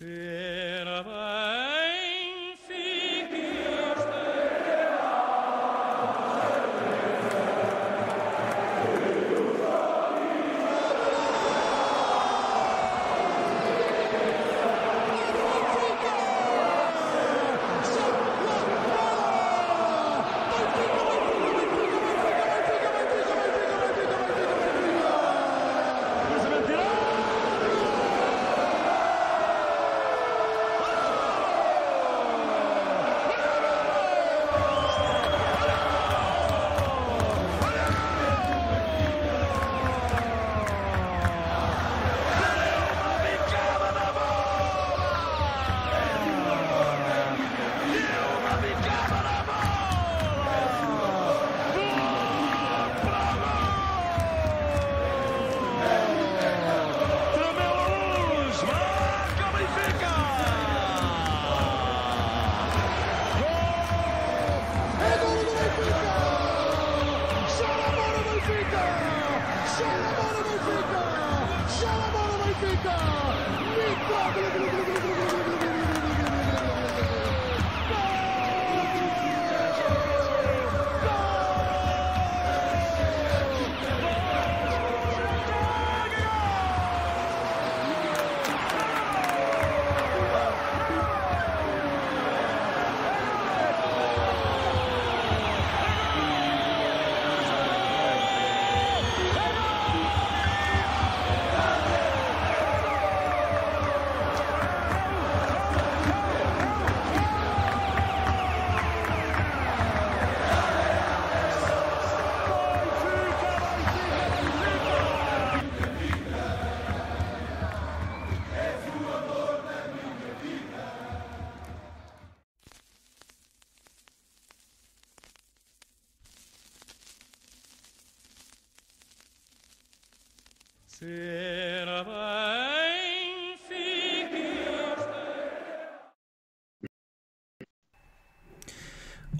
Yeah.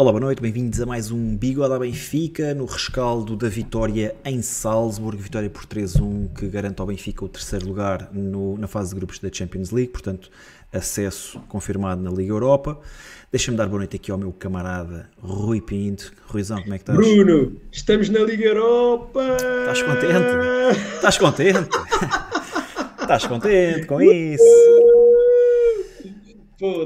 Olá, boa noite, bem-vindos a mais um Bigode à Benfica, no rescaldo da vitória em Salzburgo, vitória por 3-1 que garante ao Benfica o terceiro lugar no, na fase de grupos da Champions League, portanto, acesso confirmado na Liga Europa. Deixa-me dar boa noite aqui ao meu camarada Rui Pinto. Ruizão, como é que estás? Bruno, estamos na Liga Europa! Estás contente? Estás contente? estás contente com isso?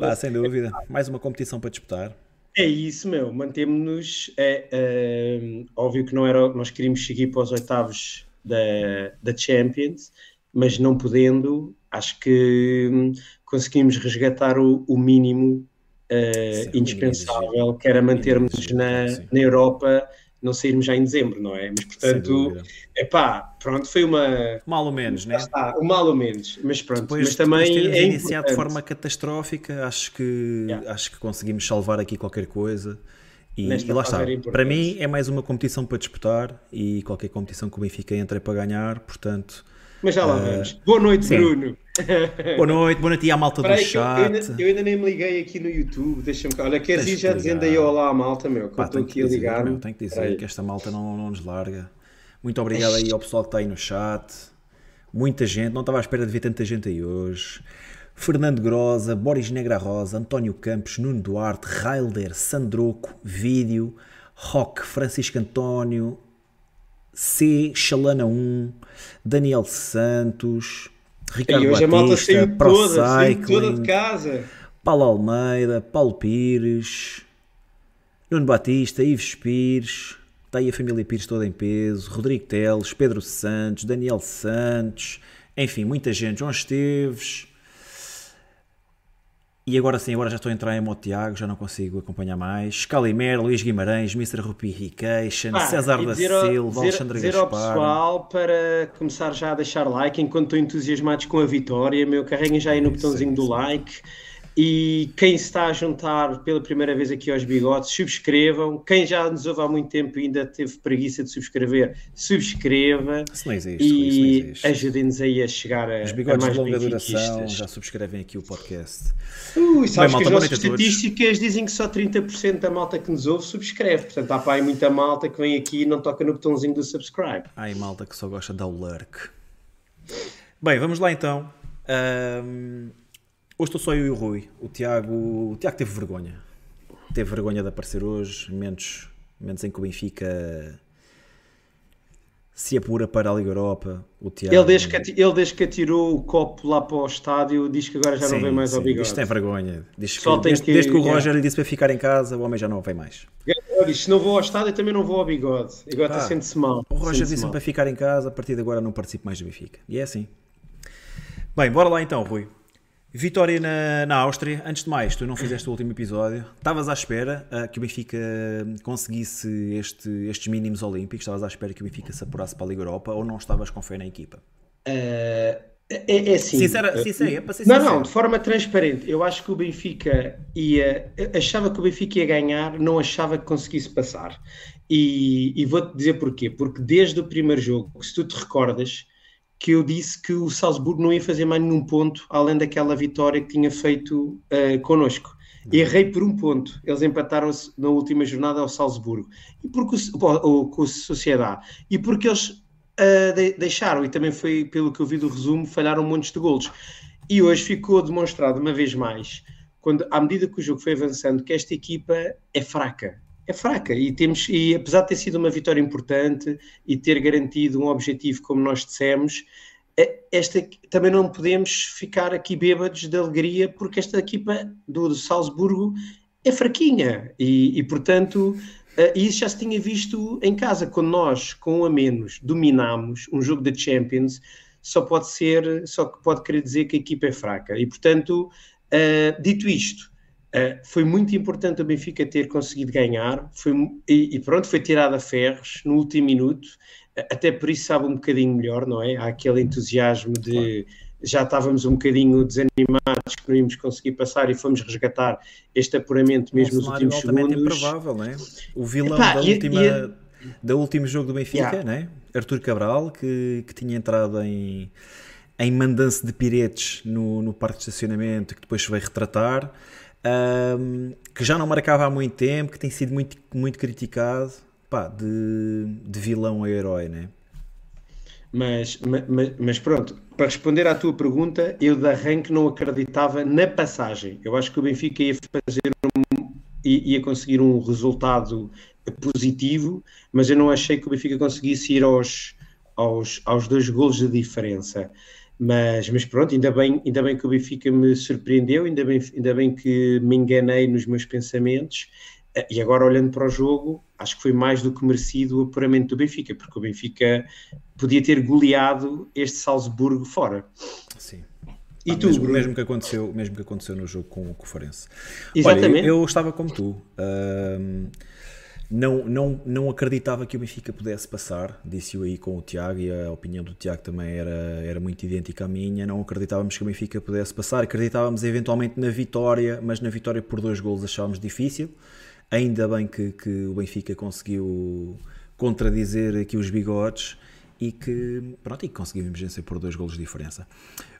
Pá, sem dúvida. Mais uma competição para disputar. É isso, meu. Mantemos-nos. É, é, óbvio que não era. Nós queríamos seguir para os oitavos da, da Champions, mas não podendo, acho que hum, conseguimos resgatar o, o mínimo uh, indispensável, que era mantermos na, na Europa não sairmos já em dezembro, não é? Mas portanto, é pá, pronto, foi uma. Mal ou menos, né? Está, um mal ou menos, mas pronto. Depois, mas também depois é iniciado de forma catastrófica, acho que, yeah. acho que conseguimos salvar aqui qualquer coisa. E, e lá está. Para mim é mais uma competição para disputar e qualquer competição que o Benfica entre é para ganhar, portanto. Mas já lá uh, vamos. Boa noite, sim. Bruno. Boa noite, boa noite e à malta do chat. Eu ainda, eu ainda, nem me liguei aqui no YouTube, deixa-me Olha, queres ir já dizendo aí olá à malta, meu, que Pá, eu estou aqui a ligar. Meu, tenho que dizer que esta malta não, não nos larga. Muito obrigado aí ao pessoal que está aí no chat. Muita gente, não estava à espera de ver tanta gente aí hoje. Fernando Grosa, Boris Negra Rosa, António Campos, Nuno Duarte, Railder, Sandroco, Vídeo, Rock, Francisco António, C, Chalana 1, Daniel Santos, Ricardo e hoje Batista, a malta toda, toda de casa. Paulo Almeida, Paulo Pires, Nuno Batista, Ives Pires, está aí a família Pires toda em peso, Rodrigo Teles, Pedro Santos, Daniel Santos, enfim, muita gente, João Esteves, e agora sim, agora já estou a entrar em modo Tiago, já não consigo acompanhar mais. Calimer, Luís Guimarães, Mr. Rupi Rication, ah, César da Silva, Alexandre dizer Gaspar. ao pessoal para começar já a deixar like enquanto estão entusiasmados com a vitória. Meu, carreguem já aí no botãozinho do like. E quem se está a juntar pela primeira vez aqui aos bigodes, subscrevam. Quem já nos ouve há muito tempo e ainda teve preguiça de subscrever, subscreva. Isso não existe. E ajudem-nos aí a chegar a, Os bigodes a mais de longa duração já subscrevem aqui o podcast. Ui, sabes Bem, que malta, as nossas estatísticas dizem que só 30% da malta que nos ouve subscreve. Portanto, há para aí muita malta que vem aqui e não toca no botãozinho do subscribe. Aí malta que só gosta de dar o lurk. Bem, vamos lá então. Um Hoje estou só eu e o Rui. O Tiago, o Tiago teve vergonha. Teve vergonha de aparecer hoje, momentos, momentos em que o Benfica se apura para a Liga Europa. O Tiago... ele, desde que, ele desde que atirou o copo lá para o estádio diz que agora já sim, não vem mais sim. ao bigode. Isto é vergonha. Diz que, desde, que, desde que o Roger é. lhe disse para ficar em casa, o homem já não vem mais. Se não vou ao estádio, também não vou ao bigode. Agora ah, sente-se mal. O Roger disse-me para ficar em casa, a partir de agora não participo mais do Benfica. E é assim. Bem, bora lá então, Rui. Vitória na, na Áustria. Antes de mais, tu não fizeste o último episódio. Estavas à espera uh, que o Benfica conseguisse este, estes mínimos olímpicos? Estavas à espera que o Benfica se apurasse para a Liga Europa ou não estavas com fé na equipa? Uh, é, é assim. Sincera, sincera, é para ser não, sincero. não, de forma transparente. Eu acho que o Benfica ia. Achava que o Benfica ia ganhar, não achava que conseguisse passar. E, e vou-te dizer porquê. Porque desde o primeiro jogo, se tu te recordas que eu disse que o Salzburgo não ia fazer mais nenhum ponto além daquela vitória que tinha feito uh, connosco. Errei por um ponto. Eles empataram na última jornada ao Salzburgo. E porque o, o, o Sociedade. E porque eles uh, de, deixaram, e também foi pelo que eu vi do resumo, falharam montes de golos. E hoje ficou demonstrado uma vez mais, quando, à medida que o jogo foi avançando, que esta equipa é fraca é fraca e temos e apesar de ter sido uma vitória importante e ter garantido um objetivo como nós dissemos é, esta também não podemos ficar aqui bêbados de alegria porque esta equipa do, do Salzburgo é fraquinha e, e portanto uh, isso já se tinha visto em casa. Quando nós com um a menos dominamos um jogo da Champions só pode ser só que pode querer dizer que a equipa é fraca. E portanto uh, dito isto Uh, foi muito importante o Benfica ter conseguido ganhar foi, e, e, pronto, foi tirado a ferros no último minuto, até por isso sabe um bocadinho melhor, não é? Há aquele entusiasmo de já estávamos um bocadinho desanimados que não íamos conseguir passar e fomos resgatar este apuramento mesmo nos últimos segundos. improvável, não é? O vilão Epá, da, e, última, e, da último jogo do Benfica, yeah. não é? Artur Cabral, que, que tinha entrado em, em mandança de piretes no, no parque de estacionamento, que depois se veio retratar um, que já não marcava há muito tempo, que tem sido muito, muito criticado, pá, de, de vilão a herói, né? Mas, mas, mas, pronto, para responder à tua pergunta, eu de arranque não acreditava na passagem. Eu acho que o Benfica ia fazer um, ia conseguir um resultado positivo, mas eu não achei que o Benfica conseguisse ir aos, aos, aos dois golos de diferença. Mas, mas pronto, ainda bem, ainda bem que o Benfica me surpreendeu, ainda bem, ainda bem que me enganei nos meus pensamentos. Eh, e agora, olhando para o jogo, acho que foi mais do que merecido o apuramento do Benfica, porque o Benfica podia ter goleado este Salzburgo fora. Sim. E ah, tu, mesmo, mesmo, que aconteceu, mesmo que aconteceu no jogo com, com o Farense. Exatamente. Olha, eu, eu, estava como tu. Uh, não, não, não acreditava que o Benfica pudesse passar, disse-o aí com o Tiago, e a opinião do Tiago também era, era muito idêntica à minha. Não acreditávamos que o Benfica pudesse passar, acreditávamos eventualmente na vitória, mas na vitória por dois golos achávamos difícil. Ainda bem que, que o Benfica conseguiu contradizer aqui os bigodes e que, pronto, e conseguimos vencer por dois golos de diferença.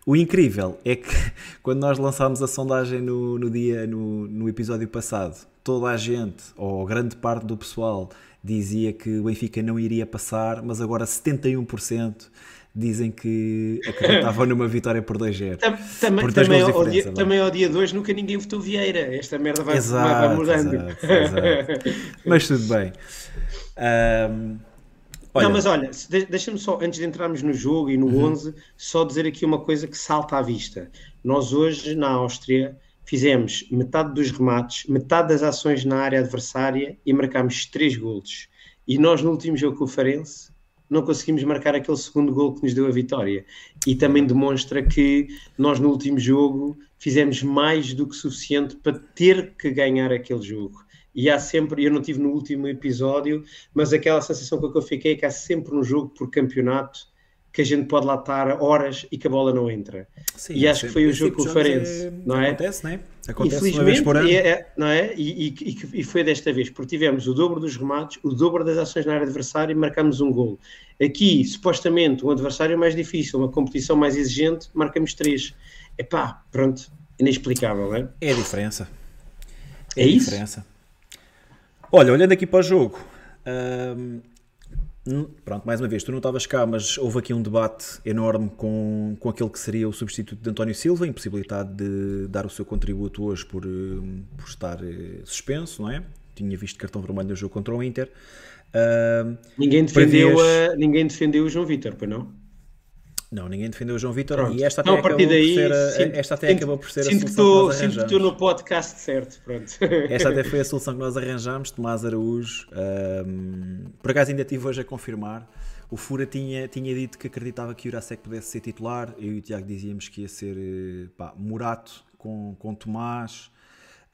O incrível é que quando nós lançámos a sondagem no, no dia, no, no episódio passado, toda a gente, ou grande parte do pessoal, dizia que o Benfica não iria passar, mas agora 71% dizem que acreditavam numa vitória por 2-0. Também, também, ao dia, também ao dia 2 nunca ninguém votou Vieira. Esta merda vai, exato, vai mudando. Exato, exato. mas tudo bem. Um, olha. Não, mas olha, deixa-me só, antes de entrarmos no jogo e no uhum. 11, só dizer aqui uma coisa que salta à vista. Nós hoje, na Áustria, fizemos metade dos remates, metade das ações na área adversária e marcámos três golos. E nós, no último jogo com o Farense, não conseguimos marcar aquele segundo gol que nos deu a vitória. E também demonstra que nós, no último jogo, fizemos mais do que suficiente para ter que ganhar aquele jogo. E há sempre, eu não tive no último episódio, mas aquela sensação com que eu fiquei é que há sempre um jogo por campeonato que a gente pode lá estar horas e que a bola não entra. Sim, e acho que foi o jogo com o Farense, é... não é? Acontece, não é? Acontece Infelizmente, por ano. É, não é? E, e, e, foi desta vez, porque tivemos o dobro dos remates, o dobro das ações na área adversária e marcamos um gol. Aqui, supostamente, um adversário mais difícil, uma competição mais exigente, marcamos três. Epá, pronto, inexplicável, não é? É a diferença. É, é a isso? diferença. Olha, olhando aqui para o jogo, Hum, pronto, mais uma vez, tu não estavas cá, mas houve aqui um debate enorme com, com aquele que seria o substituto de António Silva, impossibilidade de dar o seu contributo hoje por, hum, por estar eh, suspenso, não é? Tinha visto cartão vermelho no jogo contra o Inter. Uh, ninguém, defendeu a, ninguém defendeu o João Vitor, pois não? Não, ninguém defendeu o João Vitor e esta até, não, a acabou, daí, por ser a, sinto, esta até sinto, acabou por ser sinto a solução que, que Sinto que estou no podcast certo, pronto. Esta até foi a solução que nós arranjámos, Tomás Araújo. Um, por acaso ainda estive hoje a confirmar. O Fura tinha, tinha dito que acreditava que o Jurasek pudesse ser titular. Eu e o Tiago dizíamos que ia ser eh, pá, Murato com, com Tomás.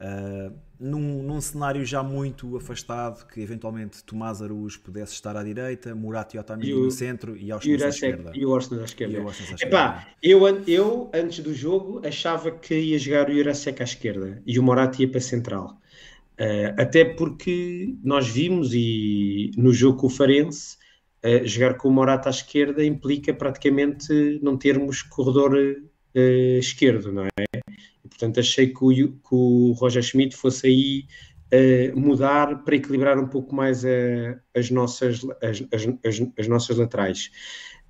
Uh, num, num, cenário já muito afastado, que eventualmente Tomás Araújo pudesse estar à direita, Murat e Otamendi no centro e aos à esquerda. E o Orsnes à esquerda. Epá, eu, eu, antes do jogo, achava que ia jogar o Jurasek à esquerda e o Murat ia para a central. Uh, até porque nós vimos, e no jogo com o Farense, uh, jogar com o Morata à esquerda implica praticamente não termos corredor esquerdo, não é? Portanto, achei que o, que o Roger Schmidt fosse aí uh, mudar para equilibrar um pouco mais a, as, nossas, as, as, as nossas laterais.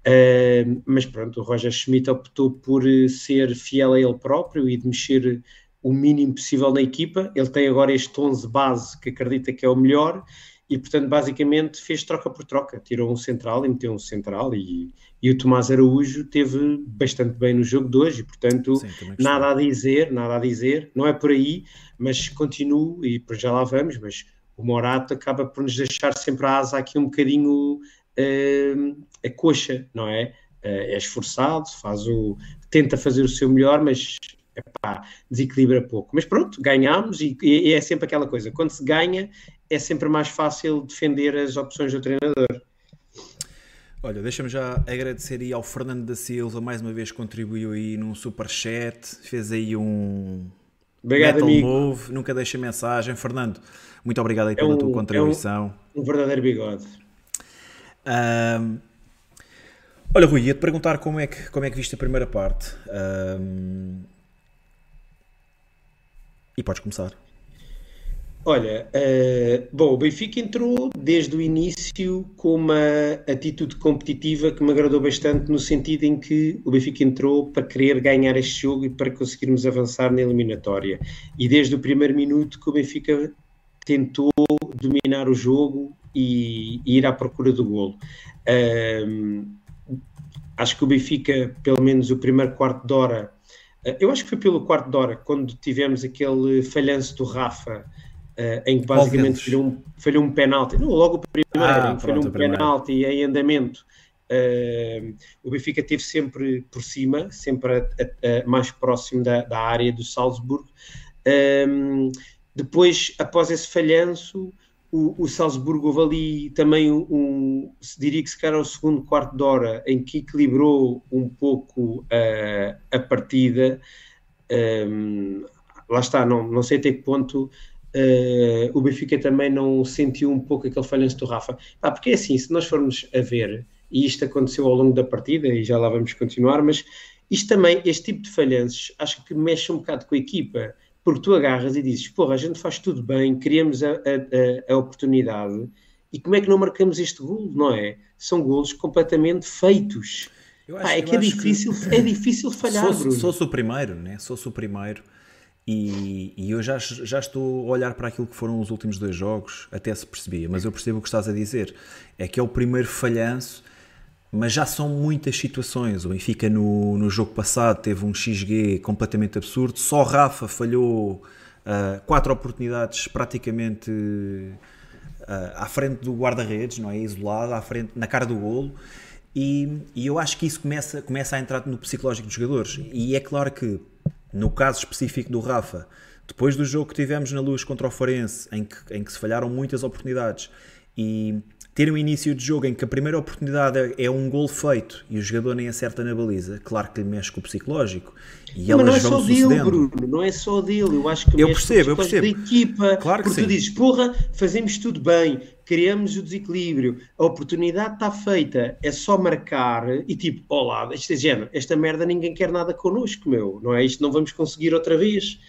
Uh, mas pronto, o Roger Schmidt optou por ser fiel a ele próprio e de mexer o mínimo possível na equipa. Ele tem agora este 11 base que acredita que é o melhor e, portanto, basicamente fez troca por troca. Tirou um central e meteu um central e, e o Tomás Araújo teve bastante bem no jogo de hoje, e, portanto, Sim, nada a dizer, nada a dizer, não é por aí, mas continuo, e por já lá vamos, mas o Morato acaba por nos deixar sempre a asa aqui um bocadinho uh, a coxa, não é? Uh, é esforçado, faz o, tenta fazer o seu melhor, mas epá, desequilibra pouco. Mas pronto, ganhamos e, e, é sempre aquela coisa, quando se ganha é sempre mais fácil defender as opções do treinador. Olha, deixa-me já agradecer aí ao Fernando da Silva, mais uma vez contribuiu aí num super chat, fez aí um obrigado, metal amigo. move, nunca deixa mensagem. Fernando, muito obrigado aí pela é um, tua contribuição. É um, um, verdadeiro bigode. Um, olha, Rui, ia-te perguntar como é, que, como é que viste a primeira parte. E podes começar. Olha, uh, bom, o Benfica entrou desde o início com uma atitude competitiva que me agradou bastante, no sentido em que o Benfica entrou para querer ganhar este jogo e para conseguirmos avançar na eliminatória. E desde o primeiro minuto que o Benfica tentou dominar o jogo e, e ir à procura do golo. Uh, acho que o Benfica, pelo menos o primeiro quarto de hora, uh, eu acho que foi pelo quarto de hora, quando tivemos aquele falhanço do Rafa Uh, em que basicamente falhou um, falhou um penalti, não, logo o primeiro, ah, falhou um penalti em andamento. Uh, o Benfica teve sempre por cima, sempre a, a, a, mais próximo da, da, área do Salzburgo. Um, depois, após esse falhanço, o, o Salzburgo houve ali também um, um, se diria que se calhar o segundo quarto de hora em que equilibrou um pouco uh, a partida. Um, lá está, não, não sei até que ponto Uh, o Benfica também não sentiu um pouco aquele falhanço do Rafa. Ah, porque é assim, se nós formos a ver, e isto aconteceu ao longo da partida, e já lá vamos continuar, mas isto também, este tipo de falhanços, acho que mexe um bocado com a equipa, porque tu agarras e dizes, porra, a gente faz tudo bem, queríamos a, a, a oportunidade, e como é que não marcamos este gol, não é? São golos completamente feitos. Acho, ah, é que é difícil, que... é difícil falhar, sou, Sou-se o primeiro, né? Sou-se o primeiro e, e, eu já, já estou a olhar para aquilo que foram os últimos dois jogos, até se percebia, mas eu percebo o que estás a dizer. É que é o primeiro falhanço, mas já são muitas situações. O Benfica no, no jogo passado teve um XG completamente absurdo, só Rafa falhou uh, quatro oportunidades praticamente uh, à frente do guarda-redes, não é? Isolado, à frente, na cara do golo. E, e, eu acho que isso começa, começa a entrar no psicológico dos jogadores. E é claro que no caso específico do Rafa, depois do jogo que tivemos na luz contra o Forense, em que, em que se falharam muitas oportunidades, e ter um início de jogo em que a primeira oportunidade é um gol feito e o jogador nem acerta na baliza, claro que lhe mexe com o psicológico. E não, elas não é vão só sucedendo. dele, Bruno, não é só dele. Eu acho que eu percebo, eu percebo. da equipa. Claro que porque sim. tu dizes, porra, fazemos tudo bem, criamos o desequilíbrio, a oportunidade está feita, é só marcar e tipo, olá, este é género, esta merda ninguém quer nada connosco, meu, não é? Isto não vamos conseguir outra vez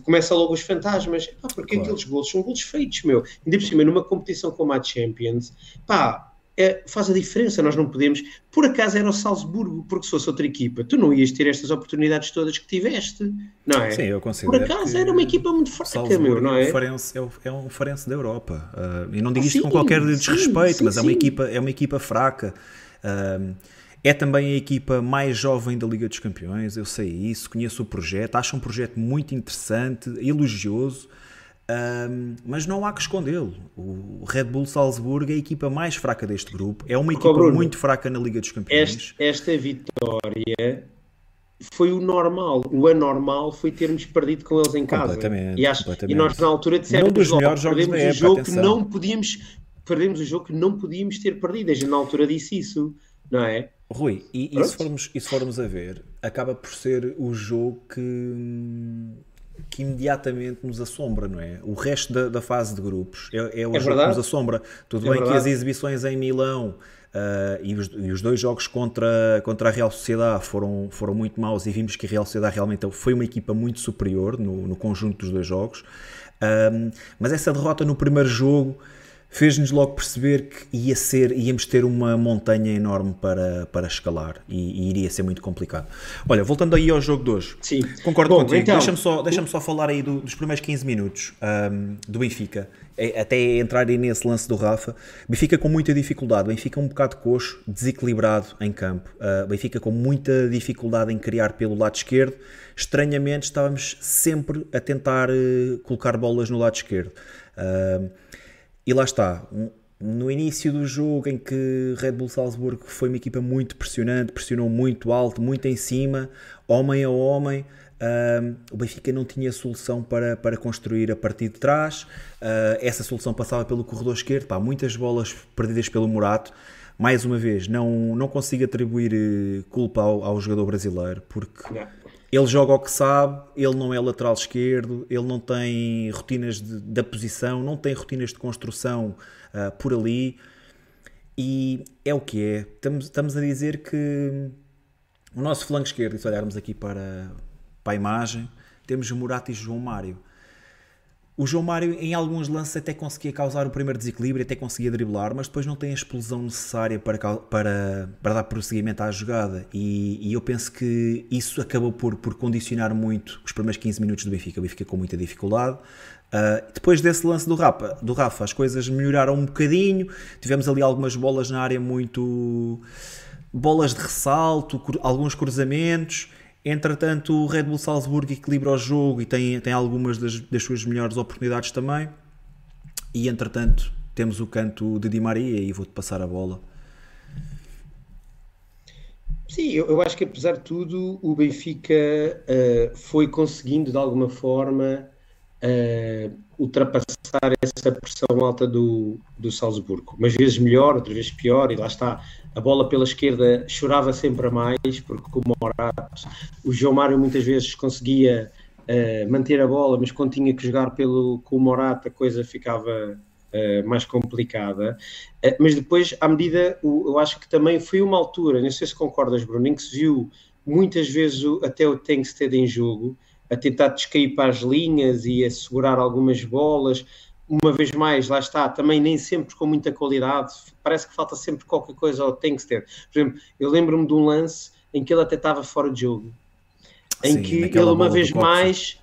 começa logo os fantasmas. Pá, porque claro. aqueles golos são golos feitos, meu. Ainda por cima, numa competição como a Champions, pá, é, faz a diferença. Nós não podemos. Por acaso era o Salzburgo, porque se fosse outra equipa, tu não ias ter estas oportunidades todas que tiveste, não é? Sim, eu considero. Por acaso era uma equipa muito fraca, meu, não é? É um Farense, é um Farense da Europa. Uh, e não digo isto sim, com qualquer desrespeito, sim, mas sim, é uma equipa, é uma equipa fraca. Uh, é também a equipa mais jovem da Liga dos Campeões, eu sei isso, conheço o projeto, acho um projeto muito interessante, elogioso. Um, mas não há que escondê-lo. O Red Bull Salzburgo é a equipa mais fraca deste grupo, é uma equipa Bruno, muito fraca na Liga dos Campeões. Esta, esta, vitória foi o normal, o anormal foi termos perdido com eles em casa. Completamente, e, acho, completamente. e nós na altura dissemos um dos melhores jogos perdemos da época, o jogo atenção. que não podíamos perdemos o jogo que não podíamos ter perdido. A gente na altura disse isso, não é? Rui, e, e se, formos, e se formos a ver, acaba por ser o jogo que que imediatamente nos assombra, não é? O resto da, da fase de grupos é, é o É jogo verdade. que nos assombra. Tudo É bem que verdade. as exibições em Milão ah, e, os, e os dois jogos contra, contra a Real Sociedade foram, foram muito maus e vimos que a Real Sociedade realmente foi uma equipa muito superior no, no conjunto dos dois jogos. Ahm, mas essa derrota no primeiro jogo fez-nos logo perceber que ia ser, íamos ter uma montanha enorme para, para escalar e, e iria ser muito complicado. Olha, voltando aí ao jogo de hoje, Sim. concordo Bom, contigo. então- Deixa-me só, deixa só falar aí do- dos primeiros 15 minutos ahm, do Benfica, é- até entrar aí nesse lance do Rafa. Benfica com muita dificuldade, Benfica um bocado coxo, desequilibrado em campo. Ah, Benfica com muita dificuldade em criar pelo lado esquerdo. Estranhamente estávamos sempre a tentar eh, colocar bolas no lado esquerdo. Ahm, e lá está, no início do jogo em que Red Bull Salzburgo foi uma equipa muito pressionante, pressionou muito alto, muito em cima, homem a homem, o Benfica não tinha solução para, para construir a partir de trás, ah, essa solução passava pelo corredor esquerdo, pá, muitas bolas perdidas pelo Morato, mais uma vez, não, não consigo atribuir eh, culpa ao, ao jogador brasileiro, porque. Ele joga o que sabe, ele não é lateral esquerdo, ele não tem rotinas de- da posição, não tem rotinas de construção ah, por ali. E é o que é. Estamos, estamos a dizer que o nosso flanco esquerdo, e se olharmos aqui para, para a imagem, temos o Murata e João Mário. O João Mário, em alguns lances, até conseguia causar o primeiro desequilíbrio, até conseguia driblar, mas depois não tem a explosão necessária para, para, para dar prosseguimento à jogada. E, e eu penso que isso acabou por, por condicionar muito os primeiros 15 minutos do Benfica. O Benfica com muita dificuldade. Ah, depois desse lance do Rafa, do Rafa, as coisas melhoraram um bocadinho. Tivemos ali algumas bolas na área muito. bolas de ressalto, cru- alguns cruzamentos. Entretanto, o Red Bull Salzburgo equilibra o jogo e tem, tem algumas das, das suas melhores oportunidades também. E entretanto, temos o canto de Di Maria e vou-te passar a bola. Sim, eu, eu acho que apesar de tudo, o Benfica eh, foi conseguindo de alguma forma eh, ultrapassar essa pressão alta do, do Salzburgo. Umas vezes melhor, outras vezes pior, e lá está. A bola pela esquerda chorava sempre a mais, porque o Morato, o João Mário muitas vezes conseguia eh, manter a bola, mas quando tinha que jogar pelo, com o Morato a coisa ficava eh, mais complicada. Eh, mas depois, à medida, o- eu acho que também foi uma altura, não sei se concordas, Bruno, em que se viu muitas vezes o- até o Tengsted em jogo, a tentar descair para as linhas e a segurar algumas bolas. Uma vez mais, lá está, também nem sempre com muita qualidade, parece que falta sempre qualquer coisa ao Tengsted. Por exemplo, eu lembro-me de um lance em que ele até estava fora de jogo, em Sim, que ele uma vez mais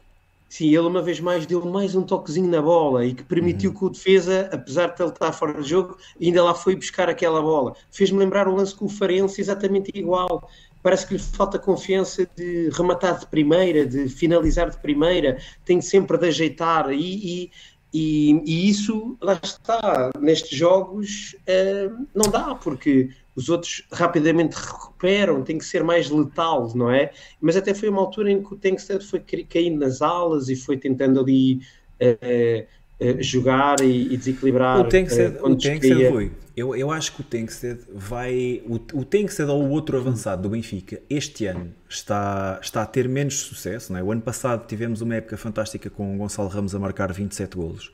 Sim, ele uma vez mais deu mais um toquezinho na bola e que Uhum. permitiu que o defesa, apesar de ele estar fora de jogo, ainda lá foi buscar aquela bola. Fez-me lembrar o lance com o Farense exatamente igual. Parece que lhe falta confiança de rematar de primeira, de finalizar de primeira, tem sempre de ajeitar e, e, e, e isso, lá está, nestes jogos eh, não dá, porque os outros rapidamente recuperam, tem que ser mais letal, não é? Mas até foi uma altura em que o Tengsted foi cai- caindo nas alas e foi tentando ali eh, jogar e, e desequilibrar. O Tengsted, eh, o descaía. Rui, eu, eu acho que o Tengsted vai. O, o Tengsted ou o outro avançado do Benfica este ano está, está a ter menos sucesso. Não é? O ano passado tivemos uma época fantástica com o Gonçalo Ramos a marcar 27 golos.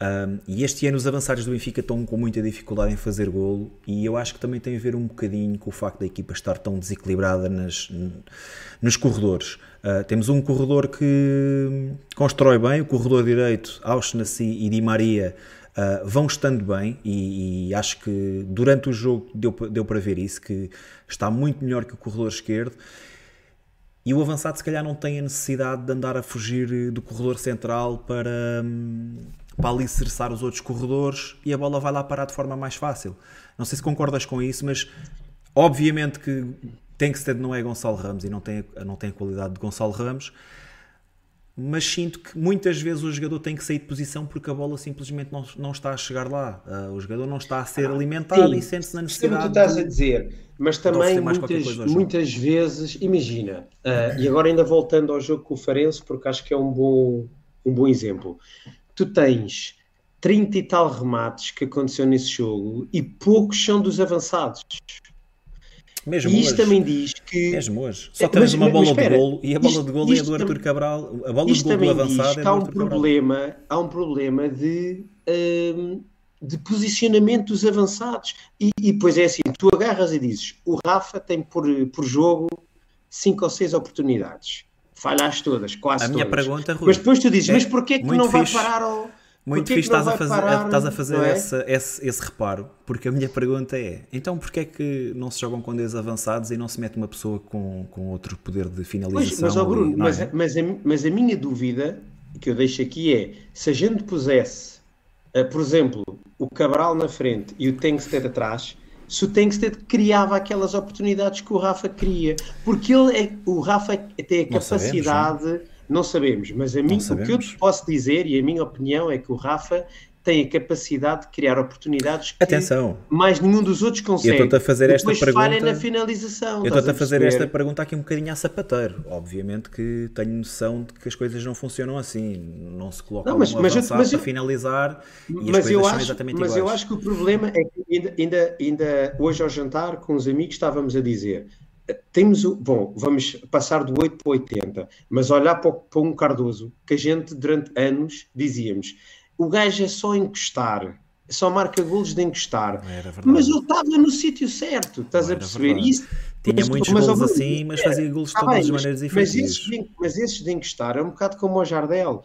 Um, e este ano os avançados do Benfica estão com muita dificuldade em fazer golo e eu acho que também tem a ver um bocadinho com o facto da equipa estar tão desequilibrada nas, nos corredores. Uh, temos um corredor que constrói bem, o corredor direito, Auschnassi e Di Maria Uh, vão estando bem e, e, acho que durante o jogo deu, deu para ver isso, que está muito melhor que o corredor esquerdo e o avançado se calhar não tem a necessidade de andar a fugir do corredor central para, hum, para alicerçar os outros corredores e a bola vai lá parar de forma mais fácil. Não sei se concordas com isso, mas obviamente que Tankstead não é Gonçalo Ramos e não tem, não tem a qualidade de Gonçalo Ramos, mas sinto que muitas vezes o jogador tem que sair de posição porque a bola simplesmente não, não está a chegar lá. Uh, o jogador não está a ser ah, alimentado sim, e sente-se na necessidade. Sim, tu estás de, a dizer, mas também muitas, muitas vezes, imagina, uh, e agora ainda voltando ao jogo com o Farense, porque acho que é um bom, um bom exemplo. Tu tens 30 e tal remates que aconteceu nesse jogo e poucos são dos avançados. Mesmo e isto hoje. também diz que. Mesmo hoje. Só temos uma bola de golo e a bola isto, de golo é do Arthur Cabral. A bola de golo avançada é há um problema, Há um problema de. Um, de posicionamento dos avançados e, e depois é assim, tu agarras e dizes o Rafa tem por, por jogo cinco ou seis oportunidades falhaste todas, quase a todas. minha pergunta, Rui, mas depois tu dizes, é mas porquê que não fixe. vai parar ao muito fixe estás a fazer, parar, estás a fazer é? esse, esse, esse, reparo, porque a minha pergunta é: então porquê é que não se jogam com dedos avançados e não se mete uma pessoa com, com outro poder de finalização? Pois, mas, oh Bruno, mas, é? mas, a, mas a minha dúvida que eu deixo aqui é: se a gente pusesse, uh, por exemplo, o Cabral na frente e o Tengsted atrás, se o Tengsted criava aquelas oportunidades que o Rafa queria, porque ele é, o Rafa tem a capacidade. Sabemos, não sabemos, mas a mim, o que eu te posso dizer, e a minha opinião, é que o Rafa tem a capacidade de criar oportunidades que Atenção. mais nenhum dos outros consegue. Eu estou a fazer esta pergunta. na finalização. Eu estou a fazer esta pergunta aqui um bocadinho a sapateiro. Obviamente que tenho noção de que as coisas não funcionam assim. Não se coloca não, mas, um mas, eu, mas eu, para finalizar e mas as coisas eu acho, são exatamente mas iguais. Mas eu acho que o problema é que ainda, ainda, ainda hoje ao jantar com os amigos estávamos a dizer temos o. Bom, vamos passar do 8 para 80, mas olhar para, para um Cardoso que a gente durante anos dizíamos: o gajo é só encostar, só marca golos de encostar. Mas ele estava no sítio certo, estás a perceber? Isso, Tinha mas, muitos mas, golos assim, mas fazia golos de todas bem, as maneiras diferentes. Mas esses, de, mas esses de encostar é um bocado como o Jardel.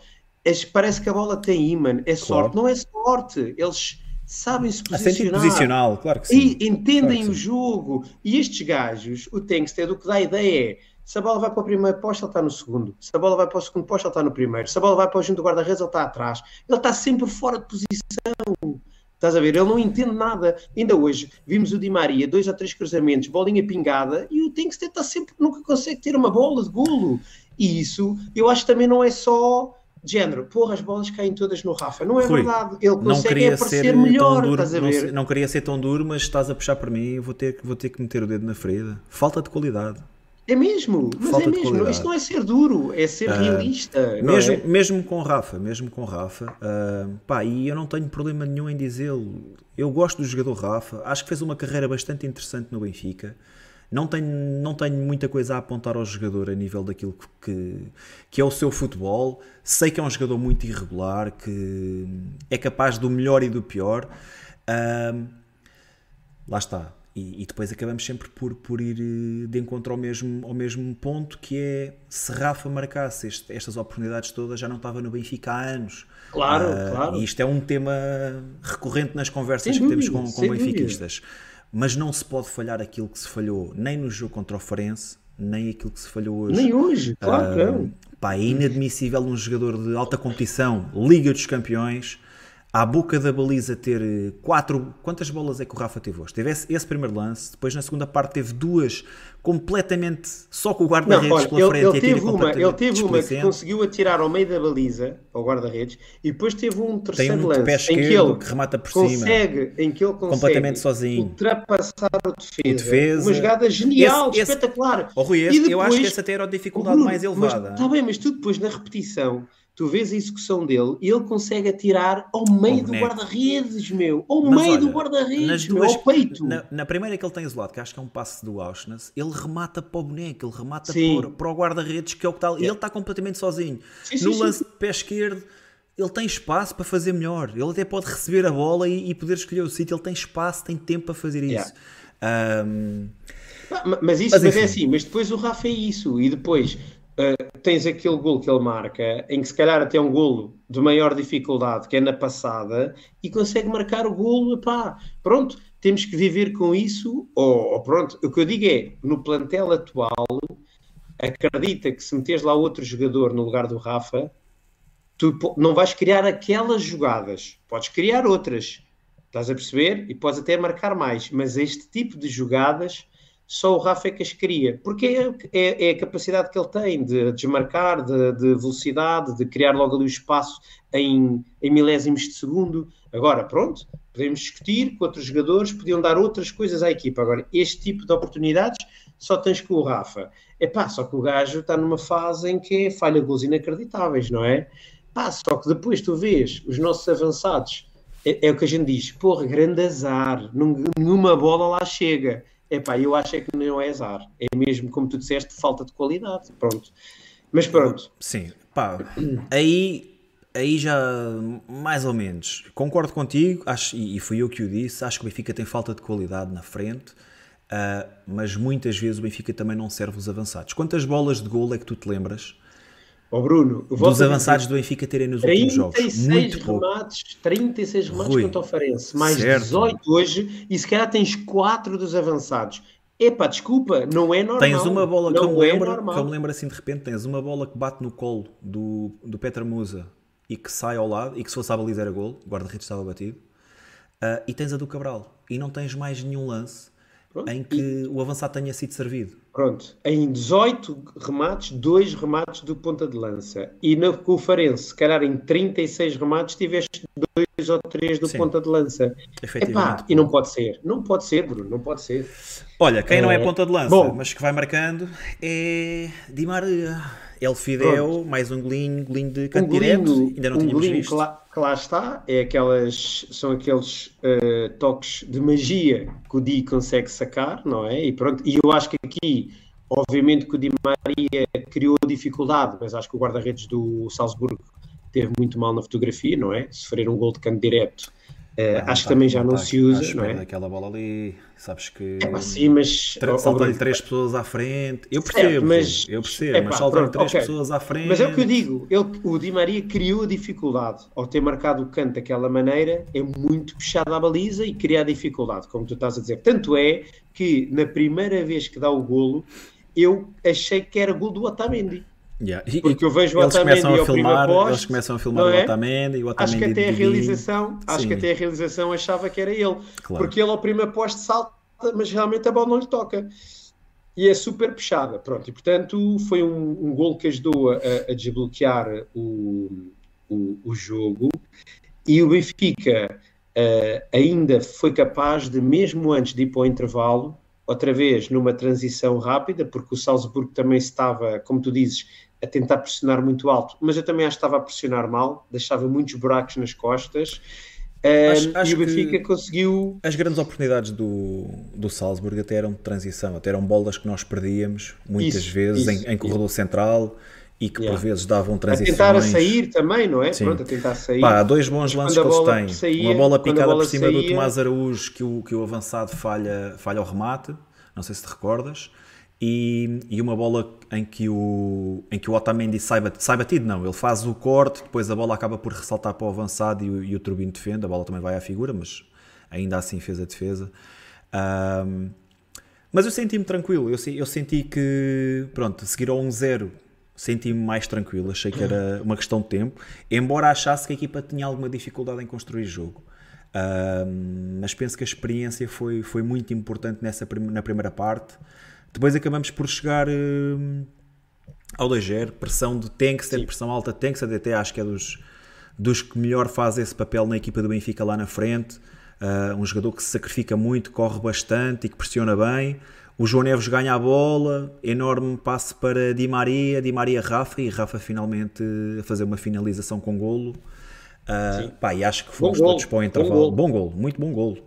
parece que a bola tem imã, é sorte, claro. não é sorte. Eles sabem se posicionar. posicional, claro que sim. E entendem claro o jogo. E estes gajos, o Tankstead, o que dá a ideia é se a bola vai para o primeiro posto, ele está no segundo. Se a bola vai para o segundo posto, ele está no primeiro. Se a bola vai para o junto do guarda-redes, ele está atrás. Ele está sempre fora de posição. Estás a ver? Ele não entende nada. Ainda hoje vimos o Di Maria, dois ou três cruzamentos, bolinha pingada, e o Tankstead está sempre, nunca consegue ter uma bola de golo. E isso, eu acho que também não é só de género, porra, as bolas caem todas no Rafa. Não é Rui, verdade. Ele consegue aparecer melhor, duro, estás a ver? Não, não, queria ser tão duro, mas estás a puxar para mim vou ter, vou ter que meter o dedo na ferida. Falta de qualidade. É mesmo, mas Falta é mesmo. Isto não é ser duro, é ser uh, realista. Mesmo, é? mesmo com Rafa, mesmo com Rafa, uh, pá, e eu não tenho problema nenhum em dizê-lo. Eu gosto do jogador Rafa, acho que fez uma carreira bastante interessante no Benfica. Não tenho, não tenho muita coisa a apontar ao jogador a nível daquilo que, que é o seu futebol. Sei que é um jogador muito irregular, que é capaz do melhor e do pior. Um, lá está. E, e, depois acabamos sempre por, por ir eh, de encontro ao mesmo, ao mesmo ponto, que é se Rafa marcasse este, estas oportunidades todas, já não estava no Benfica há anos. Claro, uh, claro. E isto é um tema recorrente nas conversas sem que dúvida, temos com, com benfiquistas. Dúvida mas não se pode falhar aquilo que se falhou nem no jogo contra o Farense, nem aquilo que se falhou hoje. Nem hoje, claro uh, que não. Pá, é inadmissível um jogador de alta competição, Liga dos Campeões, à boca da baliza ter eh, quatro. Quantas bolas é que o Rafa teve hoje? Teve esse, esse primeiro lance, depois na segunda parte teve duas completamente só com o guarda-redes pela ele, frente. Ele teve, uma, ele teve uma que conseguiu atirar ao meio da baliza, ao guarda-redes, e depois teve um terceiro Tem um lance pé esquerdo, em que ele que remata por consegue, cima, em que ele consegue completamente sozinho. ultrapassar o defesa. Defesa. Uma jogada genial, esse, espetacular. Esse, oh, Rui, esse, depois, eu acho que essa até era a dificuldade Bruno, mais elevada. Está bem, mas tu depois na repetição tu vês a execução dele e ele consegue atirar ao meio do guarda-redes, meu. Ao Mas meio olha, do guarda-redes, ao peito. Na, na, primeira que ele tem isolado, que acho que é um passe do Auschwitz, ele remata para o boneco, ele remata para, para, o guarda-redes, que é o que está. E ele está completamente sozinho. Sim, sim, no lance sim. de pé esquerdo, ele tem espaço para fazer melhor. Ele até pode receber a bola e, e poder escolher o sítio. Ele tem espaço, tem tempo para fazer isso. Yeah. Um... Mas isso mas, mas é assim, mas depois o Rafa é isso. E depois uh, tens aquele golo que ele marca, em que se calhar até é um golo de maior dificuldade, que é na passada, e consegue marcar o golo, pá, pronto, temos que viver com isso, ou, ou pronto, o que eu digo é, no plantel atual, acredita que se meteres lá outro jogador no lugar do Rafa, tu não vais criar aquelas jogadas, podes criar outras, estás a perceber? E podes até marcar mais, mas este tipo de jogadas só o Rafa é que as cria, porque é, é, é a capacidade que ele tem de desmarcar, de, de, velocidade, de criar logo ali o espaço em, em milésimos de segundo. Agora, pronto, podemos discutir com outros jogadores, podiam dar outras coisas à equipa. Agora, este tipo de oportunidades só tens com o Rafa. É pá, só que o gajo está numa fase em que falha gols inacreditáveis, não é? Pá, só que depois tu vês os nossos avançados, é, é o que a gente diz, porra, grande azar, nenhuma bola lá chega. É pá, eu acho é que não é azar, é mesmo, como tu disseste, falta de qualidade, pronto. Mas pronto. Sim, pá, aí, aí já mais ou menos, concordo contigo, acho, e fui eu que o disse, acho que o Benfica tem falta de qualidade na frente, uh, mas muitas vezes o Benfica também não serve os avançados. Quantas bolas de gol é que tu te lembras Ó oh Bruno, dos avançados do Benfica terem nos últimos jogos. Muito remates, 36 remates Rui, contra o Farense, mais certo. 18 hoje, e se calhar tens 4 dos avançados. Epá, desculpa, não é normal. Tens uma bola que eu, me é lembro, que eu me lembro assim de repente, tens uma bola que bate no colo do, do Petra Musa e que sai ao lado, e que se fosse a baliza era gol, o guarda-redes estava batido, uh, e tens a do Cabral, e não tens mais nenhum lance Pronto. em que o avançado tenha sido servido. Pronto, em 18 remates, dois remates do ponta de lança. E no Farense, se calhar em 36 remates, tiveste dois ou três do Sim. ponta de lança. Epá, e não pode ser. Não pode ser, Bruno, não pode ser. Olha, quem é... não é ponta de lança, Bom, mas que vai marcando é Di Maria. El Fidel, Pronto. mais um golinho, golinho de canto um direto, ainda não um tínhamos visto. Que lá, que lá, está, é aquelas, são aqueles uh, toques de magia que o Di consegue sacar, não é? E pronto, e eu acho que aqui, obviamente que o Di Maria criou dificuldade, mas acho que o guarda-redes do Salzburgo teve muito mal na fotografia, não é? Sofrer um gol de canto direto Uh, acho que também já não se usa, não é? Aquela bola ali, sabes que é, sim, mas saltam-lhe três pessoas à frente. Eu percebo, mas, eu percebo, é, mas saltam-lhe três okay. pessoas à frente. Mas é o que eu digo, ele, o Di Maria criou a dificuldade ao ter marcado o canto daquela maneira, é muito puxado à baliza e cria a dificuldade, como tu estás a dizer. Tanto é que na primeira vez que dá o golo, eu achei que era gol do Otamendi. Yeah. E, Porque eu vejo o eles começam a filmar, poste, eles começam a filmar é? o Otamendi e o Otamendi Acho que até a realização, acho que até a realização achava que era ele. Claro. Porque ele ao primeiro poste salta, mas realmente a bola não lhe toca. E é super puxada, pronto. E portanto foi um, um gol que ajudou a, a desbloquear o, o, o, jogo. E o Benfica uh, ainda foi capaz de, mesmo antes de ir para o intervalo, outra vez numa transição rápida, porque o Salzburgo também estava, como tu dizes, a tentar pressionar muito alto, mas eu também acho que estava a pressionar mal, deixava muitos buracos nas costas. Acho, um, acho e o Benfica conseguiu. As grandes oportunidades do, do Salzburgo até eram de transição, até eram bolas que nós perdíamos muitas isso, vezes isso, em, em corredor isso. central e que yeah. por vezes davam transições. A tentar a sair também, não é? Sim. Pronto, a tentar sair. Pá, há dois bons lances que eles têm. Saía, uma bola picada bola por cima saía... do Tomás Araújo que o, que o avançado falha, falha o remate, não sei se te recordas e, e, uma bola em que o, em que o Otamendi sai, sai batido, não, ele faz o corte, depois a bola acaba por ressaltar para o avançado e o, e o Turbino defende, a bola também vai à figura, mas ainda assim fez a defesa. Um, mas eu senti-me tranquilo, eu, eu, senti que, pronto, seguir ao 1-0 senti-me mais tranquilo, achei que era uma questão de tempo, embora achasse que a equipa tinha alguma dificuldade em construir jogo. Um, mas penso que a experiência foi, foi muito importante nessa, na primeira parte. Depois acabamos por chegar uh, ao 2 pressão de que ser pressão alta, que ser DT, acho que é dos, dos que melhor faz esse papel na equipa do Benfica lá na frente. Uh, um jogador que se sacrifica muito, corre bastante e que pressiona bem. O João Neves ganha a bola, enorme passe para Di Maria, Di Maria Rafa e Rafa finalmente a fazer uma finalização com golo. Uh, pá, e acho que fomos bom todos para o intervalo. Bom gol. bom gol, muito bom golo.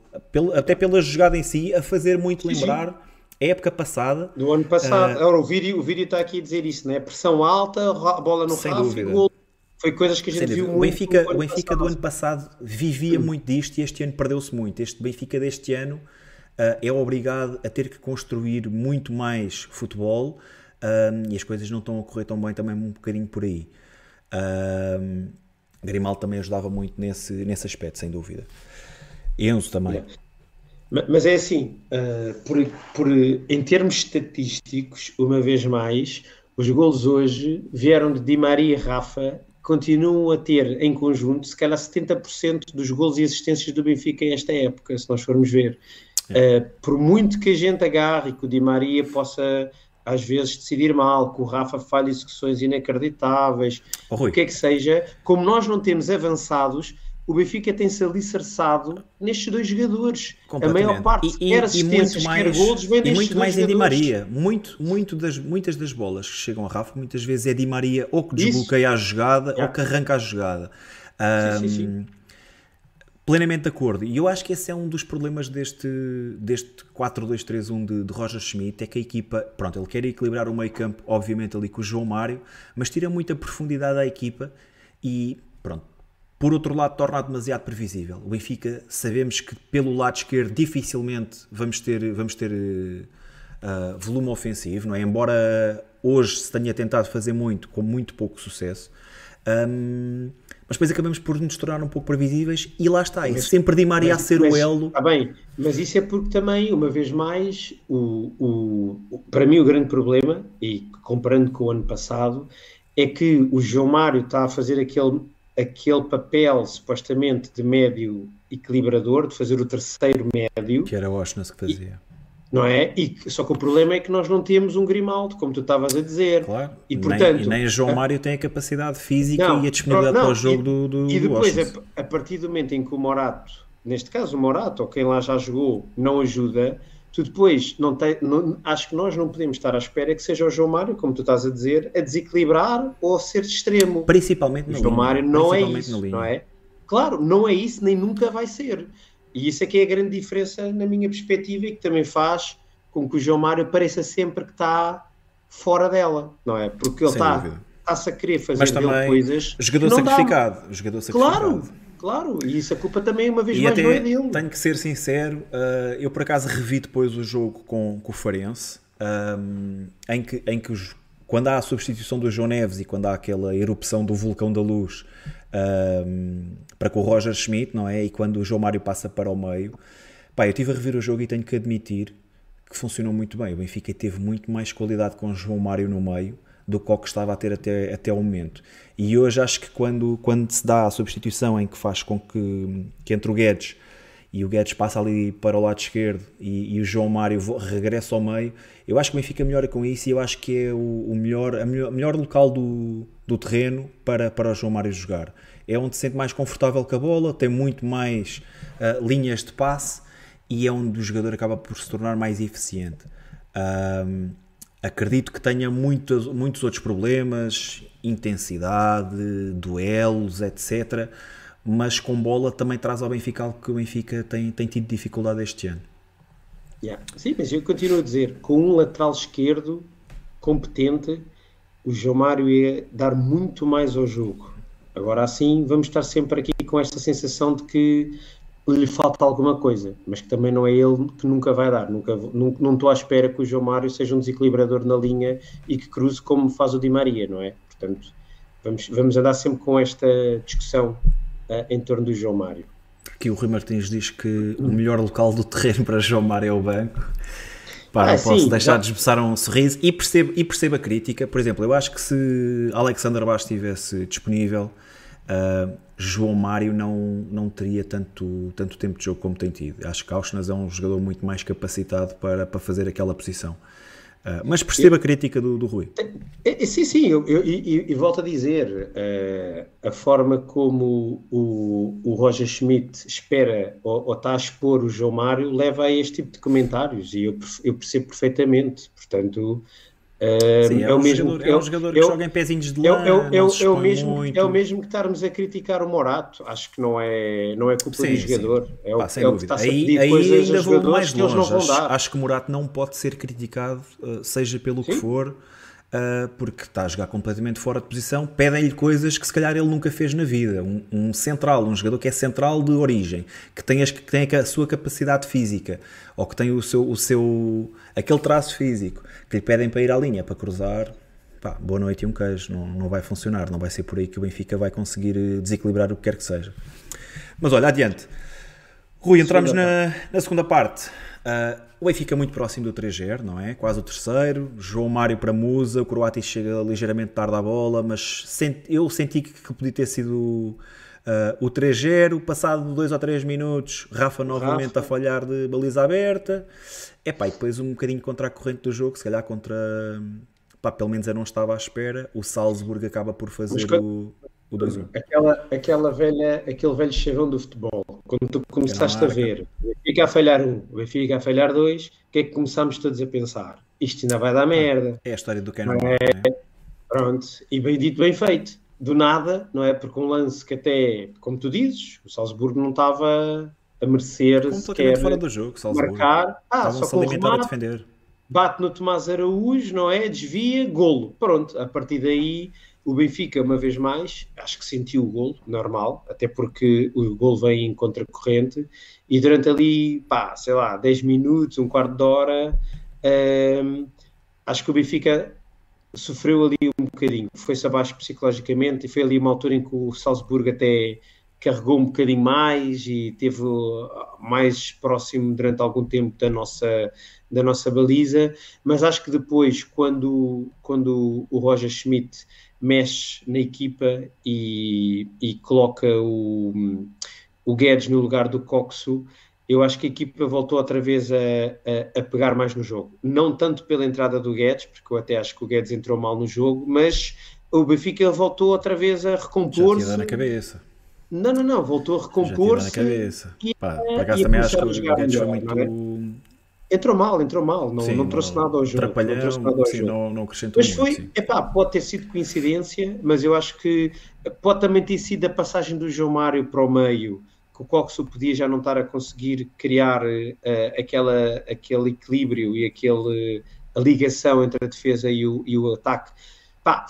Até pela jogada em si, a fazer muito lembrar sim época passada. Do ano passado. Uh, Ora, o vídeo, o vídeo está aqui a dizer isso, né? Pressão alta, a bola no Rafa gol. Foi coisas que a gente viu muito. O Benfica, o Benfica do ano passado vivia hum. muito disto e este ano perdeu-se muito. Este Benfica deste ano uh, é obrigado a ter que construir muito mais futebol. um, e as coisas não estão a correr tão bem também um bocadinho por aí. Um, Grimaldo também ajudava muito nesse, nesse aspecto, sem dúvida. Enzo também. Mas é assim, uh, por, por, em termos estatísticos, uma vez mais, os gols hoje vieram de Di Maria e Rafa, continuam a ter em conjunto, se calhar 70% dos gols e assistências do Benfica esta época, se nós formos ver. É. Uh, por muito que a gente agarre que o Di Maria possa às vezes decidir mal, que o Rafa falhe execuções inacreditáveis, oh, o que é que seja, como nós não temos avançados, o Benfica tem-se alicerçado nestes dois jogadores. A maior parte, e, quer assistências, mais, quer golos, vem destes E muito mais em Di Maria. Muito, muito das, muitas das bolas que chegam a Rafa, muitas vezes é Di Maria ou que desbloqueia a jogada yeah. ou que arranca a jogada. Um, sim, sim, sim. Plenamente de acordo. E eu acho que esse é um dos problemas deste, deste 4-2-3-1 de, de Roger Schmidt, é que a equipa, pronto, ele quer equilibrar o meio campo, obviamente ali com o João Mário, mas tira muita profundidade à equipa e, pronto, por outro lado, torna demasiado previsível. O Benfica, sabemos que pelo lado esquerdo dificilmente vamos ter, vamos ter uh, volume ofensivo, não é? Embora hoje se tenha tentado fazer muito, com muito pouco sucesso. Um, mas depois acabamos por nos tornar um pouco previsíveis e lá está, mas, e sempre Di Maria mas, a ser mas, o elo. Está bem, mas isso é porque também, uma vez mais, o, o, para mim o grande problema, e comparando com o ano passado, é que o João Mário está a fazer aquele, aquele papel supostamente de médio equilibrador, de fazer o terceiro médio. Que era o Oshness que fazia não é? E, só que o problema é que nós não temos um Grimaldo, como tu estavas a dizer. Claro. E, portanto, nem, e nem João Mário tem a capacidade física não, e a disponibilidade não, para o jogo e, do, do E depois, a, a, partir do momento em que o Morato, neste caso o Morato, ou quem lá já jogou, não ajuda, tu depois não tem, não, acho que nós não podemos estar à espera que seja o João Mário, como tu estás a dizer, a desequilibrar ou a ser extremo. Principalmente no João linha. Mário não é isso, não é? Claro, não é isso, nem nunca vai ser. E isso é que é a grande diferença na minha perspectiva e que também faz com que o João Mário pareça sempre que está fora dela, não é? Porque ele está, está-se a querer fazer Mas também, coisas. Jogador sacrificado, jogador sacrificado. Claro, claro, e isso a culpa também, uma vez e mais, não é dele. Tenho que ser sincero, uh, eu por acaso revi depois o jogo com, com o Farense, um, em que, em que os, quando há a substituição do João Neves e quando há aquela erupção do vulcão da luz um, para com o Roger Schmidt, não é? E quando o João Mário passa para o meio, pá, eu estive a rever o jogo e tenho que admitir que funcionou muito bem. O Benfica teve muito mais qualidade com João Mário no meio do que o que estava a ter até, até o momento. E hoje acho que quando, quando se dá a substituição em que faz com que, que entre o Guedes e o Guedes passa ali para o lado esquerdo e, e o João Mário regressa ao meio, eu acho que o Benfica melhora com isso e eu acho que é o, o melhor, a melhor, melhor local do, do terreno para, para o João Mário jogar. É onde se sente mais confortável com a bola, tem muito mais uh, linhas de passe e é onde o jogador acaba por se tornar mais eficiente. Um, acredito que tenha muitos, outros problemas, intensidade, duelos, etc. Mas com bola também traz ao Benfica algo que o Benfica tem, tem tido dificuldade este ano. Yeah. Sim, mas eu continuo a dizer, com um lateral esquerdo competente, o João Mário ia dar muito mais ao jogo. Agora assim, vamos estar sempre aqui com esta sensação de que lhe falta alguma coisa, mas que também não é ele que nunca vai dar. Nunca, não, não estou à espera que o João Mário seja um desequilibrador na linha e que cruze como faz o Di Maria, não é? Portanto, vamos, vamos andar sempre com esta discussão uh, em torno do João Mário. Aqui o Rui Martins diz que o melhor local do terreno para João Mário é o banco. Pá, ah, não posso sim, deixar já... de esboçar um sorriso e percebo, e percebo a crítica. Por exemplo, eu acho que se Alexander Bass estivesse disponível, uh, João Mário não, não teria tanto, tanto tempo de jogo como tem tido. Acho que Auschwitz é um jogador muito mais capacitado para, para fazer aquela posição. Uh, mas perceba a crítica do, do Rui. É, é, sim, sim, eu, eu, eu, eu volto a dizer, uh, a forma como o, o Roger Schmidt espera ou, ou, está a expor o João Mário leva a este tipo de comentários e eu, eu percebo perfeitamente. Portanto, Sim, é, é, o mesmo, jogador, é, é um jogador que joga em pezinhos de lã, é, é, é, é, o mesmo, muito. é o mesmo que estarmos a criticar o Morato. Acho que não é, não é culpa sim, do jogador. É o, Pá, é o que está a pedir aí, coisas ainda vou mais longe. Acho, acho, que o Morato não pode ser criticado, uh, seja pelo sim. que for. Uh, porque está a jogar completamente fora de posição, pedem-lhe coisas que se calhar ele nunca fez na vida. Um, um, central, um jogador que é central de origem, que tem, as, que tem a sua capacidade física, ou que tem o seu, o seu aquele traço físico, que lhe pedem para ir à linha, para cruzar, pá, boa noite e um queijo, não, não vai funcionar, não vai ser por aí que o Benfica vai conseguir eh, desequilibrar o que quer que seja. Mas olha, adiante. Rui, entramos na, na segunda parte. Uh, o Benfica é muito próximo do 3-0, não é? Quase o terceiro. João Mário para Musa, o Croátia chega ligeiramente tarde à bola, mas senti, eu senti que, que podia ter sido uh, o 3-0. Passado 2 ou 3 minutos, Rafa novamente Rafa. a falhar de baliza aberta. É e depois um bocadinho contra a corrente do jogo, se calhar contra. Pá, pelo menos eu não estava à espera. O Salzburg acaba por fazer o, o 2-1. Aquela, aquela velha, aquele velho chavão do futebol. Quando tu começaste a ver o Benfica a falhar um, o Benfica a falhar dois, o que é que começámos todos a pensar? Isto ainda vai dar merda. É a história do Canon. É, é? Pronto, e bem dito, bem feito. Do nada, não é? Porque um lance que até, como tu dizes, o Salzburgo não estava a merecer sequer fora do jogo, Salzburgo. marcar. Ah, só o remate, a defender. Bate no Tomás Araújo, não é? Desvia, golo. Pronto, a partir daí o Benfica, uma vez mais, acho que sentiu o golo, normal, até porque o golo vem em contracorrente, e durante ali, pá, sei lá, 10 minutos, um quarto de hora, hum, acho que o Benfica sofreu ali um bocadinho, foi-se abaixo psicologicamente, e foi ali uma altura em que o Salzburgo até carregou um bocadinho mais e teve mais próximo durante algum tempo da nossa, da nossa baliza, mas acho que depois, quando, quando o Roger Schmidt mexe na equipa e, e coloca o, o Guedes no lugar do Coxo, eu acho que a equipa voltou outra vez a, a, a, pegar mais no jogo. Não tanto pela entrada do Guedes, porque eu até acho que o Guedes entrou mal no jogo, mas o Benfica voltou outra vez a recompor-se. Já na cabeça. Não, não, não, voltou a recompor-se. na cabeça. E, Pá, por acaso também acho que o Guedes foi muito é? Entrou mal, entrou mal, não, sim, não trouxe não, nada ao jogo. Não trouxe nada ao sim, jogo. Não, não acrescentou mas foi, muito, epá, pode ter sido coincidência, mas eu acho que pode também ter sido a passagem do João Mário para o meio, que o Coxo podia já não estar a conseguir criar uh, aquela, aquele equilíbrio e aquele, a ligação entre a defesa e o, e o ataque. Pá,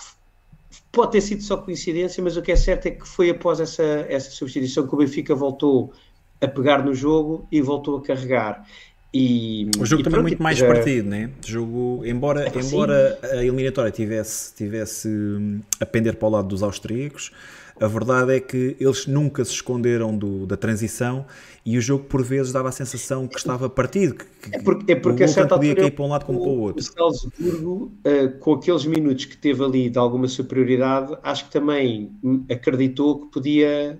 pode ter sido só coincidência, mas o que é certo é que foi após essa, essa substituição que o Benfica voltou a pegar no jogo e voltou a carregar. E, o jogo também é muito mais partido, né? O jogo, embora, é embora a eliminatória tivesse, tivesse hum, a pender para o lado dos austríacos, a verdade é que eles nunca se esconderam do, da transição e o jogo por vezes dava a sensação que estava partido, que, é porque, é porque o certa podia cair para um lado como para o outro. O Salzburgo, uh, com aqueles minutos que teve ali de alguma superioridade, acho que também acreditou que podia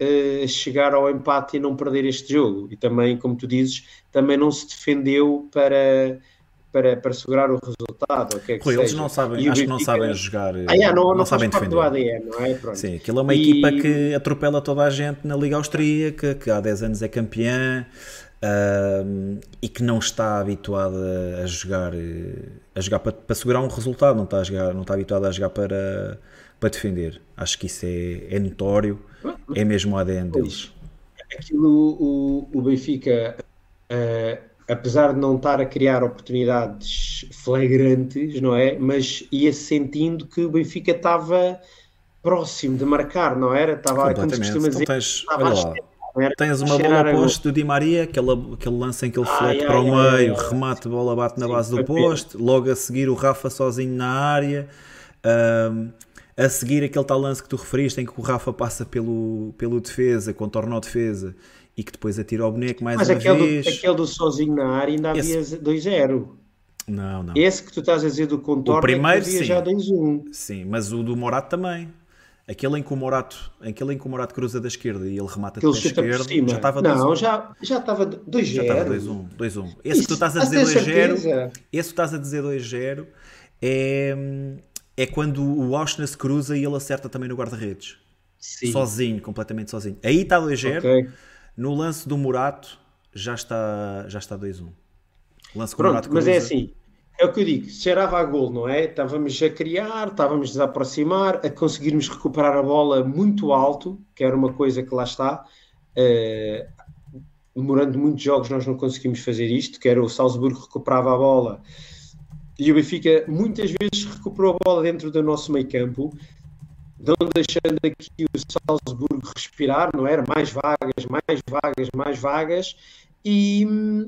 uh, chegar ao empate e não perder este jogo. E também, como tu dizes, também não se defendeu para, para, para segurar o resultado. Que é que Rui, eles não sabem, acho que não sabem jogar, ah, yeah, não, não, não sabem defender. Do ADN, não é? Pronto. Sim, aquilo é uma e... equipa que atropela toda a gente na Liga Austríaca, que há 10 anos é campeã. Uh, e que não está habituada a jogar a jogar para, para segurar um resultado, não está, a jogar, não está habituada a jogar para, para defender. Acho que isso é, é notório é mesmo o ADN deles. Aquilo, o, o Benfica, uh, apesar de não estar a criar oportunidades flagrantes, não é? Mas ia sentindo que o Benfica estava próximo de marcar, não era? Estava como se costuma dizer. Então tens, olha lá. Tens uma bola poste do Di Maria, aquele, aquele lance em que ele flete ai, para o meio, remate, bola bate na Sim, base do poste, logo a seguir o Rafa sozinho na área. Um, a seguir aquele tal lance que tu referiste, em que o Rafa passa pelo, pelo defesa, contorna o defesa e que depois atira o boneco mais Mas uma aquele vez. Do, aquele do sozinho na área ainda havia 2-0. Não, não. Esse que tu estás a dizer do contorno o primeiro, havia sim. já 2-1. Sim, mas o do Morato também. Aquele em que o Morato, aquele em que o Morato cruza da esquerda e ele remata de esquerda, já estava 2-1. Não, já, já estava 2-0. Já estava 2-1. 2-1. Esse que tu estás a dizer 2-0, esse que estás a dizer 2-0 é é quando o Auschwitz cruza e ele acerta também no guarda-redes. Sozinho, completamente sozinho. Aí está 2-0. Okay. No lance do Murato já está, já está 2-1. Lance Pronto, mas é assim. É o que eu digo, cheirava a gol, não é? Estávamos a criar, estávamos a aproximar, a conseguirmos recuperar a bola muito alto, que era uma coisa que lá está. Uh, demorando muitos jogos nós não conseguimos fazer isto, que era o Salzburgo recuperava a bola e o Benfica muitas vezes recuperou a bola dentro do nosso meio campo, não deixando aqui o Salzburgo respirar, não era? Mais vagas, mais vagas, mais vagas. E,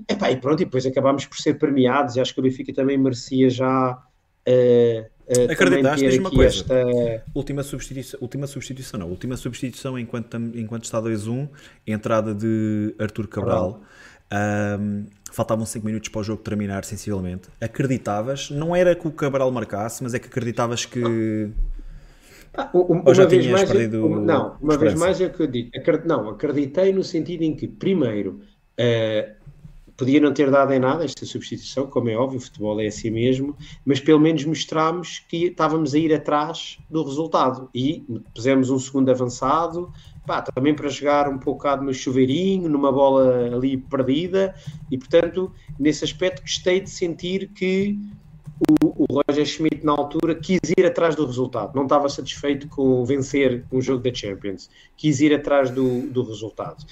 epá, e pronto, e depois acabámos por ser premiados e acho que o Benfica também merecia já uh, uh, Acreditaste uma coisa? Esta... Última, substituição, última substituição, não. Última substituição enquanto, enquanto está 2-1, entrada de Artur Cabral. Um, faltavam 5 minutos para o jogo terminar, sensivelmente. Acreditavas, não era que o Cabral marcasse, mas é que acreditavas que. Uma Ou já vez mais, perdido não, uma vez mais é o que eu digo. Não, acreditei no sentido em que, primeiro, uh, podia não ter dado em nada esta substituição, como é óbvio, o futebol é assim mesmo, mas pelo menos mostrámos que estávamos a ir atrás do resultado e pusemos um segundo avançado, pá, também para jogar um bocado no chuveirinho, numa bola ali perdida, e portanto, nesse aspecto, gostei de sentir que o, o Roger Schmidt, na altura, quis ir atrás do resultado, não estava satisfeito com vencer um jogo da Champions, quis ir atrás do, do resultado.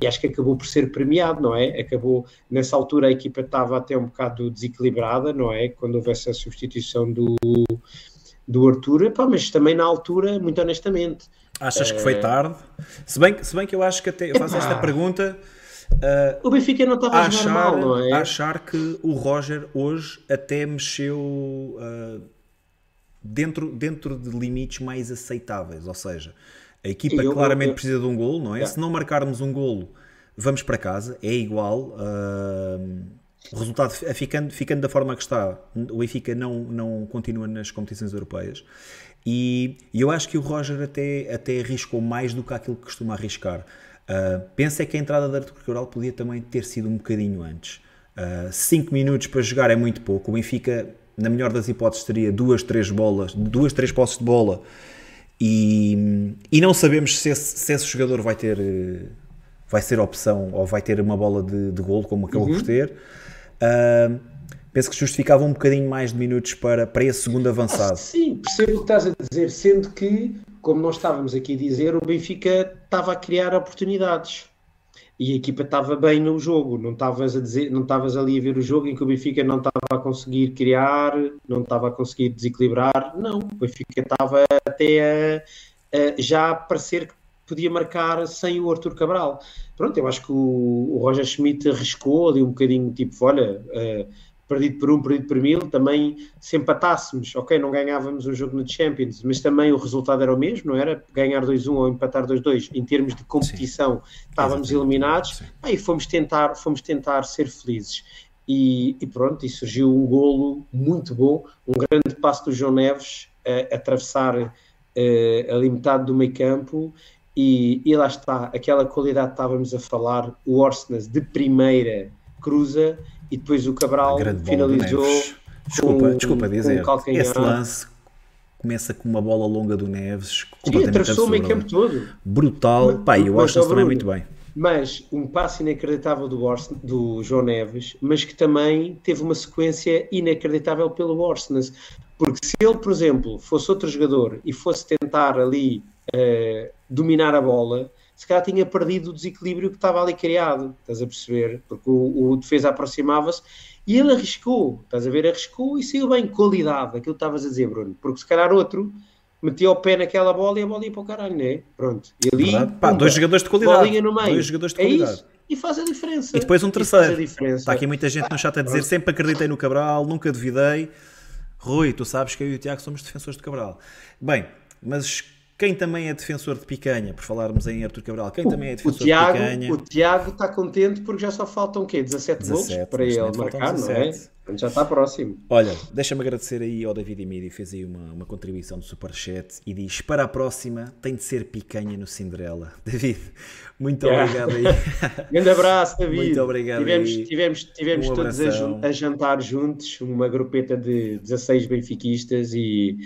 E acho que acabou por ser premiado, não é? Acabou, nessa altura, a equipa estava até um bocado desequilibrada, não é? Quando houve essa substituição do, do Arthur, pá, mas também na altura, muito honestamente Achas que foi tarde? Se bem, se bem que eu acho que até eu faço esta pergunta. Uh, o Benfica não estava a achar, mal, não é? achar que o Roger hoje até mexeu uh, dentro, dentro de limites mais aceitáveis. Ou seja, a equipa eu, claramente eu, precisa de um golo, não é? Se não marcarmos um golo, vamos para casa, é igual. Uh, o resultado ficando, ficando da forma que está, o Benfica não, não continua nas competições europeias. E, e eu acho que o Roger até, até arriscou mais do que aquilo que costuma arriscar. Uh, que a entrada da Artur Cabral podia também ter sido um bocadinho antes. 5 uh, minutos para jogar é muito pouco. O Benfica, na melhor das hipóteses, teria duas, três bolas, duas, três posses de bola e, e não sabemos se esse, se esse jogador vai ter vai ser opção ou vai ter uma bola de, de golo, como acabou uhum. por ter. Uh, penso que justificava um bocadinho mais de minutos para, para esse segundo avançado. sim, percebo o que estás a dizer, sendo que, como nós estávamos aqui a dizer, o Benfica estava a criar oportunidades. E a equipa estava bem no jogo, não estavas a dizer, não estavas ali a ver o jogo em que o Benfica não estava a conseguir criar, não estava a conseguir desequilibrar, não, o Benfica estava até a, a já a parecer que podia marcar sem o Arthur Cabral. Pronto, eu acho que o, o Roger Schmidt arriscou ali um bocadinho, tipo, olha, uh, perdido por um, perdido por mil, também se empatássemos, ok, não ganhávamos um jogo no Champions, mas também o resultado era o mesmo, não era? Ganhar 2-1 ou empatar 2-2, em termos de competição, Sim. estávamos Exatamente. eliminados, aí fomos tentar, fomos tentar ser felizes. E, e, pronto, e surgiu um golo muito bom, um grande passo do João Neves a, a atravessar uh, ali metade do meio campo e, e, lá está, aquela qualidade que estávamos a falar, o Orsnes de primeira cruza e depois o Cabral finalizou. Desculpa, com, desculpa dizer, esse lance começa com uma bola longa do Neves, Sim, atravessou o meio campo todo. Brutal, mas, pá, eu acho também muito bem. Mas um passo inacreditável do, Orson, do João Neves, mas que também teve uma sequência inacreditável pelo Orsnes. Porque se ele, por exemplo, fosse outro jogador e fosse tentar ali uh, dominar a bola, se calhar tinha perdido o desequilíbrio que estava ali criado, estás a perceber? Porque o, o defesa aproximava-se e ele arriscou, estás a ver? Arriscou e saiu bem, qualidade, aquilo que estavas a dizer, Bruno. Porque se calhar outro metia o pé naquela bola e a bola ia para o caralho, não é? Pronto. E ali, Pá, dois jogadores de qualidade. No meio. Dois jogadores de é qualidade. Isso. E faz a diferença. E depois um terceiro. Está aqui muita gente no chat a dizer sempre acreditei no Cabral, nunca duvidei. Rui, tu sabes que eu e o Tiago somos defensores de Cabral. Bem, mas quem também é defensor de picanha, por falarmos em Artur Cabral, quem o, também é defensor Tiago, de picanha. O Tiago está contente porque já só faltam o quê? 17, 17 gols para ele marcar, 17. não é? Já está próximo. Olha, deixa-me agradecer aí ao David Emílio, fez aí uma, uma contribuição do Superchat e diz: para a próxima tem de ser picanha no Cinderela. David, muito yeah. obrigado aí. Grande abraço, David. Muito obrigado. Tivemos, aí. tivemos, tivemos um todos a, a jantar juntos, uma grupeta de 16 benfiquistas e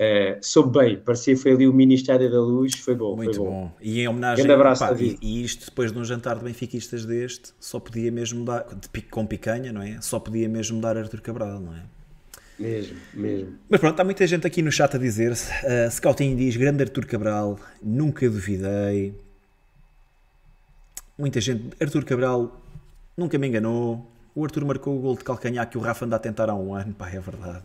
Uh, soube bem, parecia que foi ali o Ministério da Luz, foi bom. Muito foi bom. bom. E em homenagem Grande abraço, pá, e, e, isto depois de um jantar de benfiquistas deste, só podia mesmo dar, de, com picanha, não é? Só podia mesmo dar Arthur Cabral, não é? Mesmo, mesmo. Mas pronto, há muita gente aqui no chat a dizer uh, Scouting diz, grande Arthur Cabral, nunca duvidei. Muita gente, Arthur Cabral nunca me enganou. O Arthur marcou o gol de calcanhar que o Rafa anda a tentar há um ano, pá, é verdade.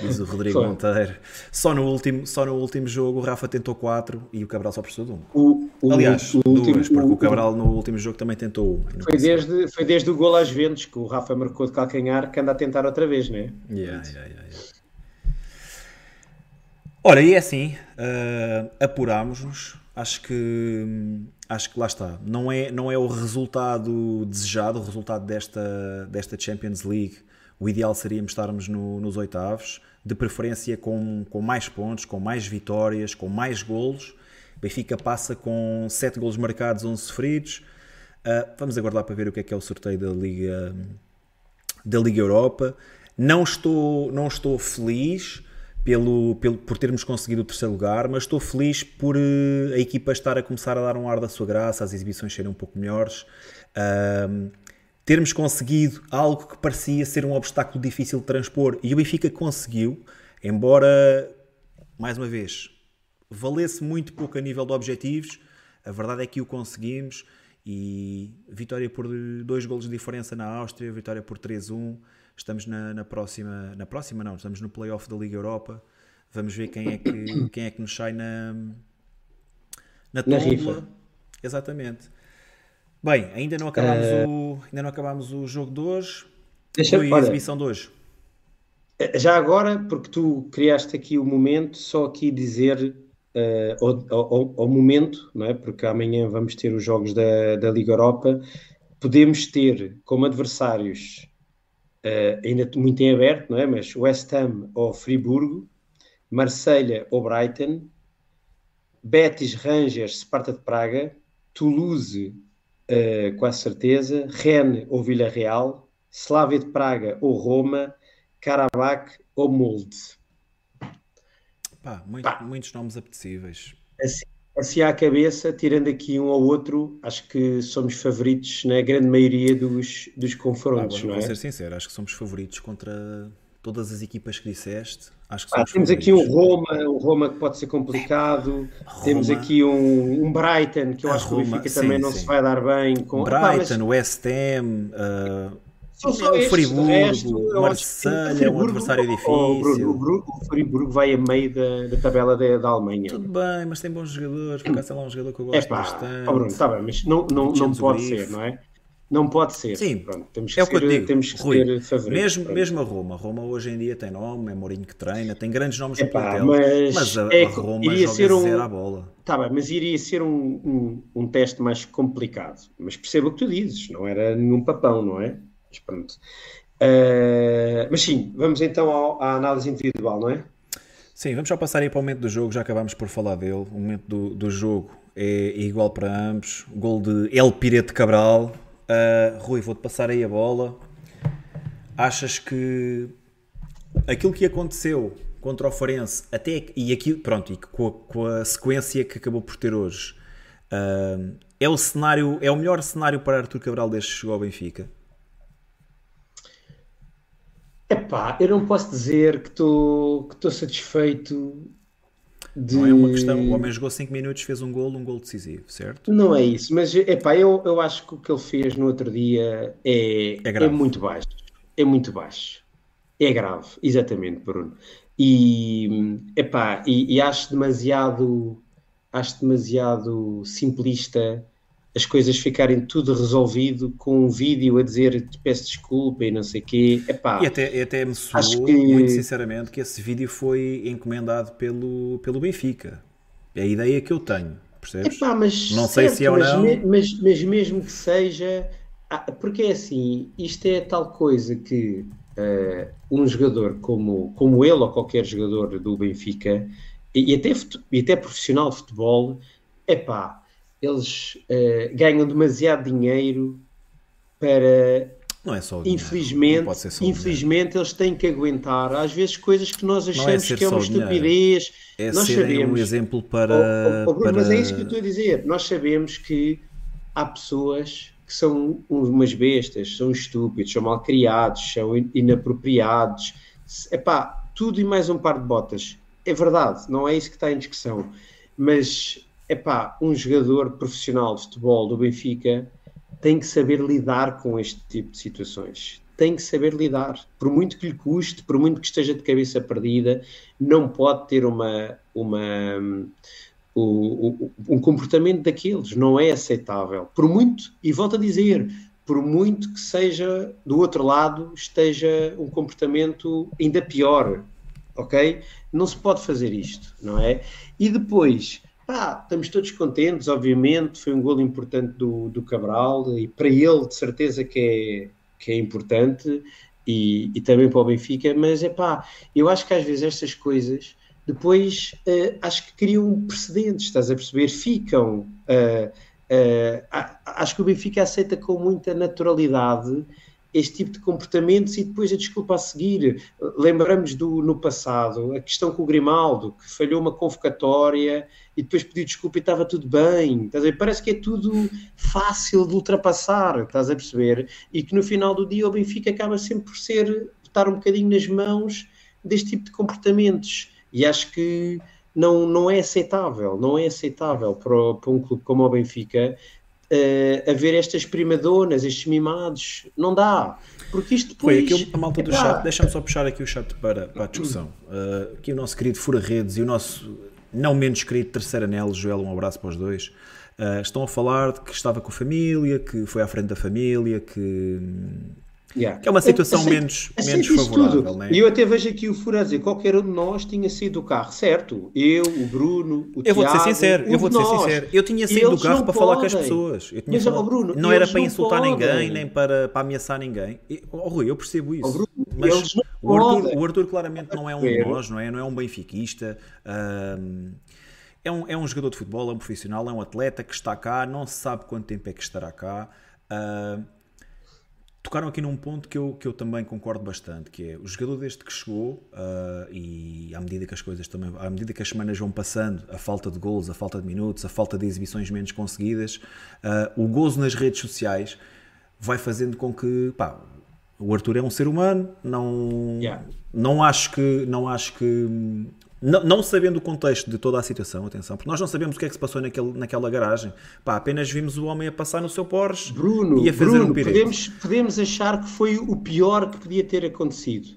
Diz o Rodrigo. Monteiro. Só no, último, só no último jogo o Rafa tentou 4 e o Cabral só precisou de um. O, o, Aliás, o, duas, último, porque o Cabral no último jogo também tentou um. Foi desde, foi desde o gol às Ventos que o Rafa marcou de calcanhar que anda a tentar outra vez, não é? Yeah, yeah, yeah, yeah. Ora, e é assim, uh, apurámos-nos. Acho que acho que lá está. Não é, não é o resultado desejado, o resultado desta, desta Champions League. O ideal seria estarmos no, nos oitavos, de preferência com, com mais pontos, com mais vitórias, com mais golos. Benfica passa com 7 golos marcados, 11 sofridos. Uh, vamos aguardar para ver o que é que é o sorteio da Liga, da Liga Europa. Não estou, não estou feliz pelo, pelo, por termos conseguido o terceiro lugar, mas estou feliz por uh, a equipa estar a começar a dar um ar da sua graça, as exibições serem um pouco melhores, uh, termos conseguido algo que parecia ser um obstáculo difícil de transpor e o Benfica conseguiu, embora, mais uma vez, valesse muito pouco a nível de objetivos, a verdade é que o conseguimos e vitória por dois golos de diferença na Áustria, vitória por 3-1 Estamos na, na, próxima, na próxima não, estamos no playoff da Liga Europa. Vamos ver quem é que, quem é que nos sai na, na, na rifa. Exatamente. Bem, ainda não acabámos, uh... o, ainda não acabámos o jogo de hoje. Deixa, Foi a exibição de hoje. Eh, já agora, porque tu criaste aqui o momento, só aqui dizer uh, ao, ao, ao, momento, não é? porque amanhã vamos ter os jogos da, da Liga Europa, podemos ter como adversários uh, ainda muito em aberto, não é? Mas West Ham ou Friburgo, Marselha ou Brighton, Betis, Rangers, Sparta de Praga, Toulouse, uh, com a certeza, Rennes ou Villarreal, Slavia de Praga ou Roma, Karabakh ou Molde. Pá, muito, Pá. Muitos nomes apetecíveis. Assim, assim à cabeça, tirando aqui um ou outro, acho que somos favoritos na grande maioria dos, dos confrontos. Ah, vou, não é? ser sincero, acho que somos favoritos contra todas as equipas que disseste. Acho que ah, temos aqui um Roma, um Roma que pode ser complicado. Roma, temos aqui um, um Brighton que eu acho Roma, que o Benfica sim, também não sim. se vai dar bem. Com... Brighton, mas... West Ham. Uh são só o Friburgo, resto, Marselha é um adversário difícil. O, Bruno, o, Friburgo vai a meio da, da tabela da, da, Alemanha. Tudo bem, mas tem bons jogadores. Por acaso é lá um jogador que eu gosto é pá, bastante. Oh Bruno, está bem, mas não, não, não pode ser, não é? Não pode ser. Sim, pronto, temos que é o que ser, eu digo. Temos que Rui, favoritos. Mesmo, mesmo a Roma. Roma hoje em dia tem nome, é Mourinho que treina, tem grandes nomes no plantel. Mas, mas a, é, a Roma iria ser um, a bola. Tá bem, mas iria ser um, um, um teste mais complicado. Mas perceba o que tu dizes, não era nenhum papão, não é? Mas pronto. Uh, mas sim, vamos então ao, à análise individual, não é? Sim, vamos só passar aí para o momento do jogo, já acabámos por falar dele. O momento do, do jogo é igual para ambos. Gol de El Pirete Cabral. Uh, Rui, vou-te passar aí a bola. Achas que aquilo que aconteceu contra o Farense, até e aqui, pronto, e com a, com a sequência que acabou por ter hoje, uh, é o cenário, é o melhor cenário para Artur Cabral desde que chegou ao Benfica? Epá, eu não posso dizer que estou que satisfeito de... Não é uma questão, o homem jogou 5 minutos, fez um gol, um gol decisivo, certo? Não é isso, mas epá, eu, eu acho que o que ele fez no outro dia é, é, é muito baixo. É muito baixo. É grave, exatamente, Bruno. E, epá, e, e acho demasiado acho demasiado simplista as coisas ficarem tudo resolvido com um vídeo a dizer te peço desculpa e não sei o quê. Epá, e até, até me soou, que... muito sinceramente, que esse vídeo foi encomendado pelo, pelo Benfica. É a ideia que eu tenho, percebes? Epá, mas não sei se é ou não. Me, mas, mas mesmo que seja... Ah, porque é assim, isto é tal coisa que uh, um jogador como, como ele ou qualquer jogador do Benfica e, e até, e até profissional de futebol, é pá eles uh, ganham demasiado dinheiro para. Não é só Infelizmente, infelizmente eles têm que aguentar às vezes coisas que nós é achamos é que é uma estupidez. É nós sabemos, um exemplo para, oh, oh, oh, para... Mas é isso que eu estou a dizer. Nós sabemos que há pessoas que são umas bestas, são estúpidos, são mal criados, são inapropriados. Epá, tudo e mais um par de botas. É verdade, não é isso que está em discussão. Mas epá, um jogador profissional de futebol do Benfica tem que saber lidar com este tipo de situações. tem que saber lidar. Por muito que lhe custe, por muito que esteja de cabeça perdida, não pode ter uma, uma, um, um comportamento daqueles. Não é aceitável. Por muito, e volto a dizer, por muito que seja do outro lado, esteja um comportamento ainda pior, ok? Não se pode fazer isto, não é? E depois, ah, estamos todos contentes, obviamente, foi um golo importante do, do Cabral e para ele de certeza que é, que é importante e, e também para o Benfica, mas é pá, eu acho que às vezes estas coisas depois uh, acho que criam precedentes, estás a perceber? Ficam. Uh, uh, acho que o Benfica aceita com muita naturalidade este tipo de comportamentos e depois a desculpa a seguir. Lembramos do no passado a questão com o Grimaldo, que falhou uma convocatória e depois pediu desculpa e estava tudo bem. Estás a ver? Parece que é tudo fácil de ultrapassar, estás a perceber? E que no final do dia o Benfica acaba sempre por ser estar um bocadinho nas mãos deste tipo de comportamentos. E acho que não, não é aceitável, não é aceitável para, para um clube como o Benfica uh, haver estas primadonas, estes mimados, não dá. Porque isto depois. Foi a malta do chat, deixa-me só puxar aqui o chat para, para a discussão. Uh, aqui o nosso querido Fura Redes e o nosso não menos querido terceiro anel, Joel, um abraço para os dois. Uh, estão a falar de que estava com a família, que foi à frente da família, que Yeah. Que é uma situação aceito, menos, aceito menos favorável. Né? E eu até vejo aqui o dizer: qualquer um de nós tinha saído do carro, certo? Eu, o Bruno, o Eu vou ser sincero, eu vou ser sincero. Eu tinha saído do carro para podem. falar com as pessoas. Eu tinha Mas, falado, Bruno, não era para insultar podem. ninguém, nem para, para ameaçar ninguém. E, oh, Rui, eu percebo isso. Oh, Bruno, mas o Arthur, o Arthur, claramente não é um de nós, não é? Não é um benfiquista. É um, é um jogador de futebol, é um profissional, é um atleta que está cá, não se sabe quanto tempo é que estará cá. Uh, tocaram aqui num ponto que eu, que eu também concordo bastante, que é o jogador desde que chegou uh, e à medida que as coisas também, à medida que as semanas vão passando, a falta de gols, a falta de minutos, a falta de exibições menos conseguidas, uh, o gozo nas redes sociais vai fazendo com que pá, o Arthur é um ser humano, não, yeah. não acho que não acho que não, não, sabendo o contexto de toda a situação, atenção, porque nós não sabemos o que é que se passou naquele, naquela garagem. Pá, apenas vimos o homem a passar no seu Porsche Bruno, e a fazer Bruno, um pirete. Podemos, podemos achar que foi o pior que podia ter acontecido.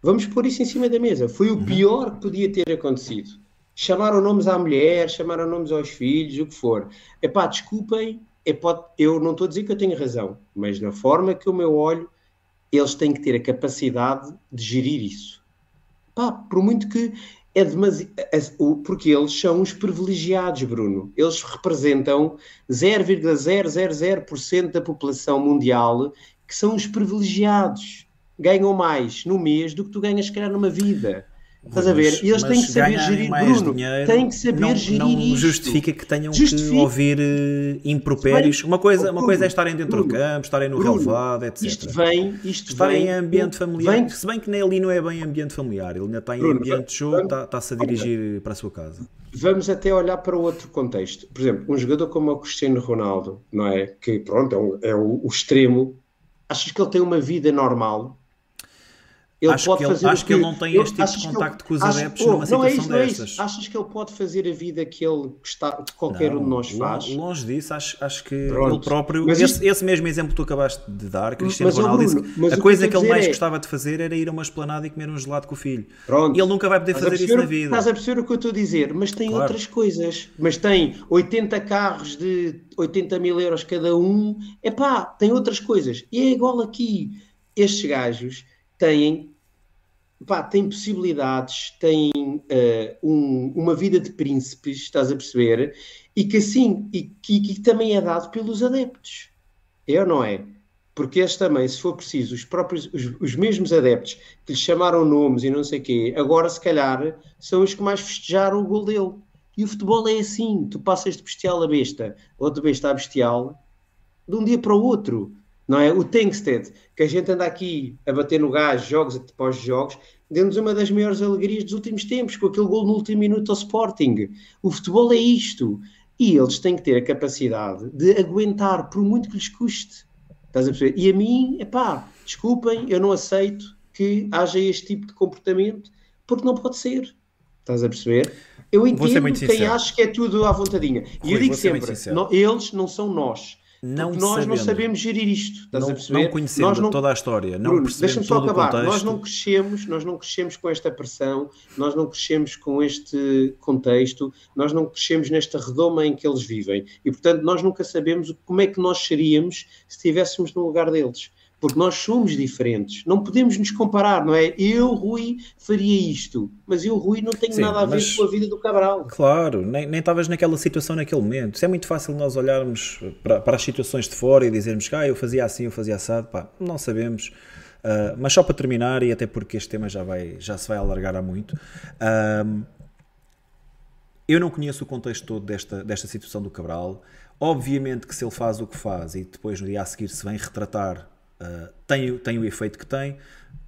Vamos pôr isso em cima da mesa. Foi o uhum. pior que podia ter acontecido. Chamaram nomes à mulher, chamaram nomes aos filhos, o que for. É pá, desculpem, pode, eu não estou a dizer que eu tenho razão, mas na forma que o meu olho, eles têm que ter a capacidade de gerir isso. Pá, por muito que é demasiado. Porque eles são os privilegiados, Bruno. Eles representam 0,000% da população mundial que são os privilegiados. Ganham mais no mês do que tu ganhas, se calhar, numa vida. Estás a ver? Eles têm que saber gerir, Bruno, dinheiro, têm que saber não, gerir não isto. justifica que tenham justifica. que ouvir uh, impropérios. Uma coisa, uma coisa é estarem dentro Bruno, do campo, estarem no Bruno, relevado, etc. Isto vem, isto estarem vem, em ambiente familiar. Vem, se bem que nem ali não é bem ambiente familiar, ele ainda está em ambiente de está, está-se a dirigir okay. para a sua casa. Vamos até olhar para outro contexto. Por exemplo, um jogador como o Cristiano Ronaldo, não é? Que pronto, é, um, é o, o extremo. Achas que ele tem uma vida normal? Ele acho pode que ele, fazer acho que ele não tem este tipo de contacto com os adeptos acho, numa situação não é isso, não é. Achas que ele pode fazer a vida que ele está, que qualquer não, um de nós faz? Longe disso, acho, acho que Pronto. ele próprio. Esse, isto, esse, mesmo exemplo que tu acabaste de dar, Cristiano mas, Ronaldo, disse a coisa que, ele mais é... gostava de fazer era ir a uma esplanada e comer um gelado com o filho. Pronto. E ele nunca vai poder fazer isso na vida. Estás a perceber o que eu estou a dizer? Mas tem claro. outras coisas. Mas tem 80 carros de 80 mil euros cada um. É pá, tem outras coisas. E é igual aqui. Estes gajos têm pá, tem possibilidades, tem uh, um, uma vida de príncipes, estás a perceber? E que assim, e que, que, também é dado pelos adeptos. É ou não é? Porque eles também, se for preciso, os próprios, os, os mesmos adeptos que lhe chamaram nomes e não sei o quê, agora se calhar são os que mais festejaram o gol dele. E o futebol é assim, tu passas de bestial a besta, ou de besta a bestial, de um dia para o outro não é? O Tankstead, que a gente anda aqui a bater no gás, jogos após jogos, deu-nos uma das maiores alegrias dos últimos tempos, com aquele gol no último minuto ao Sporting. O futebol é isto. E eles têm que ter a capacidade de aguentar, por muito que lhes custe. Estás a perceber? E a mim, epá, desculpem, eu não aceito que haja este tipo de comportamento, porque não pode ser. Estás a perceber? Eu entendo quem acha que é tudo à vontadinha. E eu digo sempre, não, eles não são nós não nós sabendo, não sabemos gerir isto. Estás não, a perceber? não conhecendo nós não, toda a história, não Bruno, só todo o acabar. contexto. Nós não crescemos, nós não crescemos com esta pressão, nós não crescemos com este contexto, nós não crescemos nesta redoma em que eles vivem. E portanto, nós nunca sabemos como é que nós seríamos se estivéssemos no lugar deles. Porque nós somos diferentes, não podemos nos comparar, não é? Eu, Rui, faria isto, mas eu, Rui, não tenho Sim, nada a ver mas- com a vida do Cabral. Claro, nem estavas naquela situação naquele momento. Isso é muito fácil nós olharmos para, para as situações de fora e dizermos que ah, eu fazia assim, eu fazia assado. Pá, não sabemos. Ah, mas só para terminar, e até porque este tema já, vai, já se vai alargar há muito, ahm, eu não conheço o contexto todo desta, desta situação do Cabral. Obviamente que se ele faz o que faz e depois no dia a seguir se vem retratar, ah, tem, o- tem o efeito que tem,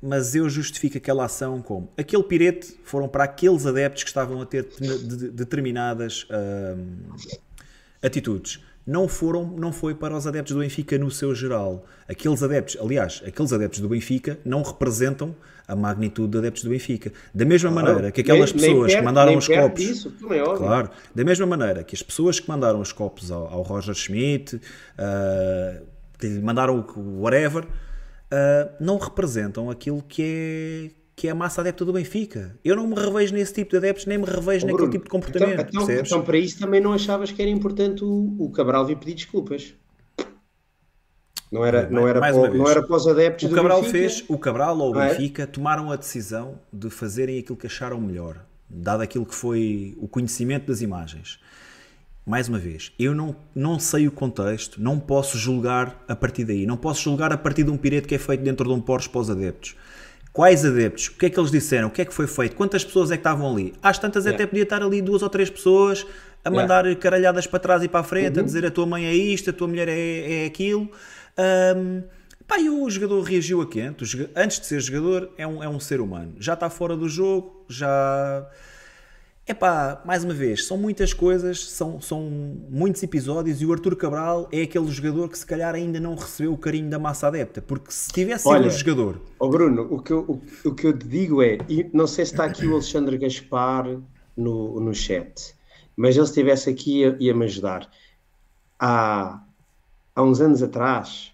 mas eu justifico aquela ação como aquele pirete foram para aqueles adeptos que estavam a ter de- de- determinadas atitudes. Não foram, não foi para os adeptos do Benfica no seu geral. Aqueles adeptos, aliás, aqueles adeptos do Benfica não representam a magnitude de adeptos do Benfica. Da mesma maneira que aquelas Nem- nem pessoas que perto- mandaram nem os copos disso, é. Claro, da mesma maneira que as pessoas que mandaram os copos ao, ao Roger Schmidt, ah, que lhe mandaram o whatever, ah, não representam aquilo que é, que é a massa adepta do Benfica. Eu não me revejo nesse tipo de adeptos, nem me revejo Ó, naquele tipo de comportamento, Então, então, então, para isso também não achavas que era importante o, o Cabral vir pedir desculpas. Não era, não era, Mais para, não era para os adeptos O Cabral Benfica. fez, o Cabral ou o é? Benfica tomaram a decisão de fazerem aquilo que acharam melhor, dado aquilo que foi o conhecimento das imagens. Mais uma vez, eu não, não sei o contexto, não posso julgar a partir daí, não posso julgar a partir de um pirete que é feito dentro de um Porsche para os adeptos. Quais adeptos? O que é que eles disseram? O que é que foi feito? Quantas pessoas é que estavam ali? Às tantas Yeah. até podia estar ali duas ou três pessoas a mandar caralhadas para trás e para a frente, a dizer a tua mãe é isto, a tua mulher é, é aquilo. Ahm, pá, e o jogador reagiu a quente. Antes de ser jogador, é um, é um ser humano. Já está fora do jogo, já. Epá, mais uma vez, são muitas coisas, são, são muitos episódios e o Arthur Cabral é aquele jogador que se calhar ainda não recebeu o carinho da massa adepta, porque se tivesse sido Olha, um jogador Ó Bruno, o que, eu, o, o que eu te digo é, e não sei se está aqui o Alexandre Gaspar no, no chat, mas ele se estivesse aqui ia- ia-me ajudar. Há, há uns anos atrás,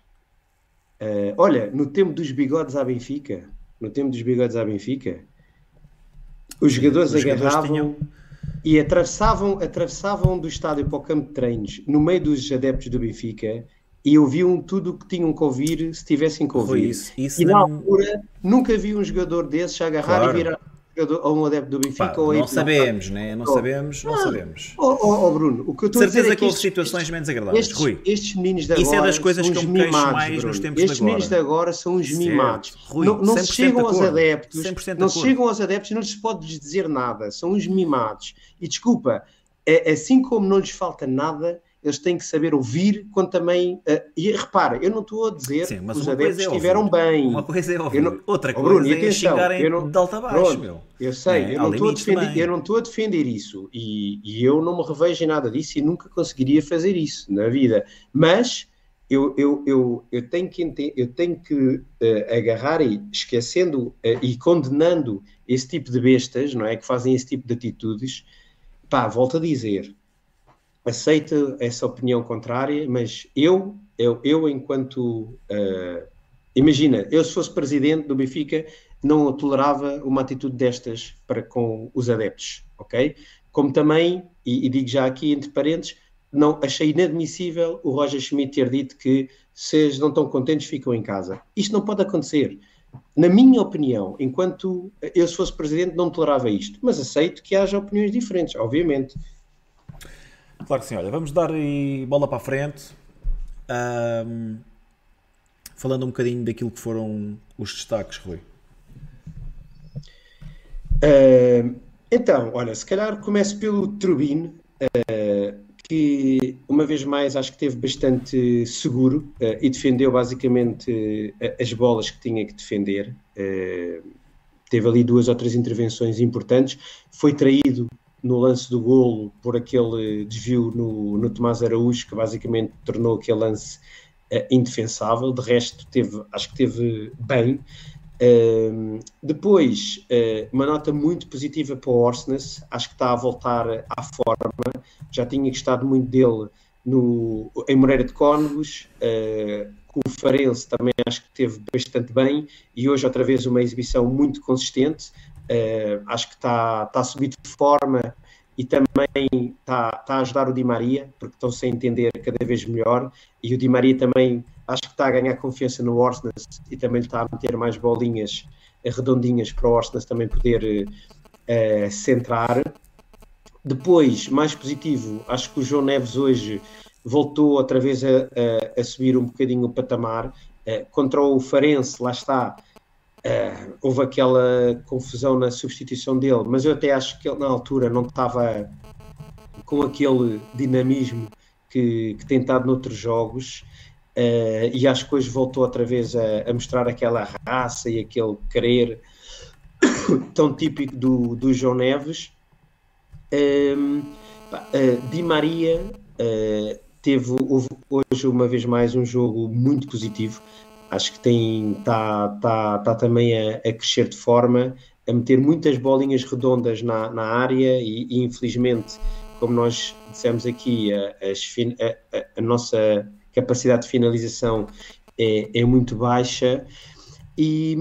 eh, olha, no tempo dos bigodes à Benfica, no tempo dos bigodes à Benfica, os jogadores os jogadores agarravam tinham- e atravessavam, atravessavam do estádio para o campo de treinos, no meio dos adeptos do Benfica, e ouviam tudo o que tinham que ouvir se tivessem que Foi ouvir. isso. Isso E na não- altura nunca vi um jogador desses agarrar Claro. e virar jogador, a um adepto do Benfica Pá, ou não ir- sabemos, né? Não Oh. sabemos, não Ah, sabemos. Oh, oh, oh, Bruno, o que eu De estou a dizer certeza é que houve situações menos agradáveis. estes, Rui, estes meninos de agora Isso é das coisas são que eu me queixo mais nos Bruno. tempos de Estes meninos de agora. são uns mimados. Rui, não não se 100% chegam aos de adeptos, 100% de não se chegam aos adeptos e não lhes pode dizer nada. São uns mimados. E desculpa, é, assim como não lhes falta nada, eles têm que saber ouvir quando também. eh, e repara, eu não estou a dizer Sim, que os adeptos é estiveram bem. Uma coisa é ouvir. Não- Outra Oh, coisa Bruno, é atenção, xingarem não- de alta baixo, Pronto, meu. Eu sei, É, eu, não estou a defender, também. eu não estou a defender isso e, e eu não me revejo em nada disso e nunca conseguiria fazer isso na vida. Mas eu, eu, eu, eu tenho que, eu tenho que eh, agarrar e esquecendo eh, e condenando esse tipo de bestas, não é? Que fazem esse tipo de atitudes. Pá, volto a dizer, aceito essa opinião contrária, mas eu, eu, eu enquanto eh, imagina, eu se fosse presidente do Benfica não tolerava uma atitude destas para com os adeptos, ok? Como também, e, e digo já aqui entre parênteses, não, achei inadmissível o Roger Schmidt ter dito que se não estão contentes ficam em casa. Isto não pode acontecer. Na minha opinião, enquanto eu se fosse presidente não tolerava isto, mas aceito que haja opiniões diferentes, obviamente. Claro que sim, olha, vamos dar aí bola para a frente. Ahm, falando um bocadinho daquilo que foram os destaques, Rui. Uh, então, olha, se calhar começo pelo Trubin, uh, que uma vez mais acho que teve bastante seguro uh, e defendeu basicamente uh, as bolas que tinha que defender. teve ali duas ou três intervenções importantes. Foi traído no lance do golo por aquele desvio no, no Tomás Araújo, que basicamente tornou aquele lance indefensável. De resto, teve, acho que teve bem. Uh, depois, uh, uma nota muito positiva para o Orsnes, acho que está a voltar à forma, já tinha gostado muito dele no, em Moreira de Cónegos, uh, com o Farense também acho que teve bastante bem e hoje outra vez uma exibição muito consistente. Uh, acho que está tá a subir de forma e também está tá a ajudar o Di Maria, porque estão-se a entender cada vez melhor. E o Di Maria também acho que está a ganhar confiança no Orsnes e também está a meter mais bolinhas redondinhas para o Orsnes também poder uh, centrar. Depois, mais positivo, acho que o João Neves hoje voltou outra vez a, a, a subir um bocadinho o patamar. Uh, contra o Farense, lá está, uh, houve aquela confusão na substituição dele, mas eu até acho que ele na altura não estava com aquele dinamismo que, que tem estado noutros jogos. Uh, e acho que hoje voltou outra vez a, a, mostrar aquela raça e aquele querer tão típico do, do João Neves. Uh, Di Maria uh, teve houve, hoje uma vez mais um jogo muito positivo. Acho que tem está tá, tá também a, a, crescer de forma, a meter muitas bolinhas redondas na, na área e, e infelizmente, como nós dissemos aqui, a, a, a nossa capacidade de finalização é, é muito baixa. E,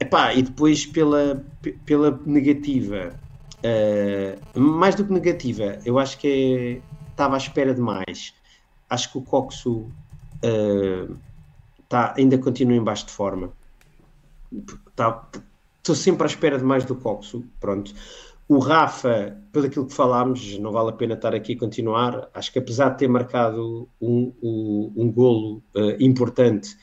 epá, e depois pela, pela negativa, uh, mais do que negativa, eu acho que é, estava à espera de mais. Acho que o Coxo uh, tá, ainda continua em baixo de forma. Tá, estou sempre à espera de mais do Coxo. Pronto. O Rafa, pelo aquilo que falámos, não vale a pena estar aqui a continuar. Acho que apesar de ter marcado um, um, um golo uh, importante,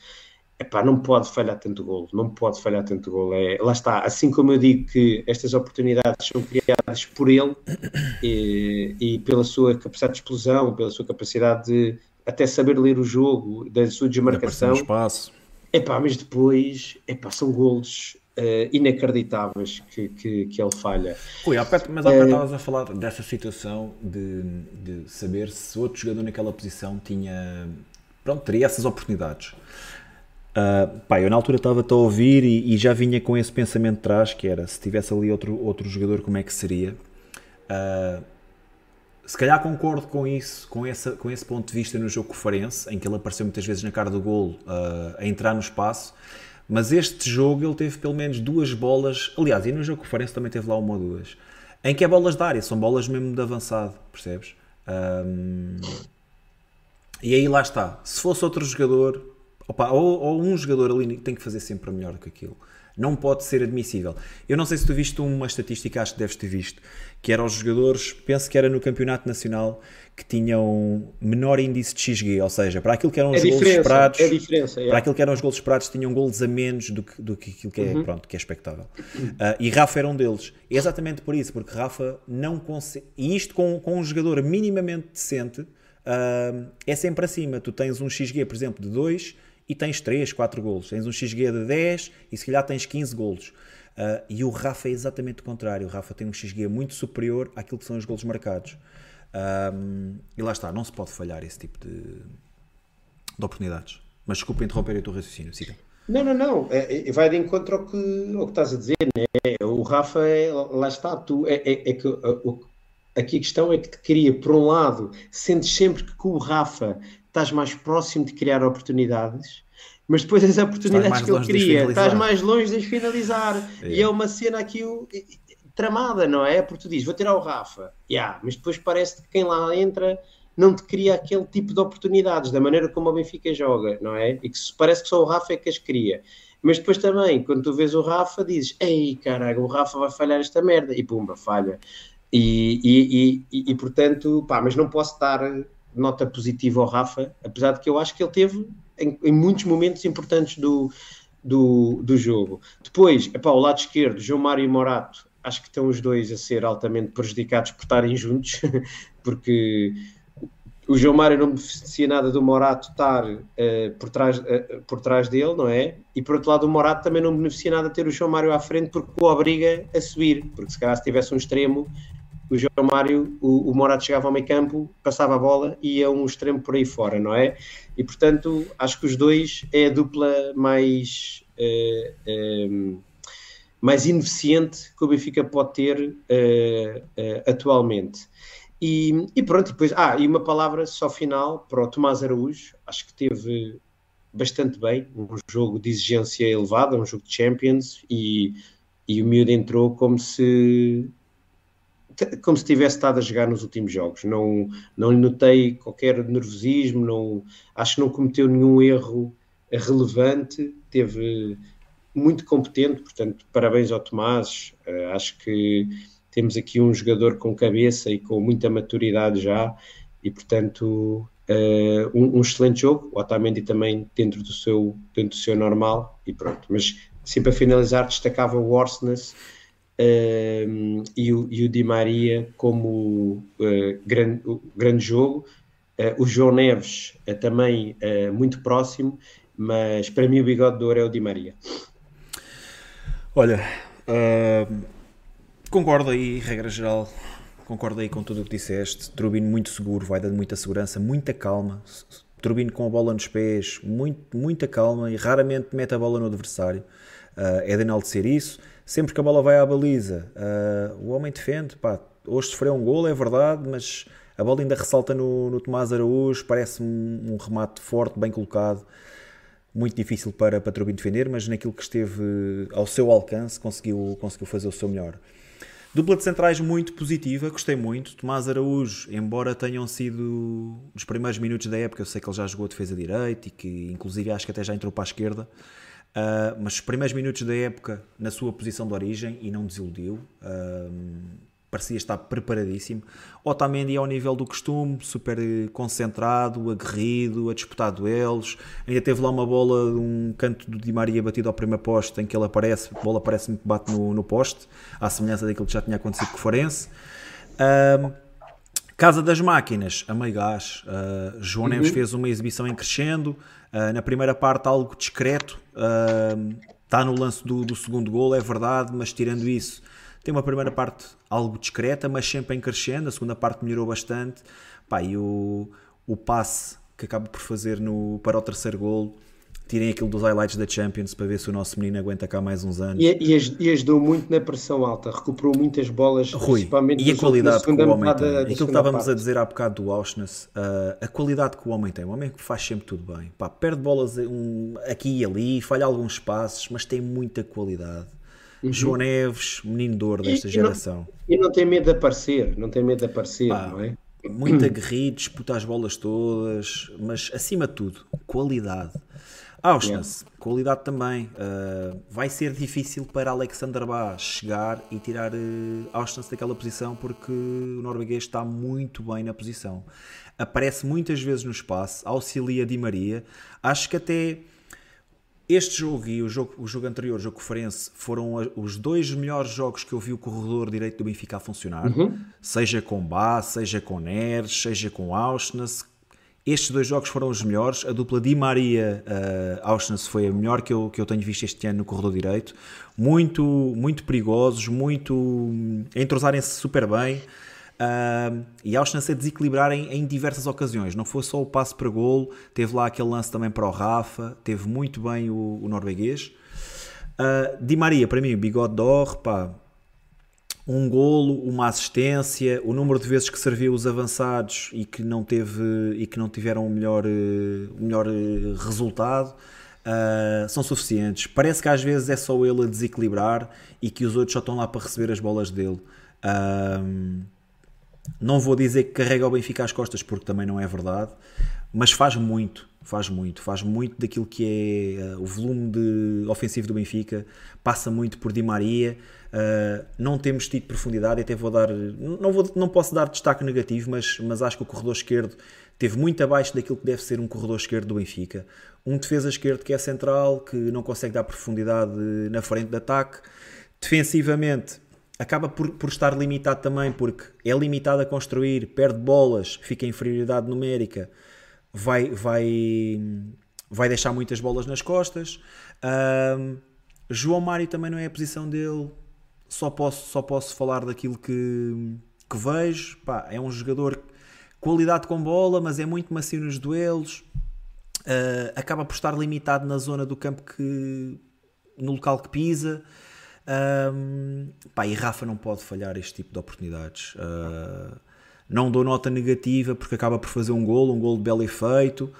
epá, não pode falhar tanto golo, não pode falhar tanto golo. É, lá está, assim como eu digo que estas oportunidades são criadas por ele e, e pela sua capacidade de explosão, pela sua capacidade de até saber ler o jogo, da sua desmarcação. Espaço. Epá, mas depois epá, são golos uh, inacreditáveis que, que, que, ele falha. Ui, há perto, mas há uh, estavas a falar dessa situação de, de saber se outro jogador naquela posição tinha. Pronto, teria essas oportunidades. Uh, pá, eu na altura estava-te a ouvir e, e, já vinha com esse pensamento de trás, que era, se tivesse ali outro, outro jogador, como é que seria? Uh, se calhar concordo com isso, com, essa, com esse ponto de vista no jogo com o Farense, em que ele apareceu muitas vezes na cara do golo, uh, a entrar no espaço, mas este jogo ele teve pelo menos duas bolas. Aliás, e no jogo que o Farense também teve lá uma ou duas. Em que é bolas da área, são bolas mesmo de avançado, percebes? Um, e aí lá está. Se fosse outro jogador, opa, ou, ou, um jogador ali tem que fazer sempre melhor do que aquilo. Não pode ser admissível. Eu não sei se tu viste uma estatística, acho que deves ter visto, que era os jogadores, penso que era no Campeonato Nacional, que tinham menor índice de XG, ou seja, para aquilo que eram os é gols esperados, é é. para aquilo que eram os gols esperados, tinham gols a menos do que, do que aquilo que é, uhum. pronto, que é expectável. Uh, e Rafa era um deles. É exatamente por isso, porque Rafa não consegue. E isto com, com um jogador minimamente decente uh, é sempre acima. Tu tens um XG, por exemplo, de 2 e tens 3, 4 golos. Tens um XG de 10 e se calhar tens 15 golos. Uh, e o Rafa é exatamente o contrário. O Rafa tem um XG muito superior àquilo que são os golos marcados. Um, e lá está, não se pode falhar esse tipo de, de oportunidades. Mas desculpa interromper o teu raciocínio, siga. Não, não, não. É, é, vai de encontro ao que, ao que estás a dizer. Né? O Rafa, é, lá está, tu, é, é, é que aqui a questão é que te cria, por um lado, sentes sempre que com o Rafa estás mais próximo de criar oportunidades, mas depois as oportunidades que ele cria, estás mais longe de as finalizar. E é uma cena aqui tramada, não é? Porque tu dizes, vou tirar o Rafa, yeah, mas depois parece que quem lá entra não te cria aquele tipo de oportunidades, da maneira como o Benfica joga, não é? E que parece que só o Rafa é que as cria. Mas depois também, quando tu vês o Rafa, dizes, ei, caralho, o Rafa vai falhar esta merda, e pumba, falha. E, e, e, e, portanto, pá, mas não posso dar nota positiva ao Rafa, apesar de que eu acho que ele teve em, em muitos momentos importantes do, do, do jogo. Depois, epá, o lado esquerdo, João Mário e Morato, acho que estão os dois a ser altamente prejudicados por estarem juntos, porque o João Mário não beneficia nada do Morato estar uh, por, trás, uh, por trás dele, não é? E por outro lado, o Morato também não beneficia nada ter o João Mário à frente porque o obriga a subir, porque se calhar se tivesse um extremo, o João Mário, o, o Morato chegava ao meio campo, passava a bola e ia um extremo por aí fora, não é? E portanto, acho que os dois é a dupla mais. Uh, mais ineficiente que o Benfica pode ter uh, atualmente. E, e pronto, depois, ah, e uma palavra só final para o Tomás Araújo, acho que teve bastante bem, um jogo de exigência elevada, um jogo de Champions, e, e o miúdo entrou como se como se tivesse estado a jogar nos últimos jogos. Não, não notei qualquer nervosismo, não, acho que não cometeu nenhum erro relevante, teve muito competente, portanto, parabéns ao Tomás. Uh, acho que temos aqui um jogador com cabeça e com muita maturidade já, e portanto, uh, um, um, excelente jogo. O Otamendi também dentro do seu, dentro do seu normal, e pronto. Mas, assim, para finalizar, destacava o Orsnes uh, e, o, e o Di Maria como uh, grande, grande jogo. o João Neves também muito próximo, mas para mim o bigode de ouro é o Di Maria. Olha, uh, concordo aí, regra geral, concordo aí com tudo o que disseste. Turbino muito seguro, vai dando muita segurança, muita calma. Turbino com a bola nos pés, muito, muita calma e raramente mete a bola no adversário. Uh, é de enaltecer isso. Sempre que a bola vai à baliza, uh, o homem defende. Pá, hoje sofreu um gol, é verdade, mas a bola ainda ressalta no, no Tomás Araújo. Parece um, um remate forte, bem colocado muito difícil para, para defender, mas naquilo que esteve ao seu alcance conseguiu, conseguiu fazer o seu melhor. Dupla de centrais muito positiva, gostei muito. Tomás Araújo, embora tenham sido os primeiros minutos da época, eu sei que ele já jogou defesa direita e que inclusive acho que até já entrou para a esquerda, uh, mas os primeiros minutos da época na sua posição de origem e não desiludiu. Uh, parecia estar preparadíssimo. Otamendi ao nível do costume, super concentrado, aguerrido, a disputar duelos. Ainda teve lá uma bola, um canto do Di Maria batido ao primeiro poste, em que ele aparece, a bola parece-me que bate no, no poste, à semelhança daquilo que já tinha acontecido com o Forense. Um, Casa das Máquinas, a meio gás. Uh, João uhum. Neves fez uma exibição em crescendo. Uh, na primeira parte, algo discreto. Está uh, no lance do, do segundo gol, é verdade, mas tirando isso, tem uma primeira parte algo discreta, mas sempre em crescendo. A segunda parte melhorou bastante. Pá, e o, o passe que acaba por fazer no, para o terceiro gol. Tirem aquilo dos highlights da Champions para ver se o nosso menino aguenta cá mais uns anos. E, e, e ajudou muito na pressão alta, recuperou muitas bolas, Rui, principalmente e a qualidade que o homem tem. Aquilo que estávamos parte. a dizer há bocado do Auschwitz, uh, a qualidade que o homem tem, o homem que faz sempre tudo bem. Pá, perde bolas um, aqui e ali, falha alguns passos, mas tem muita qualidade. Uhum. João Neves, menino de ouro desta e, geração. E não, e não, tem medo de aparecer, não tem medo de aparecer, Pá, não é? Muito aguerrido, disputa as bolas todas, mas acima de tudo, qualidade. Auschwitz, yeah. qualidade também. Uh, vai ser difícil para Alexander Bá chegar e tirar uh, Auschwitz daquela posição porque o norueguês está muito bem na posição. Aparece muitas vezes no espaço, auxilia Di Maria. Acho que até este jogo e o jogo, o jogo anterior, o jogo conferência, foram os dois melhores jogos que eu vi o corredor direito do Benfica a funcionar. Uhum. Seja com Bá, seja com Neres, seja com Auschwitz. Estes dois jogos foram os melhores. A dupla Di Maria uh, Auschwitz foi a melhor que eu, que eu tenho visto este ano no corredor direito. Muito, muito perigosos, muito. entrosarem-se super bem. Uh, e Auschwitz a desequilibrar em, diversas ocasiões. Não foi só o passo para golo, teve lá aquele lance também para o Rafa, teve muito bem o, o norueguês. Uh, Di Maria, para mim, bigode d'or, pá, um golo, uma assistência, o número de vezes que serviu os avançados e que não, teve, e que não tiveram o melhor, o melhor resultado. Uh, são suficientes. Parece que às vezes é só ele a desequilibrar e que os outros só estão lá para receber as bolas dele. Uh, não vou dizer que carrega o Benfica às costas, porque também não é verdade, mas faz muito, faz muito, faz muito daquilo que é uh, o volume de ofensivo do Benfica, passa muito por Di Maria. Uh, não temos tido profundidade, até vou dar, não, vou, não posso dar destaque negativo, mas, mas acho que o corredor esquerdo teve muito abaixo daquilo que deve ser um corredor esquerdo do Benfica. Um defesa esquerdo que é central, que não consegue dar profundidade na frente de ataque. Defensivamente, acaba por, por estar limitado também, porque é limitado a construir, perde bolas, fica em inferioridade numérica, vai, vai, vai deixar muitas bolas nas costas. Um, João Mário também não é a posição dele, só posso, só posso falar daquilo que, que vejo. Pá, é um jogador qualidade com bola, mas é muito macio nos duelos. Uh, acaba por estar limitado na zona do campo que no local que pisa. Um, pá, e Rafa não pode falhar este tipo de oportunidades. Uh, não dou nota negativa porque acaba por fazer um golo, um golo de belo efeito,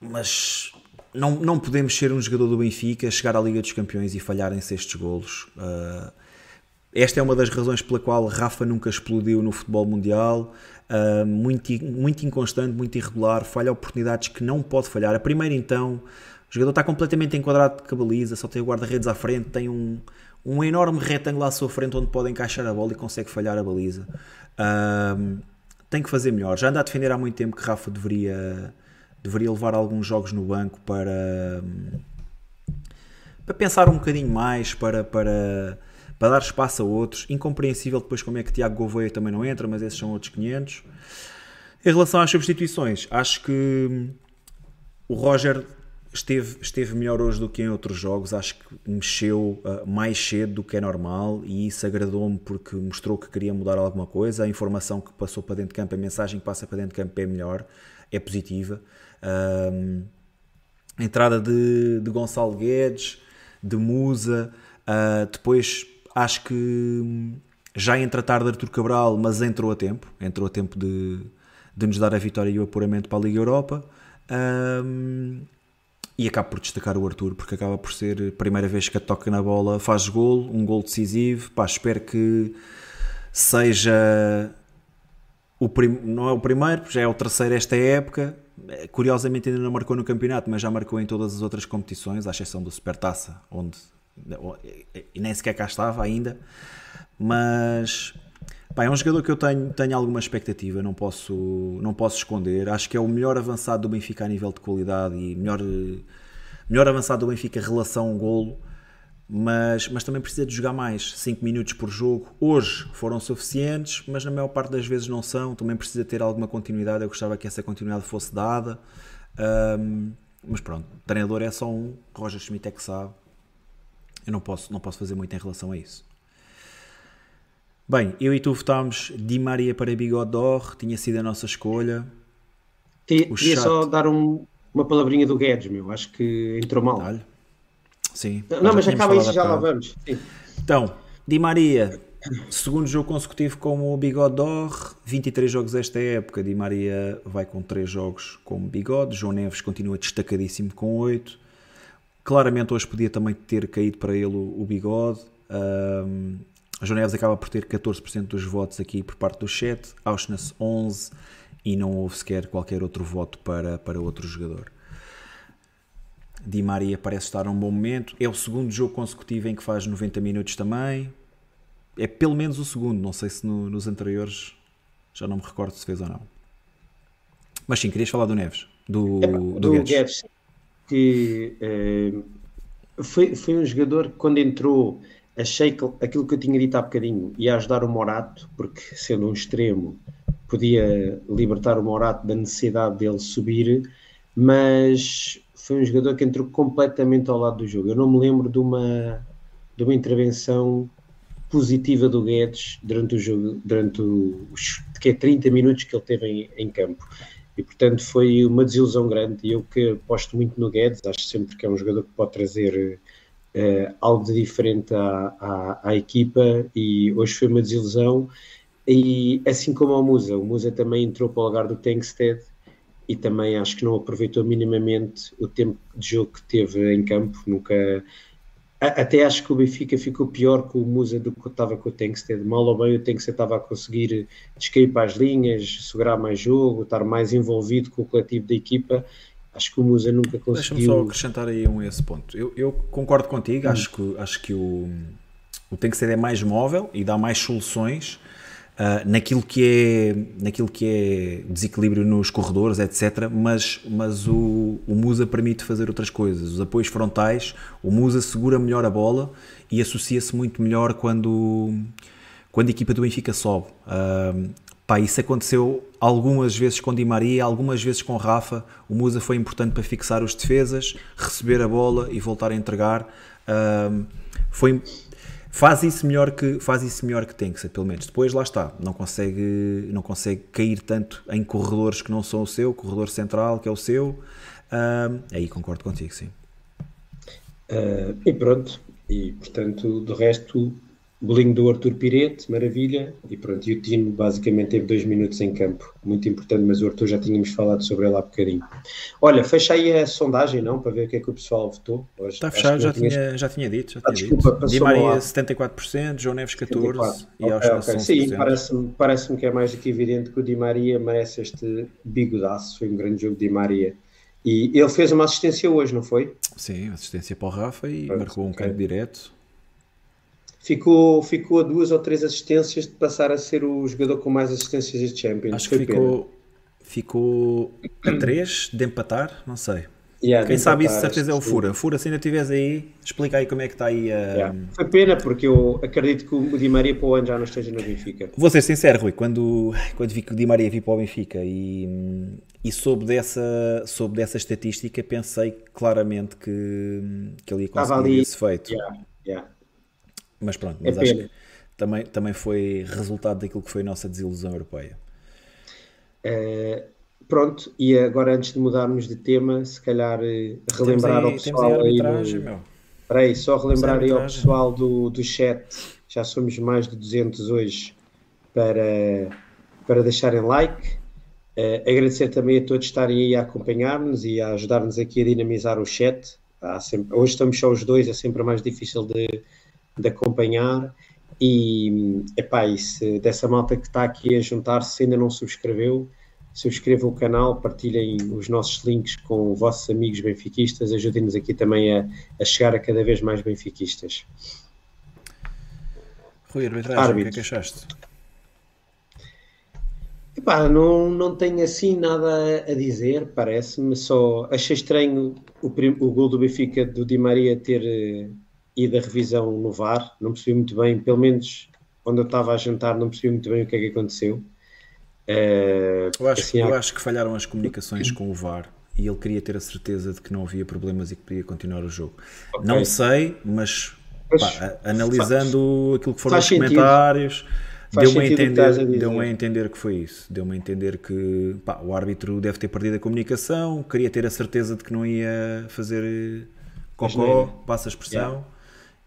mas não, não podemos ser um jogador do Benfica, chegar à Liga dos Campeões e falhar em estes golos. Uh, esta é uma das razões pela qual Rafa nunca explodiu no futebol mundial. Uh, muito, muito inconstante, muito irregular, falha oportunidades que não pode falhar. A primeira, então, o jogador está completamente enquadrado de cabaliza, só tem o guarda-redes à frente, tem um, um enorme retângulo à sua frente onde pode encaixar a bola e consegue falhar a baliza. Uh, tem que fazer melhor. Já anda a defender há muito tempo que Rafa deveria, deveria levar alguns jogos no banco para, para pensar um bocadinho mais, para, para, para dar espaço a outros. Incompreensível depois como é que Tiago Gouveia também não entra, mas esses são outros 500. Em relação às substituições, acho que o Roger esteve, esteve melhor hoje do que em outros jogos. Acho que mexeu uh, mais cedo do que é normal e isso agradou-me porque mostrou que queria mudar alguma coisa. A informação que passou para dentro de campo, a mensagem que passa para dentro de campo é melhor, é positiva. A entrada de, de Gonçalo Guedes, de Musa, uh, depois acho que já entra tarde Artur Cabral, mas entrou a tempo, entrou a tempo de, de nos dar a vitória e o apuramento para a Liga Europa. Um, e acabo por destacar o Arthur porque acaba por ser a primeira vez que a toca na bola, faz gol, um gol decisivo. Pá, espero que seja o prim... não é o primeiro, já é o terceiro esta época. Curiosamente ainda não marcou no campeonato, mas já marcou em todas as outras competições, à exceção do Supertaça, onde nem sequer cá estava ainda. Mas Pá, é um jogador que eu tenho, tenho alguma expectativa, não posso, não posso esconder. Acho que é o melhor avançado do Benfica a nível de qualidade e melhor, melhor avançado do Benfica em relação ao golo, mas, mas também precisa de jogar mais. 5 minutos por jogo. Hoje foram suficientes, mas na maior parte das vezes não são. Também precisa ter alguma continuidade. Eu gostava que essa continuidade fosse dada. Um, mas pronto, treinador é só um. Roger Schmidt é que sabe. Eu não posso, não posso fazer muito em relação a isso. Bem, eu e tu votámos Di Maria para Bigode d'Or, tinha sido a nossa escolha. Queria só dar um, uma palavrinha do Guedes, meu, acho que entrou mal. Dá Sim. Não, mas acaba isso já lá vamos. Sim. Então, Di Maria, segundo jogo consecutivo como o Bigode d'Or, 23 jogos esta época. Di Maria vai com 3 jogos como Bigode, João Neves continua destacadíssimo com 8. Claramente hoje podia também ter caído para ele o, o Bigode. Um, João Neves acaba por ter 14% dos votos aqui por parte do chat, Auschwitz 11% e não houve sequer qualquer outro voto para, para outro jogador. Di Maria parece estar num bom momento. É o segundo jogo consecutivo em que faz 90 minutos também. É pelo menos o segundo, não sei se no, nos anteriores já não me recordo se fez ou não. Mas sim, querias falar do Neves, do, é, do, do Guedes. Guedes. Que eh, foi, foi um jogador que quando entrou achei que aquilo que eu tinha dito há bocadinho ia ajudar o Morato, porque sendo um extremo podia libertar o Morato da necessidade dele subir, mas foi um jogador que entrou completamente ao lado do jogo. Eu não me lembro de uma, de uma intervenção positiva do Guedes durante o jogo, durante os que é 30 minutos que ele teve em, em campo. E portanto foi uma desilusão grande. E eu que aposto muito no Guedes, acho sempre que é um jogador que pode trazer uh, algo de diferente à, à, à, equipa e hoje foi uma desilusão. E assim como o Musa, o Musa também entrou para o lugar do Tankstead e também acho que não aproveitou minimamente o tempo de jogo que teve em campo. Nunca. Até acho que o Benfica ficou pior com o Musa do que estava com o Tankstead. Mal ou bem, o Tankstead estava a conseguir descair para as linhas, segurar mais jogo, estar mais envolvido com o coletivo da equipa Acho que o Musa nunca conseguiu. Deixa-me só acrescentar aí um esse ponto. Eu, eu concordo contigo, hum. acho que, acho que o, o tem que ser é mais móvel e dá mais soluções uh, naquilo, que é, naquilo que é desequilíbrio nos corredores, etc. Mas, mas o, o Musa permite fazer outras coisas. Os apoios frontais, o Musa segura melhor a bola e associa-se muito melhor quando, quando a equipa do Benfica sobe. Uh, Pá, isso aconteceu algumas vezes com Di Maria, algumas vezes com Rafa. O Musa foi importante para fixar os defesas, receber a bola e voltar a entregar. Um, foi, faz isso melhor que faz isso melhor que tem que ser, pelo menos. Depois lá está, não consegue não consegue cair tanto em corredores que não são o seu, corredor central que é o seu. Um, aí concordo contigo, sim. Uh, e pronto, e portanto, do resto bolinho do Arthur Pirete, maravilha. E pronto, e o Tino basicamente teve dois minutos em campo, muito importante, mas o Arthur já tínhamos falado sobre ele há bocadinho. Olha, fecha aí a sondagem, não? Para ver o que é que o pessoal votou. Hoje, Está fechado, já, tinhas... tinha, já tinha dito. Já ah, tinha desculpa, dito. Di Maria 74%, João Neves 14% 74. e okay, okay. Sim, parece-me parece que é mais do que evidente que o Di Maria merece este bigodaço. Foi um grande jogo de Di Maria. E ele fez uma assistência hoje, não foi? Sim, assistência para o Rafa e Pronto, marcou um okay. canto direto ficou, ficou a duas ou três assistências de passar a ser o jogador com mais assistências de Champions. Acho que ficou, ficou a três de empatar, não sei. Yeah, Quem sabe isso, certeza é o Fura. Fura, se ainda estiveres aí, explica aí como é que está aí a. Yeah. Foi pena, porque eu acredito que o Di Maria para o ano já não esteja no Benfica. Vou ser sincero, Rui, quando, quando vi que o Di Maria vir para o Benfica e, e soube, dessa, soube dessa estatística, pensei claramente que, que ele ia conseguir ali, esse feito. Yeah, yeah. Mas pronto, é mas é acho que também, também foi resultado daquilo que foi a nossa desilusão europeia. Uh, pronto, e agora antes de mudarmos de tema, se calhar eh, relembrar aí, ao pessoal aí, no... Peraí, só relembrar aí ao pessoal do, do chat, já somos mais de 200 hoje, para, para deixarem like. Uh, agradecer também a todos estarem aí a acompanhar-nos e a ajudar-nos aqui a dinamizar o chat. Sempre, hoje estamos só os dois, é sempre mais difícil de, de acompanhar. E, epá, e se dessa malta que está aqui a juntar-se, se ainda não subscreveu, subscrevam o canal, partilhem os nossos links com vossos amigos benfiquistas, ajudem-nos aqui também a, a, chegar a cada vez mais benfiquistas. Rui, arbitragem, o que é que achaste? Epá, não, não tenho assim nada a dizer, parece-me, só achei estranho o, o gol do Benfica do Di Maria ter e da revisão no VAR, não percebi muito bem, pelo menos quando eu estava a jantar, não percebi muito bem o que é que aconteceu. Uh, eu, acho, assim, eu há... acho que falharam as comunicações com o VAR e ele queria ter a certeza de que não havia problemas e que podia continuar o jogo. Okay. Não sei, mas pá, analisando faz, aquilo que foram os comentários, deu-me a, entender, deu a entender que foi isso. Deu-me a entender que pá, o árbitro deve ter perdido a comunicação, queria ter a certeza de que não ia fazer cocó, passa a expressão. Yeah.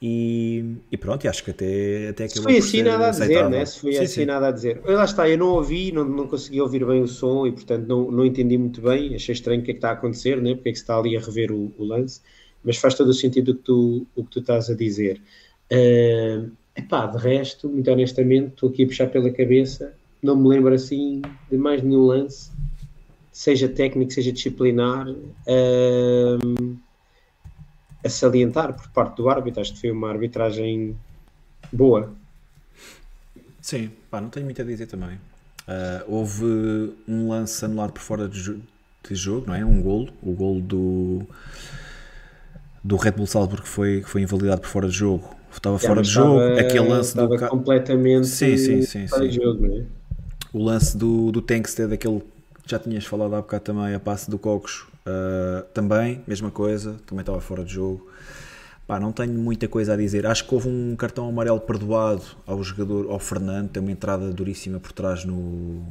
E, e, pronto, acho que até, até que foi assim nada a dizer, né? Se foi sim, assim sim. nada a dizer. Lá está, eu não ouvi, não, não consegui ouvir bem o som e portanto não, não entendi muito bem. Achei estranho o que é que está a acontecer, né? Porque é que se está ali a rever o, o lance, mas faz todo o sentido o que tu, o que tu estás a dizer. Uh, epá, de resto, muito honestamente, estou aqui a puxar pela cabeça, não me lembro assim de mais nenhum lance, seja técnico, seja disciplinar. Uh, a salientar por parte do árbitro. Acho que foi uma arbitragem boa. Sim, pá, não tenho muito a dizer também. Uh, houve um lance anulado por fora de, de, jogo, não é? Um golo, o golo do, do Red Bull Salzburg foi, foi invalidado por fora de jogo. Estava fora de jogo, aquele lance estava do completamente sim, sim, sim, fora de jogo, não é? O lance do, do Tankstead, aquele que já tinhas falado há bocado também, a passe do Cocos, Uh, também, mesma coisa, também estava fora de jogo. Pá, não tenho muita coisa a dizer. Acho que houve um cartão amarelo perdoado ao jogador, ao Fernando, tem uma entrada duríssima por trás no,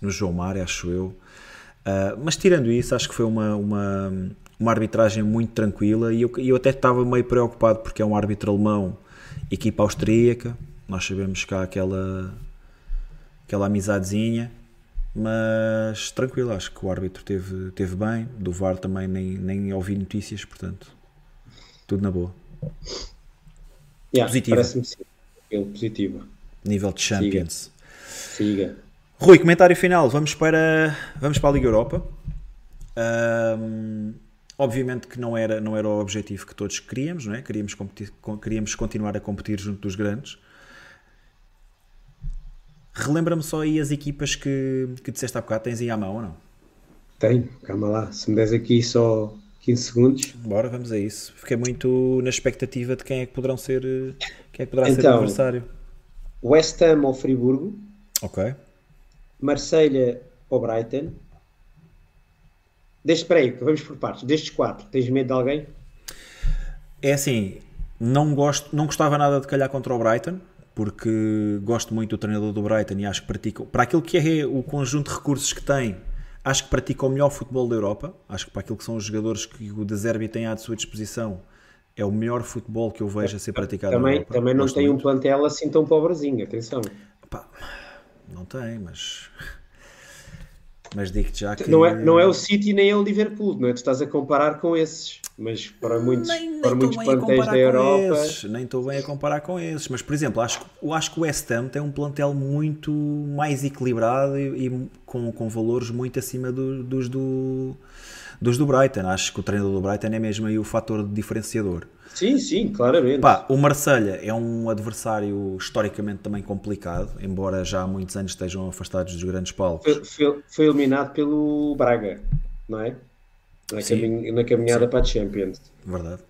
no João Mário, acho eu. Uh, mas tirando isso, acho que foi uma, uma, uma arbitragem muito tranquila e eu, eu até estava meio preocupado porque é um árbitro alemão, equipa austríaca. Nós sabemos que há aquela, aquela amizadezinha mas tranquilo, acho que o árbitro teve, teve bem, do VAR também nem, nem ouvi notícias, portanto, tudo na boa. Yeah, positivo. Parece-me positivo. Nível de Champions. Siga. Siga. Rui, comentário final, vamos para, vamos para a Liga Europa. Um, obviamente que não era, não era o objetivo que todos queríamos, não é? queríamos, competir, queríamos continuar a competir junto dos grandes Relembra-me só aí as equipas que, que disseste há bocado, tens aí à mão ou não? Tenho, calma lá, se me des aqui só 15 segundos. Bora, vamos a isso. Fiquei muito na expectativa de quem é que poderão ser, quem é que poderá então, ser o adversário. West Ham ou Friburgo. Ok. Marselha ou Brighton. Deste, peraí, vamos por partes. Destes quatro, tens medo de alguém? É assim, não, gosto, não gostava nada de calhar contra o Brighton porque gosto muito do treinador do Brighton e acho que pratica, para aquilo que é o conjunto de recursos que tem, acho que pratica o melhor futebol da Europa. Acho que para aquilo que são os jogadores que o De Zerbi tem à sua disposição, é o melhor futebol que eu vejo a ser praticado também. Também não Gosto tem um muito. plantel assim tão pobrezinho, atenção. Pá, não tem, mas. Mas digo-te já que. Não é, não é o City nem é o Liverpool, não é? Tu estás a comparar com esses, mas para muitos, nem, nem para estou muitos bem a plantéis comparar da com Europa. esses, nem estou bem a comparar com esses, mas por exemplo, acho, eu acho que o West Ham tem um plantel muito mais equilibrado e, e com, com valores muito acima do- dos, do, dos do Brighton. Acho que o treinador do Brighton é mesmo aí o fator diferenciador. Sim, sim, claramente. Pá, o Marselha é um adversário historicamente também complicado, embora já há muitos anos estejam afastados dos grandes palcos. Foi, foi- foi eliminado pelo Braga, não é? Na, Sim. caminho- na caminhada para a Champions. Verdade.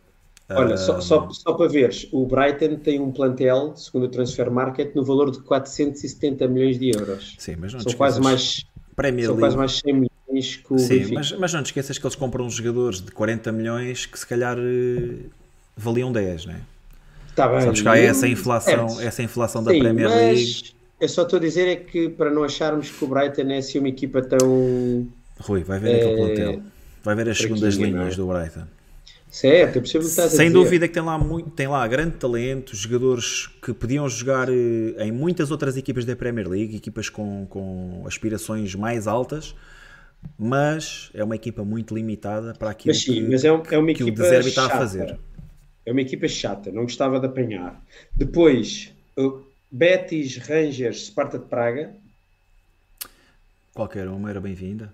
Olha, Ah, só, só, só para veres, o Brighton tem um plantel, segundo o Transfer Market, no valor de 470 milhões de euros. Sim, mas não São quase mais, Premier são League. quase mais 100 milhões que o Sim, mas, mas não te esqueças que eles compram uns jogadores de 40 milhões que se calhar eh, valiam 10, né? Está bem. Sabes que há essa inflação, Certo. essa inflação da Sim, Premier League. Eu só estou a dizer é que para não acharmos que o Brighton é assim uma equipa tão Rui, vai ver aquele plantel. Vai ver as segundas não é? linhas do Brighton. certo, eu percebo o que estás a Sem dizer. dúvida que tem lá, muito, tem lá grande talento, jogadores que podiam jogar eh, em muitas outras equipas da Premier League, equipas com, com aspirações mais altas, mas é uma equipa muito limitada para aquilo Mas sim, que, mas é, um- é uma que o equipa De Zerbi está a fazer. É uma equipa chata, não gostava de apanhar. Depois, Betis, Rangers, Sparta de Praga, Qualquer uma era bem-vinda.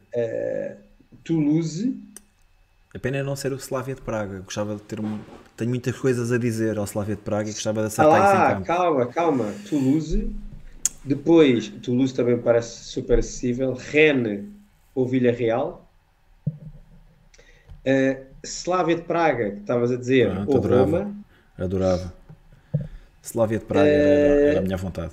Toulouse, A pena é não ser o Slavia de Praga. Gostava de ter um... Tenho muitas coisas a dizer ao Slavia de Praga e gostava de ah acertar isso em lá, campo. calma, calma, Toulouse, depois, Toulouse também parece super acessível, Rennes ou Villarreal, uh, Slavia de Praga, que estavas a dizer, Pronto, ou adorava. Roma. Adorava. Slavia de Praga era, Eh, era a minha vontade.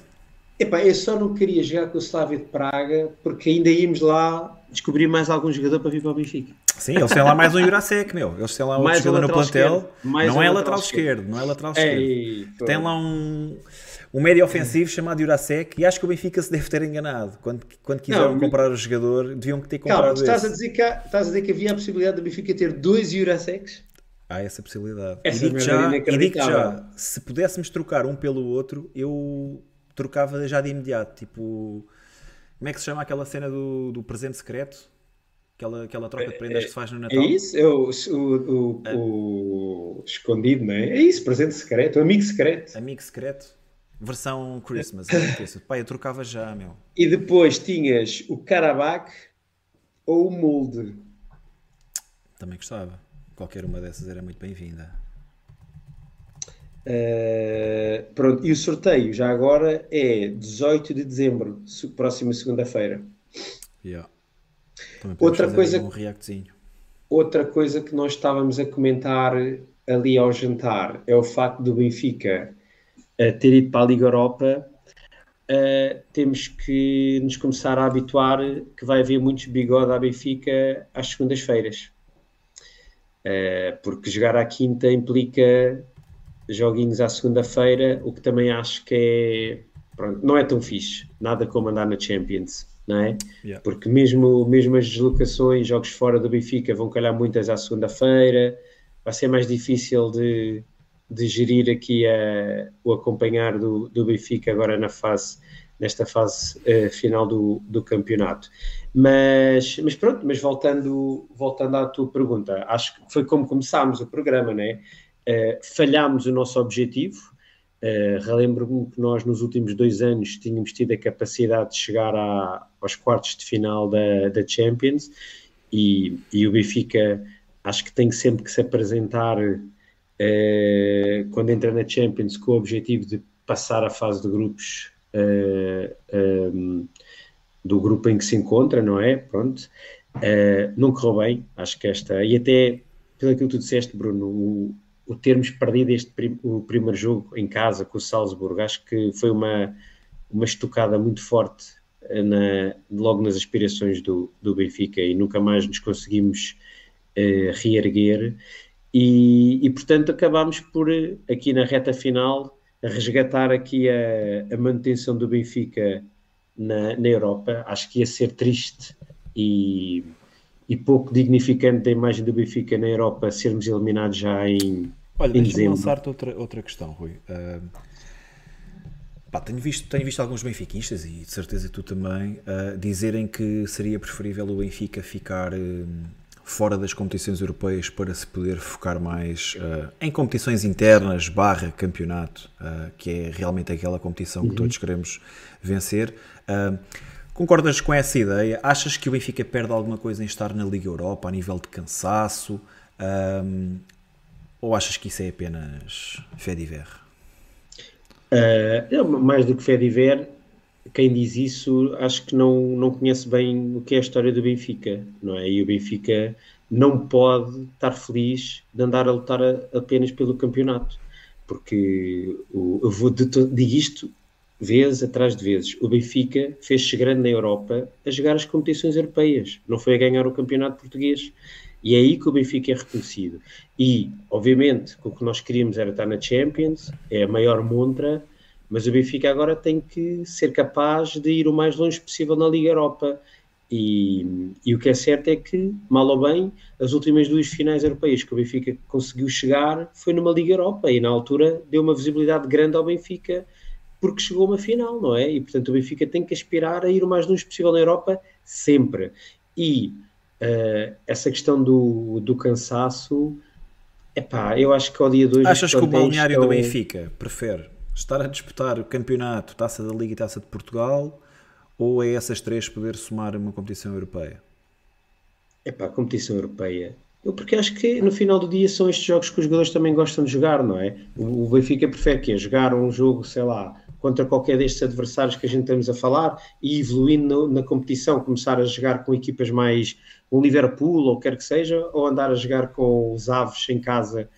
Epá, eu só não queria jogar com o Slavia de Praga porque ainda íamos lá descobrir mais algum jogador para vir para o Benfica. Sim, eles têm lá mais um Jurasek, meu. Eles têm lá outro Mais um jogador no lateral plantel. Não um é lateral esquerdo. não é lateral esquerdo. Tem lá um, um médio ofensivo chamado Jurasek e acho que o Benfica se deve ter enganado. Quando, quando quiseram Não, comprar o jogador, deviam ter Calma, comprado tu estás a, dizer que há- estás a dizer que havia a possibilidade do Benfica ter dois Jurasecs? Há essa possibilidade. Essa e digo merda já, é e digo já, se pudéssemos trocar um pelo outro, eu trocava já de imediato. Tipo, como é que se chama aquela cena do, do presente secreto? Aquela, aquela troca de prendas que se faz no É Natal? isso? É o, o, o- o escondido, não é? É isso, presente secreto, amigo secreto. Amigo secreto? Versão Christmas. Christmas. Pá, eu trocava já, meu. E depois tinhas o Karabakh ou o Molde. Também gostava. Qualquer uma dessas era muito bem-vinda. Uh, pronto, e o sorteio já agora é 18 de dezembro, próxima segunda-feira. Yeah. Outra coisa- um. Outra coisa que nós estávamos a comentar ali ao jantar é o facto do Benfica ter ido para a Liga Europa. Eh, temos que nos começar a habituar que vai haver muitos bigode à Benfica às segundas-feiras. Eh, porque jogar à quinta implica joguinhos à segunda-feira, o que também acho que é. Pronto, não é tão fixe. Nada como andar na Champions, não é? Yeah. Porque mesmo, mesmo as deslocações, jogos fora do Benfica, vão calhar muitas à segunda-feira, vai ser mais difícil de, de gerir aqui a- o acompanhar do, do Benfica agora na fase, nesta fase eh, final do, do campeonato. Mas, mas pronto, mas voltando, voltando à tua pergunta, acho que foi como começámos o programa, né? Eh, falhámos o nosso objetivo. Uh, Relembro-me que nós nos últimos dois anos tínhamos tido a capacidade de chegar à- aos quartos de final da, da Champions e, e o Benfica acho que tem sempre que se apresentar uh, quando entra na Champions com o objetivo de passar a fase de grupos uh, um, do grupo em que se encontra, não é? Pronto. Uh, não correu bem, acho que esta, e até pelo que tu disseste, Bruno, o, o termos perdido este prim- o primeiro jogo em casa com o Salzburgo, acho que foi uma, uma estocada muito forte eh, na- logo nas aspirações do, do Benfica e nunca mais nos conseguimos eh, reerguer e, e, portanto acabámos por eh, aqui na reta final resgatar aqui a, a manutenção do Benfica na, na Europa, acho que ia ser triste e, e pouco dignificante da imagem do Benfica na Europa sermos eliminados já em, Olha, deixa-me lançar-te outra, outra questão, Rui. Uh, pá, tenho, visto, tenho visto alguns benfiquistas, e de certeza tu também, uh, dizerem que seria preferível o Benfica ficar uh, fora das competições europeias para se poder focar mais em competições internas, barra campeonato, que é realmente aquela competição uhum. que todos queremos vencer. Concordas com essa ideia? Achas que o Benfica perde alguma coisa em estar na Liga Europa a nível de cansaço? Ou achas que isso é apenas fé de ver? Uh, mais do que fé de ver, quem diz isso acho que não, não conhece bem o que é a história do Benfica, não é? E o Benfica não pode estar feliz de andar a lutar a, apenas pelo campeonato, porque o, eu vou digo isto vezes atrás de vezes. O Benfica fez-se grande na Europa a jogar as competições europeias, não foi a ganhar o campeonato português. E é aí que o Benfica é reconhecido. E, obviamente, o que nós queríamos era estar na Champions, é a maior montra, mas o Benfica agora tem que ser capaz de ir o mais longe possível na Liga Europa. E, e, o que é certo é que, mal ou bem, as últimas duas finais europeias que o Benfica conseguiu chegar foi numa Liga Europa e na altura deu uma visibilidade grande ao Benfica porque chegou a uma final, não é? E portanto o Benfica tem que aspirar a ir o mais longe possível na Europa sempre. E uh, essa questão do, do cansaço, epá, eu acho que ao dia 2. Achas que o balneário estão... do Benfica prefere estar a disputar o campeonato, taça da Liga e taça de Portugal, ou é essas três poder somar uma competição europeia? Epá, competição europeia. Eu porque acho que no final do dia são estes jogos que os jogadores também gostam de jogar, não é? O Benfica prefere que é jogar um jogo, sei lá, contra qualquer destes adversários que a gente estamos a falar e evoluindo na competição, começar a jogar com equipas mais o Liverpool ou quer que seja, ou andar a jogar com os Aves em casa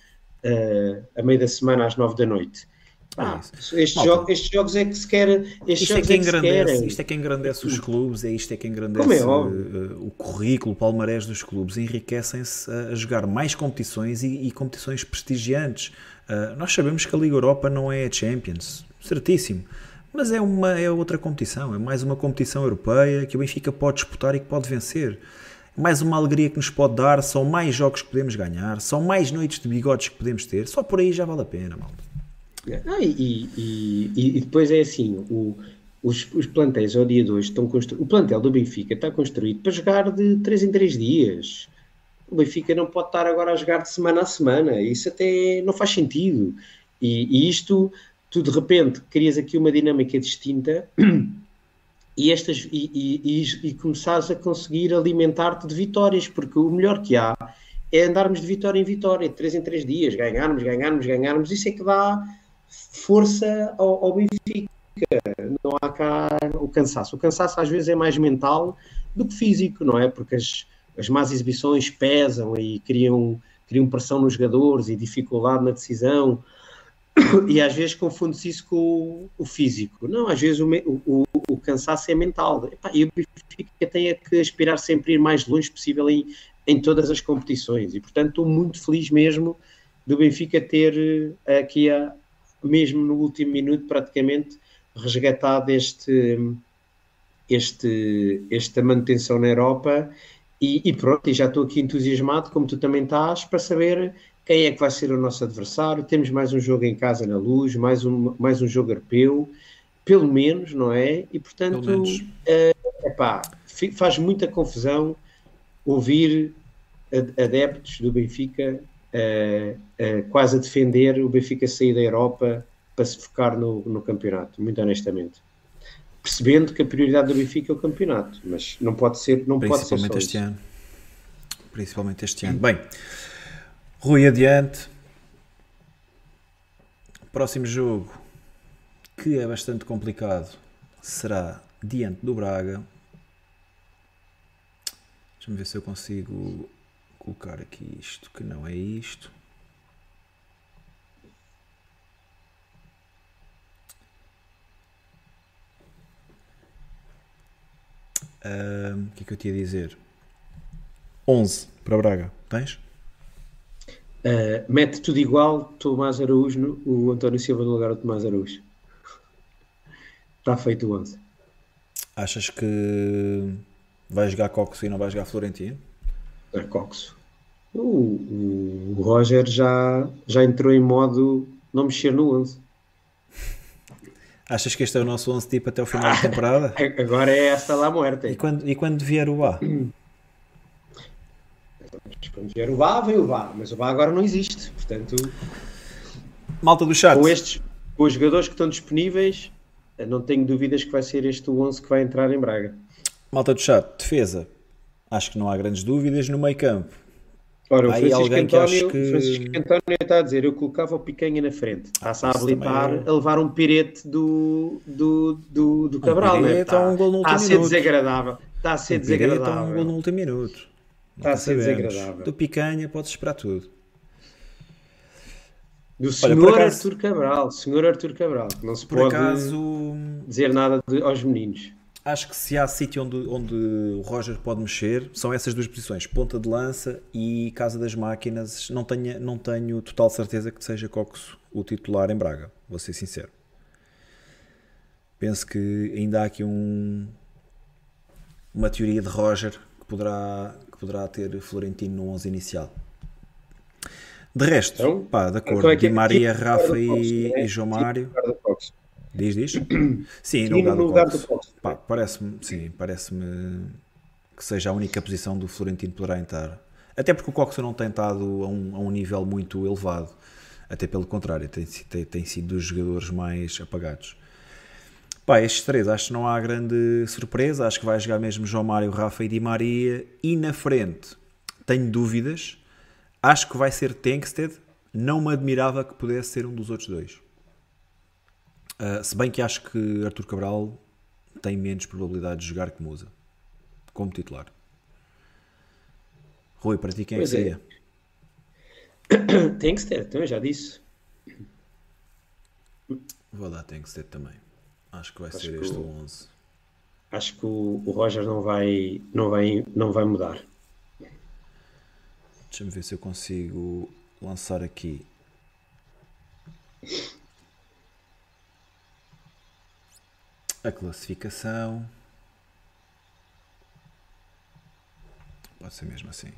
uh, a meio da semana às nove da noite. Ah, estes, jogos, estes, jogos, é que se quer. Isto, é que é engrandece, isto é que engrandece os clubes, é isto é que engrandece é uh, o currículo, o palmarés dos clubes. Enriquecem-se a, a, jogar mais competições e, e competições prestigiantes. Uh, nós sabemos que a Liga Europa não é a Champions, certíssimo. Mas é, uma, é outra competição, é mais uma competição europeia que o Benfica pode disputar e que pode vencer. É mais uma alegria que nos pode dar, são mais jogos que podemos ganhar, são mais noites de bigodes que podemos ter. Só por aí já vale a pena, malta. Ah, e, e, e, depois é assim: o, os, os plantéis ao dia de hoje estão construídos. O plantel do Benfica está construído para jogar de 3 em 3 dias. O Benfica não pode estar agora a jogar de semana a semana. Isso até não faz sentido. E, e isto, tu de repente crias aqui uma dinâmica distinta e, estas, e, e, e começares a conseguir alimentar-te de vitórias, porque o melhor que há é andarmos de vitória em vitória, de 3 em 3 dias, ganharmos, ganharmos, ganharmos. Isso é que dá força ao, ao Benfica. Não há cá o cansaço. O cansaço às vezes é mais mental do que físico, não é? Porque as, as más exibições pesam e criam, criam pressão nos jogadores e dificuldade na decisão. E às vezes confunde-se isso com o, o, físico. Não, às vezes o, o, o cansaço é mental. e o Benfica tem é que aspirar sempre a ir mais longe possível em, em todas as competições. E portanto estou muito feliz mesmo do Benfica ter eh, aqui a, mesmo no último minuto, praticamente resgatado este, este, esta manutenção na Europa. E, e pronto, e já estou aqui entusiasmado, como tu também estás, para saber quem é que vai ser o nosso adversário. Temos mais um jogo em casa na luz, mais um, mais um jogo europeu, pelo menos, não é? E portanto, é, epá, faz muita confusão ouvir adeptos do Benfica uh, uh, quase a defender o Benfica sair da Europa para se focar no, no campeonato, muito honestamente. Percebendo que a prioridade do Benfica é o campeonato, mas não pode ser, não pode ser só este isso. ano. Principalmente este ano. Bem, Rui, adiante. Próximo jogo, que é bastante complicado, será diante do Braga. Deixa-me ver se eu consigo colocar aqui isto que não é isto. O que é que eu te ia dizer? 11 para Braga, tens? Uh, mete tudo igual, Tomás Araújo, no, o António Silva no lugar do Tomás Araújo. Está feito o 11. Achas que vai jogar Coxo e não vai jogar Florentino? Coxo. O, o, Roger já, já entrou em modo não mexer no 11. Achas que este é o nosso 11 tipo até o final da temporada? Agora é esta lá morta. E quando, e quando vier o A? Quando vier o VA, vem o VA. Mas o VA agora não existe. Portanto, Malta do chat. com estes com os jogadores que estão disponíveis, não tenho dúvidas que vai ser este o 11 que vai entrar em Braga. Malta do chat, defesa. Acho que não há grandes dúvidas no meio campo. Ora, o Francisco que António, acho que- Francisco António está a dizer, eu colocava o Picanha na frente. Está-se a isso habilitar também é- a levar um pirete do, do, do, do Cabral, não é? pirete ou um gol no está a último ser minuto. desagradável. Está a ser O Pireta, um gol desagradável. no último minuto. Está a ser desagradável. Do picanha podes esperar tudo. Do senhor acaso- Arthur Cabral. Senhor Arthur Cabral. que Não se Por pode acaso, dizer nada de- aos meninos. Acho que se há sítio onde, onde o Roger pode mexer, são essas duas posições, ponta de lança e casa das máquinas. Não tenho, não tenho total certeza que seja Coxo o titular em Braga, vou ser sincero. Penso que ainda há aqui um, uma teoria de Roger que poderá, que poderá ter Florentino no 11 inicial. De resto, Então, pá, de acordo, então é Di Maria, Rafa e, é- e João Mário. Diz, diz? Sim, no lugar no do lugar do Coxo. Pá, parece-me, sim, parece-me que seja a única posição do Florentino poderá entrar. Até porque o Coxo não tem estado a um, a um nível muito elevado. Até pelo contrário, tem, tem, tem sido dos jogadores mais apagados. Pá, estes três, acho que não há grande surpresa. Acho que vai jogar mesmo João Mário, Rafa e Di Maria. E na frente, tenho dúvidas. Acho que vai ser Tengsted. Não me admirava que pudesse ser um dos outros dois. Uh, se bem que acho que Arthur Cabral tem menos probabilidade de jogar que Musa como titular. Rui, para ti quem Pois é que é. seria? Tem que então eu já disse. Vou dar Tengsted também. Acho que vai Acho ser que este o- o 11. Acho que o, o Roger não vai, não, vai, não vai mudar. Deixa-me ver se eu consigo lançar aqui. A classificação. Pode ser mesmo assim.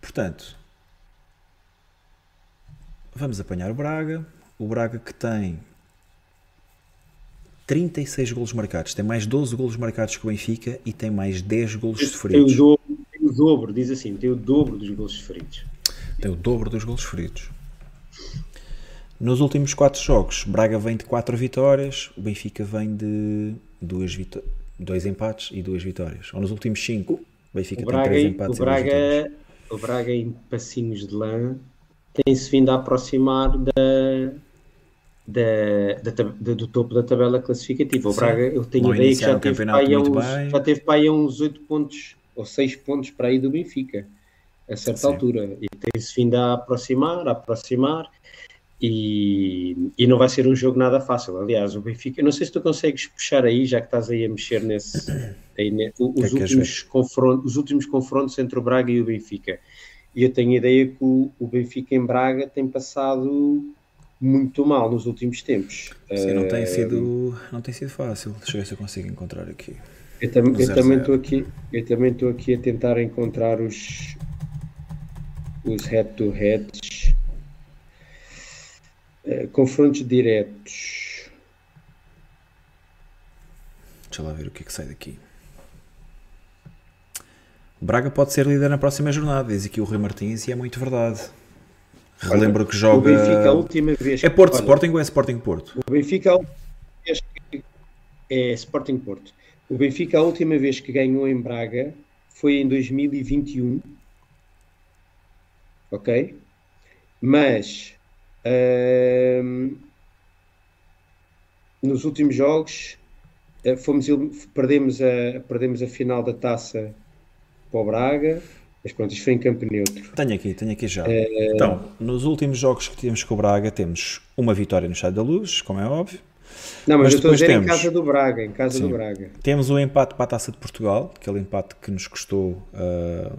Portanto, vamos apanhar o Braga. O Braga que tem 36 golos marcados, tem mais 12 golos marcados que o Benfica e tem mais 10 golos Tem o, sofridos. dobro, tem o dobro, diz assim, tem o dobro dos gols sofridos. Tem o dobro dos golos feridos. Nos últimos 4 jogos, Braga vem de 4 vitórias, o Benfica vem de 2 dois empates e 2 vitórias. Ou nos últimos 5, o Benfica O tem Braga, 3 o empates e 2 vitórias. Braga, o Braga em passinhos de lã tem-se vindo a aproximar da, da, da da- do topo da tabela classificativa. O Sim. Braga, eu tenho Não ideia que já o teve, para uns, já teve para aí uns 8 pontos ou 6 pontos para aí do Benfica, a certa Sim. altura. E tem-se vindo a aproximar, a aproximar. E, e não vai ser um jogo nada fácil. Aliás, o Benfica, não sei se tu consegues puxar aí, já que estás aí a mexer nesse. Aí, ne- é os, queres últimos confrontos, os últimos confrontos entre o Braga e o Benfica. E eu tenho a ideia que o, o Benfica em Braga tem passado muito mal nos últimos tempos. Sim, não tem, Eh, sido, não tem sido fácil. Deixa eu ver se eu consigo encontrar aqui. Eu, tam- eu Zero, também estou aqui, eu também estou aqui a tentar encontrar os os head-to-heads, Eh, confrontos diretos. Deixa lá ver o que é que sai daqui. O Braga pode ser líder na próxima jornada, diz aqui o Rui Martins, e é muito verdade. Relembro que O joga. Benfica, a última vez É Porto olha, Sporting ou é Sporting Porto? O Benfica, a última vez que- é Sporting Porto. O Benfica, a última vez que ganhou em Braga foi em 2021. Ok? Mas nos últimos jogos eh, fomos, perdemos, a, perdemos a final da taça para o Braga, mas pronto, isto foi em campo neutro. Tenho aqui, tenho aqui já. É. Então, nos últimos jogos que tivemos com o Braga, temos uma vitória no Estádio da Luz, como é óbvio. Não, mas, Mas eu estou a dizer em temos- casa do Braga, em casa Sim. do Braga. Temos o empate para a Taça de Portugal, aquele empate que nos custou. ah,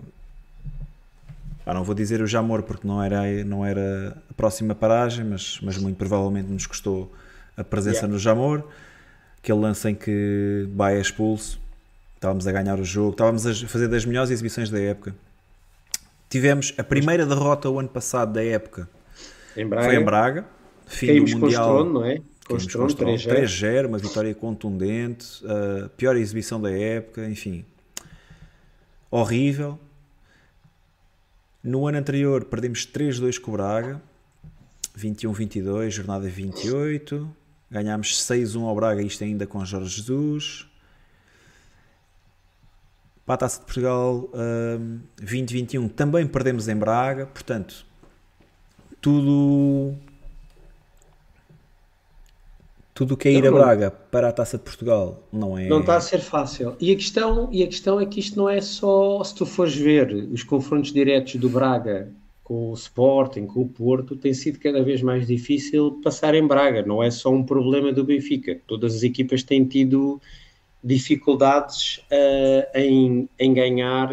ah, não vou dizer o Jamor porque não era, não era a próxima paragem, mas, mas muito provavelmente nos custou a presença Yeah. no Jamor. Aquele lance em que Baia é expulso, estávamos a ganhar o jogo, estávamos a fazer das melhores exibições da época. tivemos a primeira derrota o ano passado da época. Em Braga. Foi em Braga. Fim Caímos do com o Mundial. Não é? Com o Caímos com Strono, o Strono, 3-0. 3-0, uma vitória contundente, a pior exibição da época, enfim. Horrível. No ano anterior perdemos 3-2 com o Braga, 21-22, jornada 28. Ganhámos 6-1 ao Braga, isto ainda com Jorge Jesus. Para a Taça de Portugal hum, 2021 também perdemos em Braga, portanto, tudo tudo o que é ir a Não, não. Braga para a Taça de Portugal não é Não está a ser fácil. E a, questão, e a questão é que isto não é só, se tu fores ver os confrontos diretos do Braga com o Sporting, com o Porto, tem sido cada vez mais difícil passar em Braga. Não é só um problema do Benfica. Todas as equipas têm tido dificuldades eh, em, em ganhar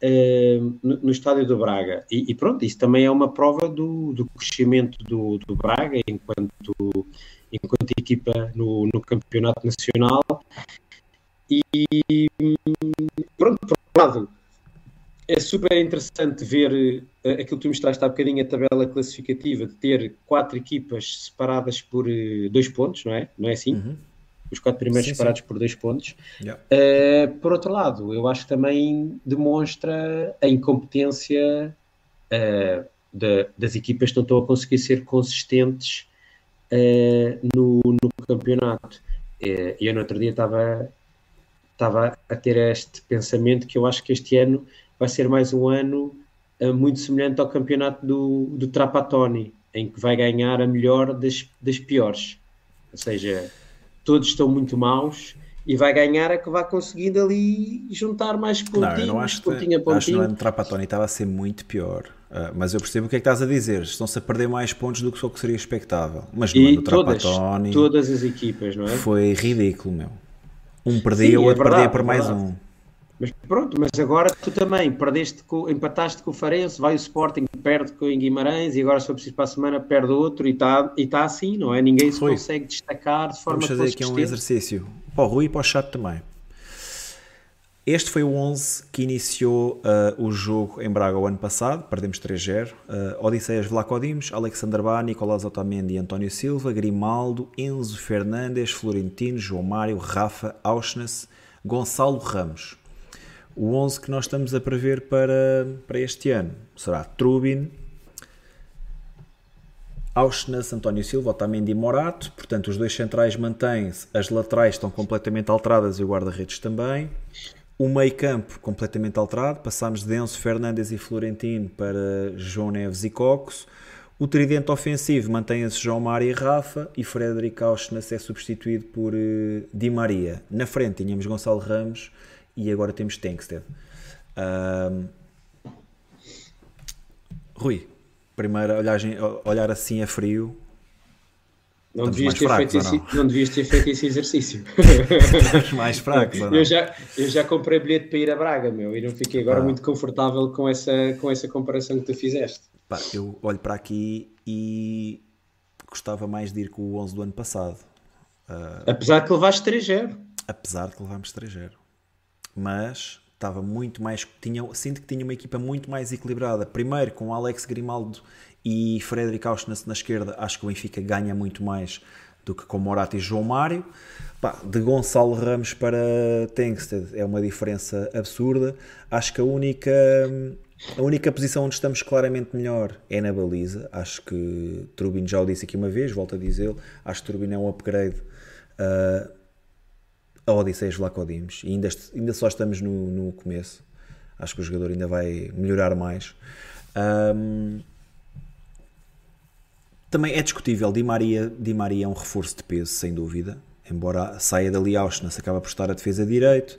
eh, no, no estádio do Braga. E, e pronto, isso também é uma prova do, do crescimento do, do Braga enquanto, enquanto equipa no, no campeonato nacional. E pronto, por um lado, é super interessante ver eh, aquilo que tu mostraste há bocadinho, a tabela classificativa, de ter quatro equipas separadas por eh, dois pontos, não é? Não é assim? Uhum. Os quatro primeiros Sim, separados por dois pontos. Yeah. Uh, por outro lado, eu acho que também demonstra a incompetência uh, da- das equipas que não estão a conseguir ser consistentes uh, no, no campeonato. Uh, eu no outro dia estava estava a ter este pensamento que eu acho que este ano vai ser mais um ano uh, muito semelhante ao campeonato do, do Trapattoni, em que vai ganhar a melhor das, das piores. Ou seja, todos estão muito maus e vai ganhar a que vai conseguindo ali juntar mais Não, pontinhos, eu não acho que, pontinho a acho que no pontinho. ano de Trapatoni estava a ser muito pior. Ah, mas eu percebo o que é que estás a dizer. Estão-se a perder mais pontos do que só que seria expectável. Mas no ano E do todas, Trapatoni todas as equipas, não é? foi ridículo, meu. Um perdia, Sim, o é outro verdade, perdia por é mais um. Mas pronto, mas agora tu também perdeste com, empataste com o Farense, vai o Sporting, perde com o Guimarães e agora se for preciso para a semana perde outro e está e tá assim, não é? Ninguém se Foi. consegue destacar de forma Vamos fazer aqui um exercício. Para o Rui e para o chat também. Este foi o 11 que iniciou ah, o jogo em Braga o ano passado, perdemos 3-0. Uh, Odisseias Vlaco Dimos, Alexander Bá, Nicolás Otamendi, António Silva, Grimaldo, Enzo Fernandes, Florentino, João Mário, Rafa, Auschness, Gonçalo Ramos. O 11 que nós estamos a prever para, para este ano será Trubin, Auschness, António Silva, Otamendi e Morato. Portanto, os dois centrais mantêm-se, as laterais estão completamente alteradas e o guarda-redes também. O meio campo completamente alterado. Passámos de Enzo Fernandes e Florentino para João Neves e Cocos. O tridente ofensivo mantém-se João Mário e Rafa e Frederic Auschness é substituído por eh, Di Maria. Na frente tínhamos Gonçalo Ramos e agora temos Tengsted. Ahm, Rui, primeira olhagem, olhar assim a frio. Não devias, ter fracos, feito esse, não devias ter feito esse exercício. Estamos mais fracos, não? eu, já, eu já comprei bilhete para ir a Braga, meu, e não fiquei agora Ah. muito confortável com essa, com essa comparação que tu fizeste. Pá, eu olho para aqui e gostava mais de ir com o 11 do ano passado, Apesar de que levaste 3-0. apesar de que levámos 3-0. Mas estava muito mais. Tinha, sinto que tinha uma equipa muito mais equilibrada. Primeiro com Alex Grimaldo e Frederic Auschness na esquerda, acho que o Benfica ganha muito mais do que com Morata e João Mário. Pá, de Gonçalo Ramos para Tengsted é uma diferença absurda. Acho que a única, a única posição onde estamos claramente melhor é na baliza. Acho que Turbin já o disse aqui uma vez, volto a dizê-lo. Acho que Turbin é um upgrade uh, a Odisseias Vlaco Dimos. E ainda, ainda só estamos no, no começo. Acho que o jogador ainda vai melhorar mais. Um, também é discutível. Di Maria, Di Maria é um reforço de peso, sem dúvida. Embora saia dali Auschwitz, acaba por estar a defesa de direito.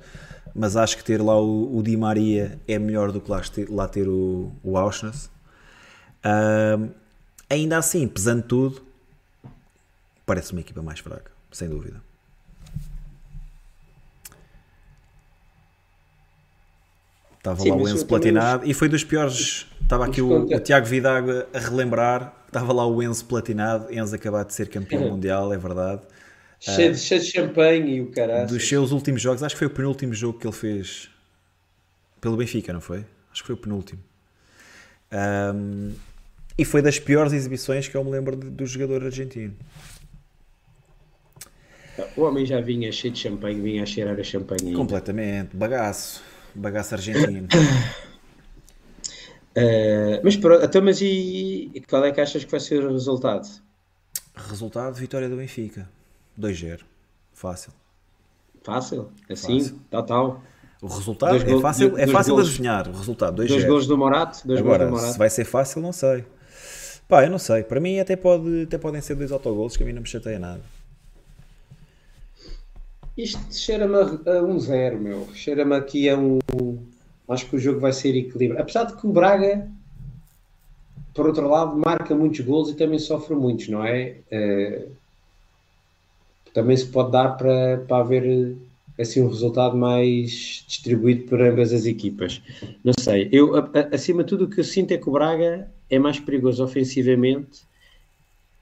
Mas acho que ter lá o, o Di Maria é melhor do que lá lá ter o, o Auschwitz. Um, ainda assim, pesando tudo, parece uma equipa mais fraca, sem dúvida. Estava Sim, lá o Enzo platinado e foi dos piores. Estava aqui o, o Tiago Vidago a relembrar. Estava lá o Enzo platinado. Enzo acabado de ser campeão mundial, é verdade. Cheio, de, cheio de champanhe e o caralho. Dos seus últimos jogos, acho que foi o penúltimo jogo que ele fez pelo Benfica, não foi? Acho que foi o penúltimo. Um, e foi das piores exibições que eu me lembro de, do jogador argentino. O homem já vinha cheio de champanhe, vinha a cheirar a champanhe. Completamente, bagaço, bagaço argentino. uh, mas pronto, então, mas e, e qual é que achas que vai ser o resultado? Resultado: vitória do Benfica, 2-0, fácil. Fácil? Assim? Fácil. Tal, tal. O resultado dois é fácil, é fácil de adivinhar. O resultado, 2 Dois gols do Morato. Dois Agora, gols do Morato. se vai ser fácil, não sei. Pá, eu não sei. Para mim até, pode, até podem ser dois autogolos que a mim não me chateia nada. Isto cheira-me a um zero, meu. Cheira-me aqui a um. Acho que o jogo vai ser equilibrado. Apesar de que o Braga, por outro lado, marca muitos gols e também sofre muitos, não é? Uh, também se pode dar para, para haver assim um resultado mais distribuído por ambas as equipas. Não sei, eu acima de tudo o que eu sinto é que o Braga é mais perigoso ofensivamente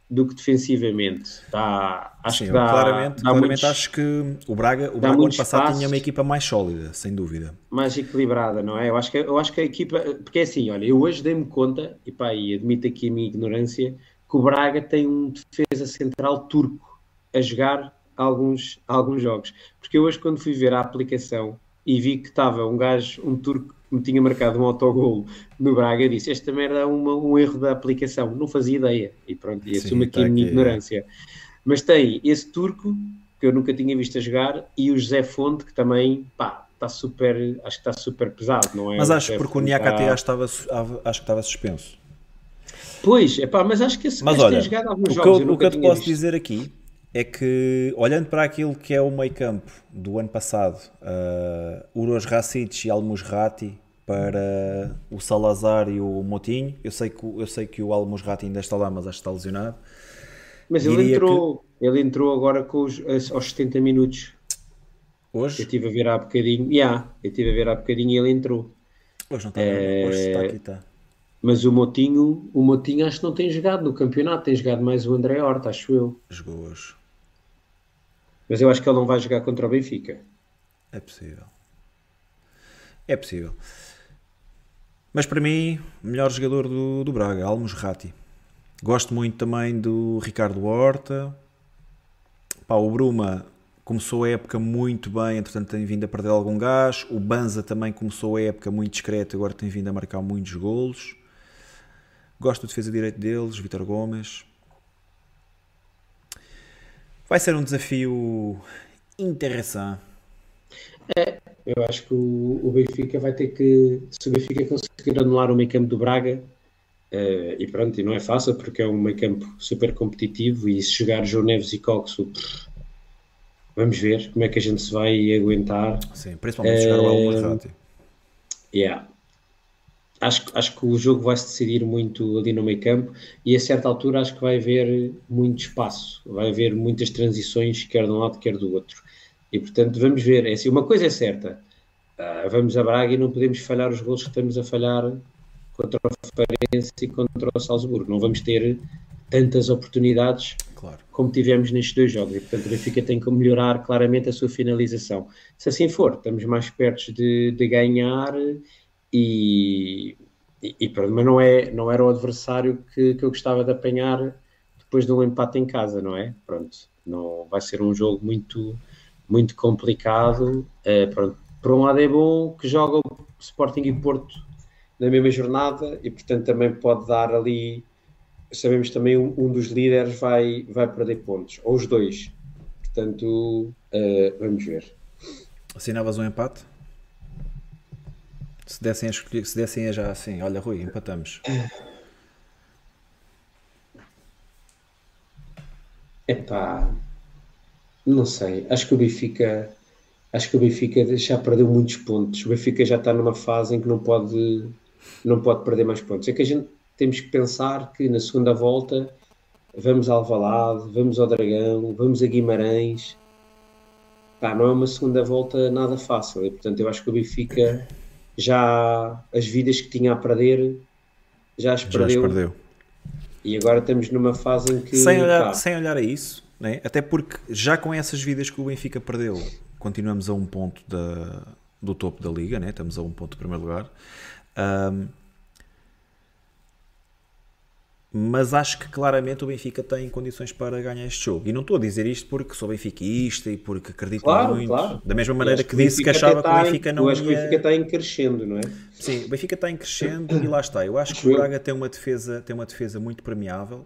do que defensivamente. Dá, acho Sim, que dá, claramente, dá claramente muitos, acho que o Braga, o Braga ano passado tinha uma equipa mais sólida, sem dúvida. Mais equilibrada, não é? Eu acho que, eu acho que a equipa, porque é assim, olha, eu hoje dei-me conta, e pá, e admito aqui a minha ignorância, que o Braga tem um defesa central turco a jogar alguns, alguns jogos. Porque eu hoje, quando fui ver a aplicação e vi que estava um gajo, um turco, me tinha marcado um autogolo no Braga, disse: Esta merda é uma, um erro da aplicação. Não fazia ideia. E pronto, e assumo aqui tá a minha aqui. ignorância. Mas tem esse turco, que eu nunca tinha visto a jogar, e o José Fonte, que também, pá, está super, acho que está super pesado, não é? Mas acho porque o Niakate tá... acho, estava, acho que estava suspenso. Pois, epá, mas acho que esse mas olha, tem jogado alguns o jogos. Que eu, o que eu te posso visto. dizer aqui é que, olhando para aquilo que é o meio campo do ano passado, uh, Uros Racic e Almusrati para o Salazar e o Motinho, eu sei que, eu sei que o Almusrati ainda está lá, mas acho que está lesionado. Mas ele entrou, que... ele entrou agora com os, aos 70 minutos. Hoje? Eu estive a ver há bocadinho, yeah, eu estive a ver há bocadinho e ele entrou. Hoje não está, é... hoje está aqui, está. Mas o Motinho, o Motinho acho que não tem jogado no campeonato, tem jogado mais o André Horta, acho eu. Jogou hoje. Mas eu acho que ele não vai jogar contra o Benfica. É possível. É possível. Mas para mim, melhor jogador do, do Braga, Almos Ratti. Gosto muito também do Ricardo Horta. Pá, o Bruma começou a época muito bem, entretanto tem vindo a perder algum gás. O Banza também começou a época muito discreto, agora tem vindo a marcar muitos golos. Gosto do defesa direito deles, Vitor Gomes. Vai ser um desafio interessante. É, eu acho que o, o, Benfica vai ter que, se o Benfica conseguir anular o meio campo do Braga, uh, e pronto, e não é fácil porque é um meio campo super competitivo e se jogar João Neves e Coxo, vamos ver como é que a gente se vai aguentar. Sim, principalmente uh, jogar o Almo Yeah acho, acho que o jogo vai se decidir muito ali no meio campo e a certa altura acho que vai haver muito espaço, vai haver muitas transições, quer de um lado, quer do outro. E portanto, vamos ver. É assim, uma coisa é certa: uh, vamos a Braga e não podemos falhar os gols que estamos a falhar contra o Farense e contra o Salzburgo. Não vamos ter tantas oportunidades claro. como tivemos nestes dois jogos. E portanto, o Benfica tem que melhorar claramente a sua finalização. Se assim for, estamos mais perto de, de ganhar e, e, e mas não, é, não era o adversário que, que eu gostava de apanhar depois de um empate em casa, não é? Pronto, não vai ser um jogo muito, muito complicado. É, pronto, por um lado é bom que joga o Sporting e Porto na mesma jornada e portanto também pode dar ali sabemos também um, um dos líderes vai, vai perder pontos, ou os dois portanto uh, vamos ver assinavas um empate? Se dessem a escolher, se dessem a já assim, olha Rui, empatamos. Epá, não sei. Acho que o Benfica, acho que o Benfica já perdeu muitos pontos. O Benfica já está numa fase em que não pode, não pode perder mais pontos. É que a gente temos que pensar que na segunda volta vamos ao Alvalade, vamos ao Dragão, vamos a Guimarães. Pá, não é uma segunda volta nada fácil. E, portanto, eu acho que o Benfica já as vidas que tinha a perder já as perdeu. Já as perdeu. E agora estamos numa fase em que. Sem olhar, sem olhar a isso, né? até porque já com essas vidas que o Benfica perdeu, continuamos a um ponto da, do topo da liga, né? estamos a um ponto do primeiro lugar. Um, mas acho que claramente o Benfica tem condições para ganhar este jogo. E não estou a dizer isto porque sou benfiquista e porque acredito claro, muito. Claro. Da mesma maneira que, que disse que achava que o Benfica não eu acho que o Benfica está em crescendo, não é? Sim, o Benfica está em crescendo e lá está. Eu acho que o Braga tem uma defesa, tem uma defesa muito premiável.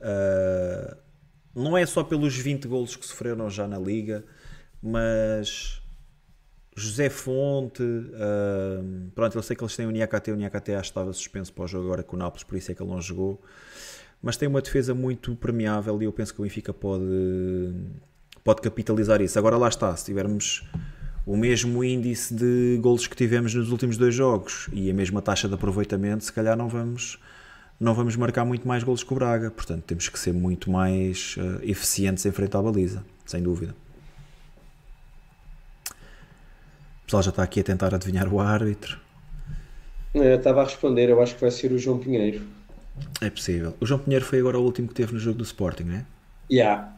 Uh, não é só pelos 20 golos que sofreram já na Liga, mas José Fonte, uh, pronto, eu sei que eles têm o Niakate, o Niakate acho que estava suspenso para o jogo agora com o Nápoles, por isso é que ele não jogou, mas tem uma defesa muito permeável e eu penso que o Benfica pode, pode capitalizar isso. Agora lá está, se tivermos o mesmo índice de golos que tivemos nos últimos dois jogos e a mesma taxa de aproveitamento, se calhar não vamos não vamos marcar muito mais golos que o Braga, portanto temos que ser muito mais uh, eficientes em frente à baliza, sem dúvida. O pessoal já está aqui a tentar adivinhar o árbitro. Eu estava a responder, eu acho que vai ser o João Pinheiro. É possível. O João Pinheiro foi agora o último que teve no jogo do Sporting, não é? Já. Yeah.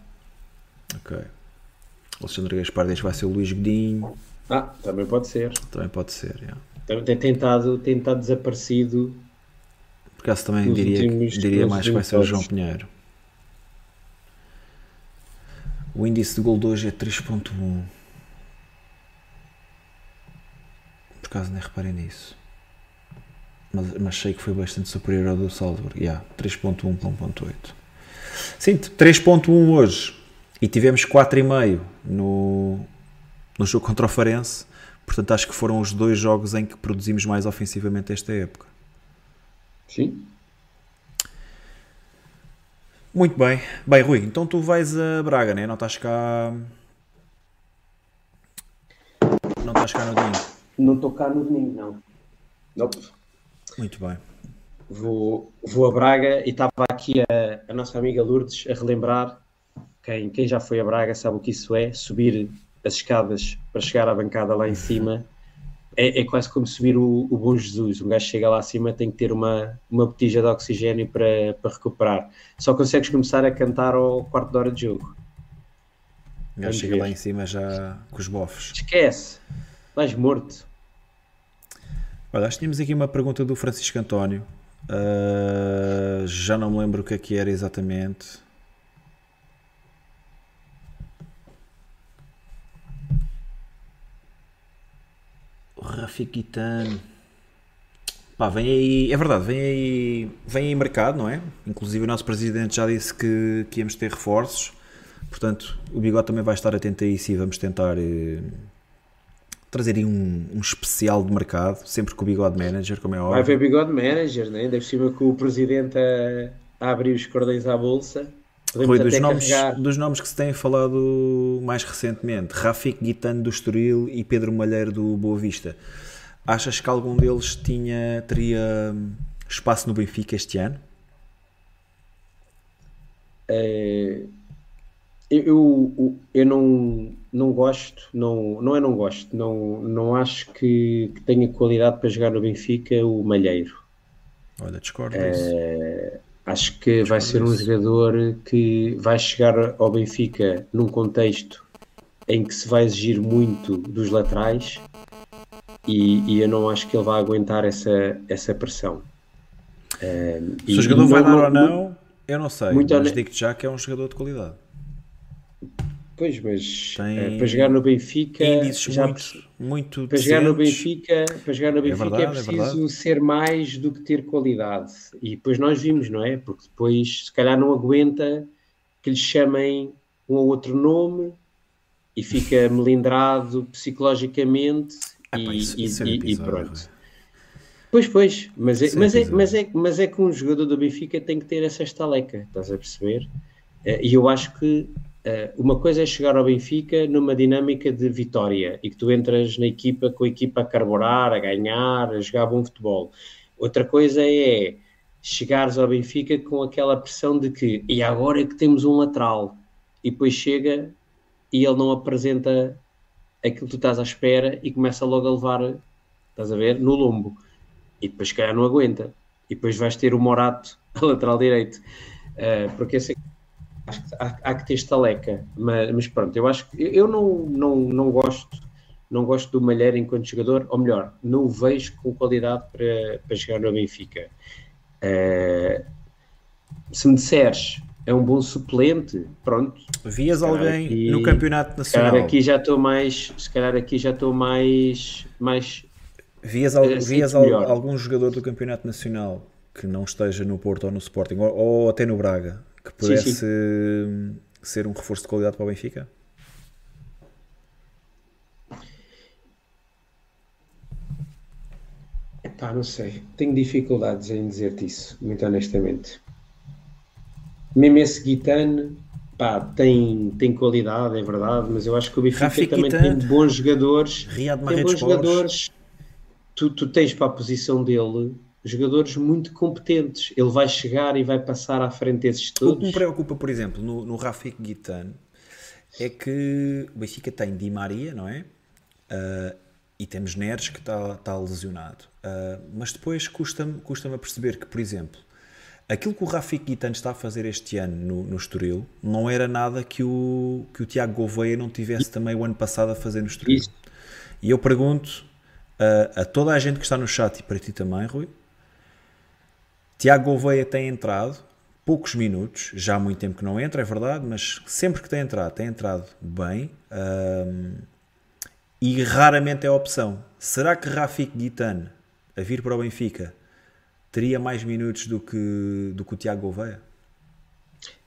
Ok. O Alexandre Gaspar diz que vai ser o Luís Godinho. Ah, também pode ser. Também pode ser, yeah. Tem tentado, tentado desaparecido por acaso também diria, últimos, diria mais que vai ser o João Pinheiro. O índice de gol de hoje é 3.1. Por acaso nem reparei nisso. Mas, mas sei que foi bastante superior ao do Salzburg. Yeah, 3.1 para 1.8. Sim, 3.1 hoje. E tivemos 4,5 no, no jogo contra o Farense. Portanto, acho que foram os dois jogos em que produzimos mais ofensivamente esta época. Sim. Muito bem. Bem, Rui, então tu vais a Braga, né? Não estás cá. Não estás cá no domingo? Não estou cá no domingo, não. Nope. Muito bem. Vou, vou a Braga e estava aqui a, a nossa amiga Lourdes a relembrar. Quem, quem já foi a Braga sabe o que isso é: subir as escadas para chegar à bancada lá em cima é, é, quase como subir o, o, Bom Jesus. Um gajo chega lá acima tem que ter uma, uma botija de oxigênio para, para recuperar. Só consegues começar a cantar ao quarto de hora de jogo. O gajo chega ver. lá em cima já com os bofos. Esquece. Vais morto. Olha, acho que tínhamos aqui uma pergunta do Francisco António. Uh, já não me lembro o que é que era exatamente. Rafiquitano. Pá, vem aí, é verdade, vem aí, vem aí mercado, não é? Inclusive o nosso presidente já disse que, que íamos ter reforços, portanto o Bigode também vai estar atento a isso e vamos tentar eh, trazer aí um, um, especial de mercado, sempre com o Bigode Manager, como é óbvio. Vai haver Bigode Manager, né? Deve ser com o presidente a, a abrir os cordões à bolsa. Rui, dos nomes, dos nomes que se têm falado mais recentemente, Rafik Guitano do Estoril e Pedro Malheiro do Boa Vista. Achas que algum deles tinha, teria espaço no Benfica este ano? É, eu, eu, eu não, não gosto, não, não é não gosto, não, não acho que, que tenha qualidade para jogar no Benfica o Malheiro. Olha, discordo é, Acho que vai ser um jogador que vai chegar ao Benfica num contexto em que se vai exigir muito dos laterais e, e eu não acho que ele vai aguentar essa, essa pressão. Um, se o jogador vai dar ou não, eu não sei, mas digo já que é um jogador de qualidade. Pois, mas Tem... para jogar no Benfica já muito, muito para jogar no Benfica, para jogar no é Benfica é, verdade, é preciso é ser mais do que ter qualidade. E depois nós vimos, não é? Porque depois se calhar não aguenta que lhe chamem um ou outro nome e fica melindrado psicologicamente ah, e, isso, e, isso é e, e, pronto. Pois, pois, mas é, mas, é, mas, é, mas é que um jogador do Benfica tem que ter essa estaleca, estás a perceber? Eh, e eu acho que uma coisa é chegar ao Benfica numa dinâmica de vitória e que tu entras na equipa com a equipa a carburar, a ganhar, a jogar bom futebol. Outra coisa é chegares ao Benfica com aquela pressão de que e agora é que temos um lateral? E depois chega e ele não apresenta aquilo que tu estás à espera e começa logo a levar, estás a ver, no lombo. E depois se calhar não aguenta. E depois vais ter o Morato a lateral direito. Uh, porque esse há, há, que ter estaleca, mas, mas pronto, eu acho que eu não, não, não gosto não gosto do Malheiro enquanto jogador, ou melhor, não o vejo com qualidade para, para jogar no Benfica. Uh, se me disseres é um bom suplente, pronto. Vias alguém aqui, no campeonato nacional? Se calhar aqui já estou mais, se calhar aqui já estou mais, mais. Vias, al, vias al, algum jogador do campeonato nacional que não esteja no Porto ou no Sporting ou, ou até no Braga que pudesse sim, sim. ser um reforço de qualidade para o Benfica? Epá, não sei. Tenho dificuldades em dizer-te isso, muito honestamente. Mesmo esse Guitane, pá, tem, tem qualidade, é verdade, mas eu acho que o Benfica Rafik também Guitane, tem bons jogadores. tem bons jogadores. Tu, tu tens para a posição dele jogadores muito competentes. Ele vai chegar e vai passar à frente desses todos. O que me preocupa, por exemplo, no, no Rafik Guitane é que o Benfica tem Di Maria, não é? Uh, e temos Neres que está, está lesionado. Uh, mas depois custa-me custa a perceber que, por exemplo, aquilo que o Rafik Guitane está a fazer este ano no, no Estoril não era nada que o, que o Tiago Gouveia não tivesse também o ano passado a fazer no Estoril. Isso. E eu pergunto uh, a toda a gente que está no chat e para ti também, Rui, Tiago Gouveia tem entrado poucos minutos, já há muito tempo que não entra, é verdade, mas sempre que tem entrado, tem entrado bem e raramente é opção. Será que Rafik Guitane, a vir para o Benfica, teria mais minutos do que, do que o Tiago Gouveia?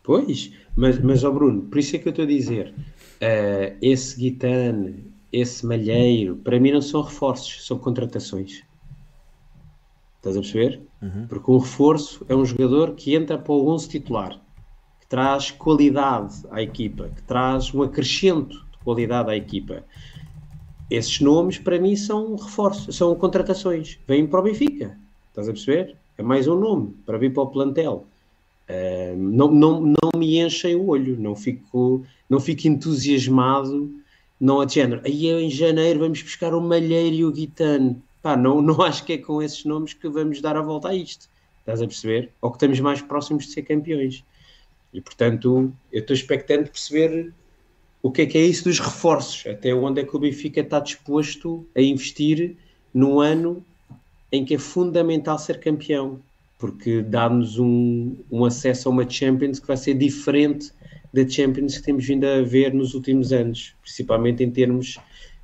Pois, mas, mas oh Bruno, por isso é que eu estou a dizer, uh, esse Guitane, esse Malheiro, para mim não são reforços, são contratações. Estás a perceber? Uhum. Porque um reforço é um jogador que entra para o 11 titular, que traz qualidade à equipa, que traz um acrescento de qualidade à equipa. Esses nomes, para mim, são reforços, são contratações. Vêm para o Benfica. Estás a perceber? É mais um nome para vir para o plantel. Uh, não, não, não me enchem o olho, não fico, não fico entusiasmado. Não é género. Aí em janeiro vamos buscar o Malheiro e o Guitano pá, não, não acho que é com esses nomes que vamos dar a volta a isto. Estás a perceber? Ou que estamos mais próximos de ser campeões. E portanto, eu estou expectante perceber o que é que é isso dos reforços, até onde é que o Benfica está disposto a investir num ano em que é fundamental ser campeão, porque dá-nos um, um acesso a uma Champions que vai ser diferente da Champions que temos vindo a ver nos últimos anos, principalmente em termos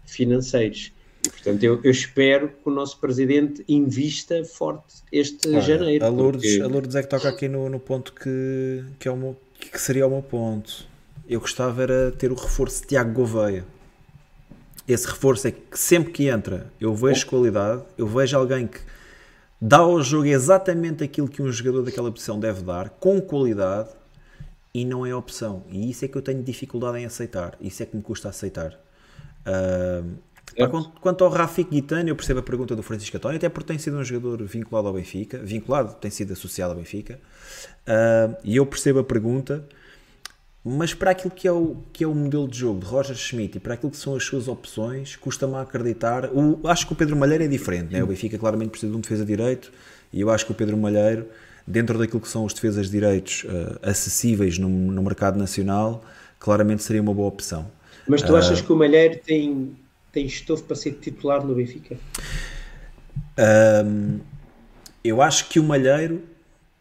financeiros. E, portanto, eu, eu, espero que o nosso presidente invista forte este janeiro. A Lourdes, porque... a Lourdes é que toca aqui no, no ponto que, que, é o meu, que seria o meu ponto. Eu gostava era ter o reforço de Tiago Gouveia. Esse reforço é que sempre que entra eu vejo qualidade, eu vejo alguém que dá ao jogo exatamente aquilo que um jogador daquela posição deve dar, com qualidade, e não é opção. E isso é que eu tenho dificuldade em aceitar. Isso é que me custa aceitar. Uh, quanto ao Rafik Guitane, eu percebo a pergunta do Francisco António, até porque tem sido um jogador vinculado ao Benfica, vinculado, tem sido associado ao Benfica, uh, e eu percebo a pergunta, mas para aquilo que é, o, que é o modelo de jogo de Roger Schmidt e para aquilo que são as suas opções, custa-me acreditar. O, acho que o Pedro Malheiro é diferente, né? o Benfica claramente precisa de um defesa direito, e eu acho que o Pedro Malheiro, dentro daquilo que são os defesas de direitos uh, acessíveis no, no mercado nacional, claramente seria uma boa opção. Mas tu achas uh, que o Malheiro tem tem estofo para ser titular no Benfica? Um, eu acho que o Malheiro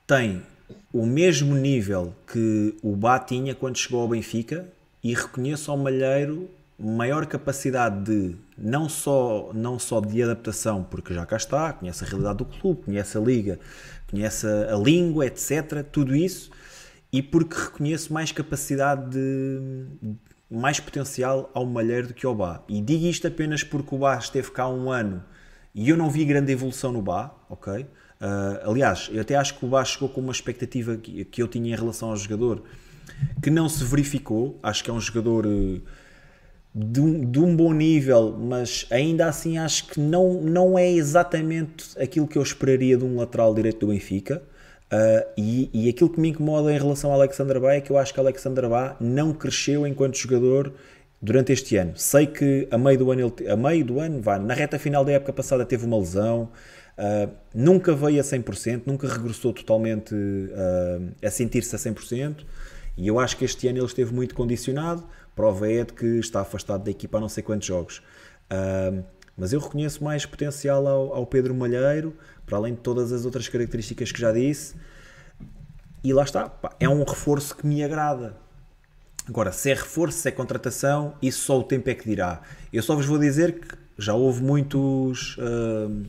tem o mesmo nível que o Bá tinha quando chegou ao Benfica e reconheço ao Malheiro maior capacidade de não só, não só de adaptação, porque já cá está, conhece a realidade do clube, conhece a liga, conhece a, língua, etc. Tudo isso, e porque reconheço mais capacidade de, mais potencial ao Malheiro do que ao Bá. E digo isto apenas porque o Bá esteve cá um ano e eu não vi grande evolução no Bá, ok? Uh, aliás, eu até acho que o Bá chegou com uma expectativa que, que eu tinha em relação ao jogador que não se verificou. Acho que é um jogador uh, de, um, de um bom nível, mas ainda assim acho que não, não é exatamente aquilo que eu esperaria de um lateral direito do Benfica. Uh, e, e, aquilo que me incomoda em relação ao Alexander Bá é que eu acho que Alexander Bá não cresceu enquanto jogador durante este ano. Sei que a meio do ano, ele, a meio do ano vá, na reta final da época passada teve uma lesão, uh, nunca veio a 100%, nunca regressou totalmente uh, a sentir-se a 100%, e eu acho que este ano ele esteve muito condicionado, prova é de que está afastado da equipa há não sei quantos jogos. mas eu reconheço mais potencial ao, ao Pedro Malheiro, para além de todas as outras características que já disse. E lá está, pá, é um reforço que me agrada. Agora, se é reforço, se é contratação, isso só o tempo é que dirá. Eu só vos vou dizer que já houve muitos. Uh,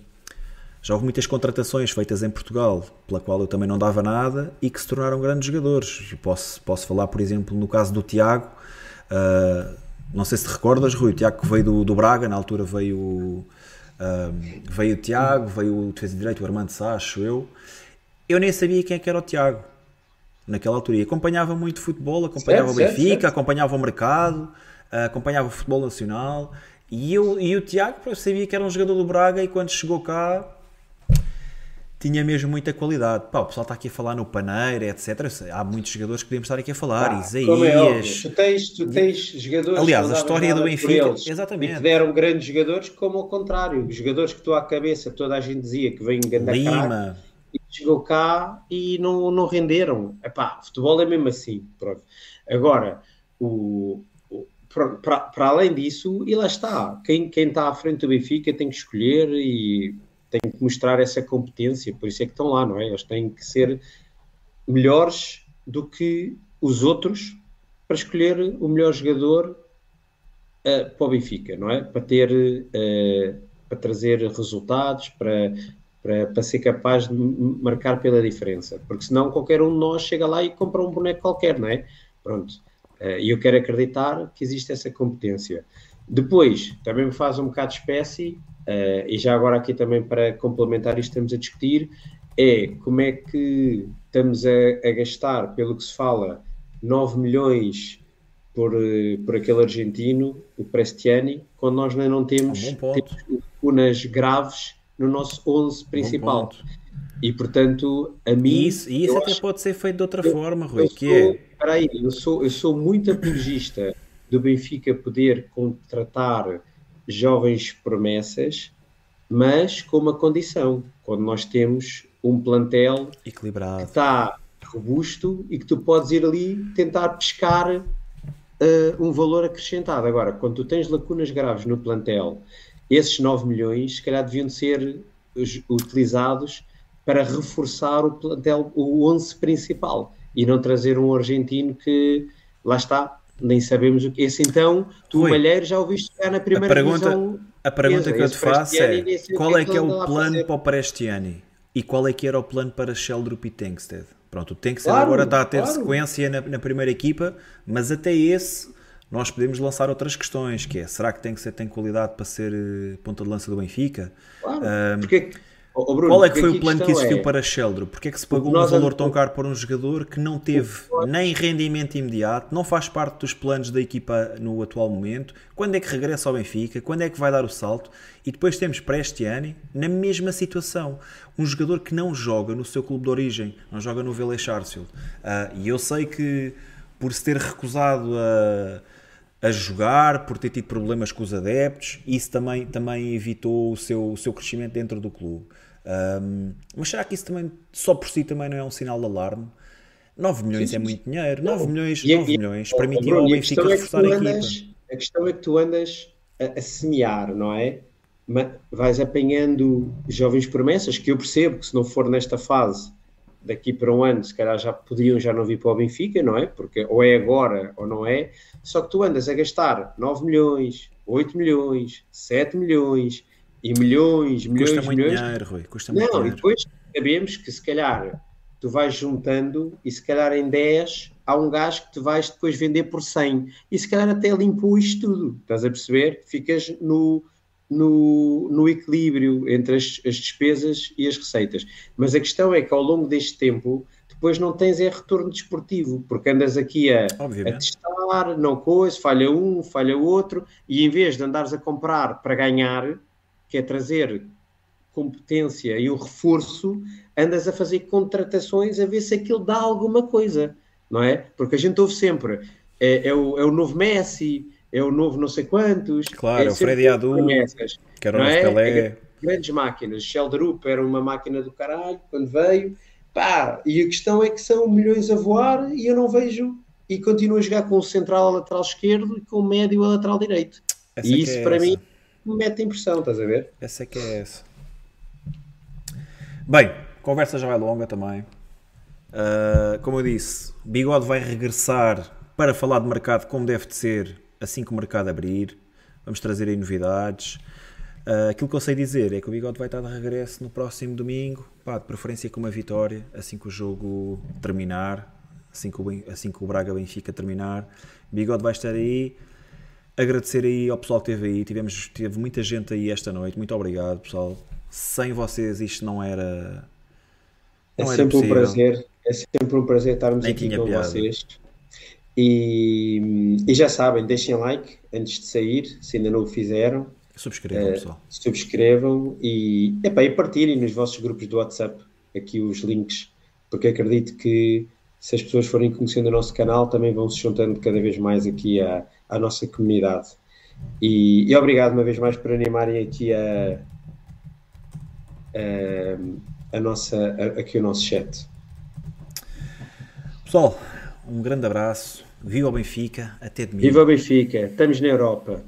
já houve muitas contratações feitas em Portugal, pela qual eu também não dava nada e que se tornaram grandes jogadores. Posso, posso falar, por exemplo, no caso do Tiago. Uh, não sei se te recordas, Rui, o Tiago que veio do, do Braga, na altura veio, veio o Tiago, veio o defesa de direito, o Armando Sá, acho eu. Eu nem sabia quem é que era o Tiago naquela altura. E acompanhava muito futebol, acompanhava certo, o Benfica, certo, certo. acompanhava o mercado, acompanhava o futebol nacional. E, eu, e o Tiago, eu sabia que era um jogador do Braga e quando chegou cá tinha mesmo muita qualidade. Pá, o pessoal está aqui a falar no Paneira, etc. Há muitos jogadores que podemos estar aqui a falar. Ah, Isaías. É tu, tens, tu tens jogadores. Aliás, a história do Benfica. Eles, exatamente. Que deram grandes jogadores, como ao contrário. Jogadores que tu à cabeça, toda a gente dizia que vêm grande Lima. e chegou cá e não, não renderam. Epá, futebol é mesmo assim. Pronto. Agora, o, para, para além disso, e lá está. Quem, quem está à frente do Benfica tem que escolher e têm que mostrar essa competência, por isso é que estão lá, não é? Eles têm que ser melhores do que os outros para escolher o melhor jogador uh, para o Benfica, não é? Para ter, uh, para trazer resultados, para, para, para ser capaz de marcar pela diferença, porque senão qualquer um de nós chega lá e compra um boneco qualquer, não é? Pronto. Uh, e eu quero acreditar que existe essa competência. Depois, também me faz um bocado de espécie Uh, e já agora aqui também para complementar isto estamos a discutir é como é que estamos a, a gastar, pelo que se fala, 9 milhões por, eh, por aquele argentino, o Prestiani, quando nós ainda não temos, temos lacunas graves no nosso 11 principal. E portanto, a mim. E isso, isso até pode ser feito de outra eu, forma, Rui. Eu que sou, é... Peraí, eu sou, eu sou muito apologista do Benfica poder contratar jovens promessas, mas com uma condição, quando nós temos um plantel equilibrado que está robusto e que tu podes ir ali tentar pescar uh, um valor acrescentado. Agora, quando tu tens lacunas graves no plantel, esses 9 milhões, se calhar deviam ser utilizados para reforçar o plantel, o 11 principal e não trazer um argentino que lá está, nem sabemos o que. Esse então, tu, Rui, Malheiro, já ouviste jogar na primeira a pergunta, divisão. A pergunta que eu te faço é: qual é que é o plano para o Prestiani? E qual é que era o plano para Sheldrup e Tankstead? Pronto, o Tankstead claro, agora está a ter claro. sequência na, na, primeira equipa, mas até esse nós podemos lançar outras questões, que é, será que Tankstead tem qualidade para ser uh, ponta de lança do Benfica? Claro, um, porque Oh, Bruno, Qual é que foi o plano que existiu é... para Sheldon? Porque é que se pagou um valor tão caro para um jogador que não teve nem rendimento imediato, não faz parte dos planos da equipa no atual momento? Quando é que regressa ao Benfica? Quando é que vai dar o salto? E depois temos Prestiani na mesma situação. Um jogador que não joga no seu clube de origem, não joga no Vélez Sarsfield. Uh, e eu sei que por se ter recusado a a jogar, por ter tido problemas com os adeptos, isso também, também evitou o seu, o seu crescimento dentro do clube. Um, mas será que isso também, só por si, também não é um sinal de alarme? 9 milhões sim, sim. é muito dinheiro. 9 milhões, 9 e, milhões e, permitiu ao Benfica é reforçar a andas, equipa. A questão é que tu andas a, a semear, não é? Mas vais apanhando jovens promessas, que eu percebo que se não for nesta fase, daqui para um ano, se calhar já podiam já não vir para o Benfica, não é? Porque ou é agora ou não é. Só que tu andas a gastar 9 milhões, 8 milhões, 7 milhões, e milhões, milhões, custa muito milhões. Dinheiro, Rui, custa muito não, dinheiro. e depois sabemos que se calhar tu vais juntando e se calhar em 10 há um gajo que tu vais depois vender por 100 e se calhar até limpou isto tudo, estás a perceber? Ficas no, no, no equilíbrio entre as, as, despesas e as receitas. Mas a questão é que ao longo deste tempo depois não tens é retorno desportivo, porque andas aqui a, a testar, não coisa, falha um, falha outro, e em vez de andares a comprar para ganhar, que é trazer competência e o reforço, andas a fazer contratações a ver se aquilo dá alguma coisa, não é? Porque a gente ouve sempre, é, é, o, é o novo Messi, é o novo não sei quantos. Claro, é, o Freddy Adu, que era o é? Pelé. É, grandes máquinas. Sheldrup era uma máquina do caralho quando veio. Pá, e a questão é que são milhões a voar e eu não vejo. E continuo a jogar com o central a lateral esquerdo e com o médio a lateral direito. Essa e isso é para essa. mim me mete impressão, estás a ver? Essa é que é essa. Bem, conversa já vai longa também. Uh, como eu disse, Bigode vai regressar para falar de mercado como deve de ser assim que o mercado abrir. Vamos trazer aí novidades. Uh, aquilo que eu sei dizer é que o Bigode vai estar de regresso no próximo domingo, pá, de preferência com uma vitória, assim que o jogo terminar, assim que o, assim que o Braga Benfica terminar. Bigode vai estar aí. Agradecer aí ao pessoal que esteve aí. Tivemos, teve muita gente aí esta noite. Muito obrigado, pessoal. Sem vocês isto não era. Não é era sempre possível. um prazer. É sempre um prazer estarmos Nem aqui com piada. vocês. E, e, já sabem, deixem like antes de sair, se ainda não o fizeram. Subscrevam, uh, pessoal. Subscrevam e, epá, e partilhem nos vossos grupos do WhatsApp aqui os links, porque acredito que se as pessoas forem conhecendo o nosso canal, também vão se juntando cada vez mais aqui à, à nossa comunidade. E, e obrigado uma vez mais por animarem aqui a, a, a nossa, a, aqui o nosso chat. Pessoal, um grande abraço. Viva o Benfica. Até domingo. Viva o Benfica. Estamos na Europa.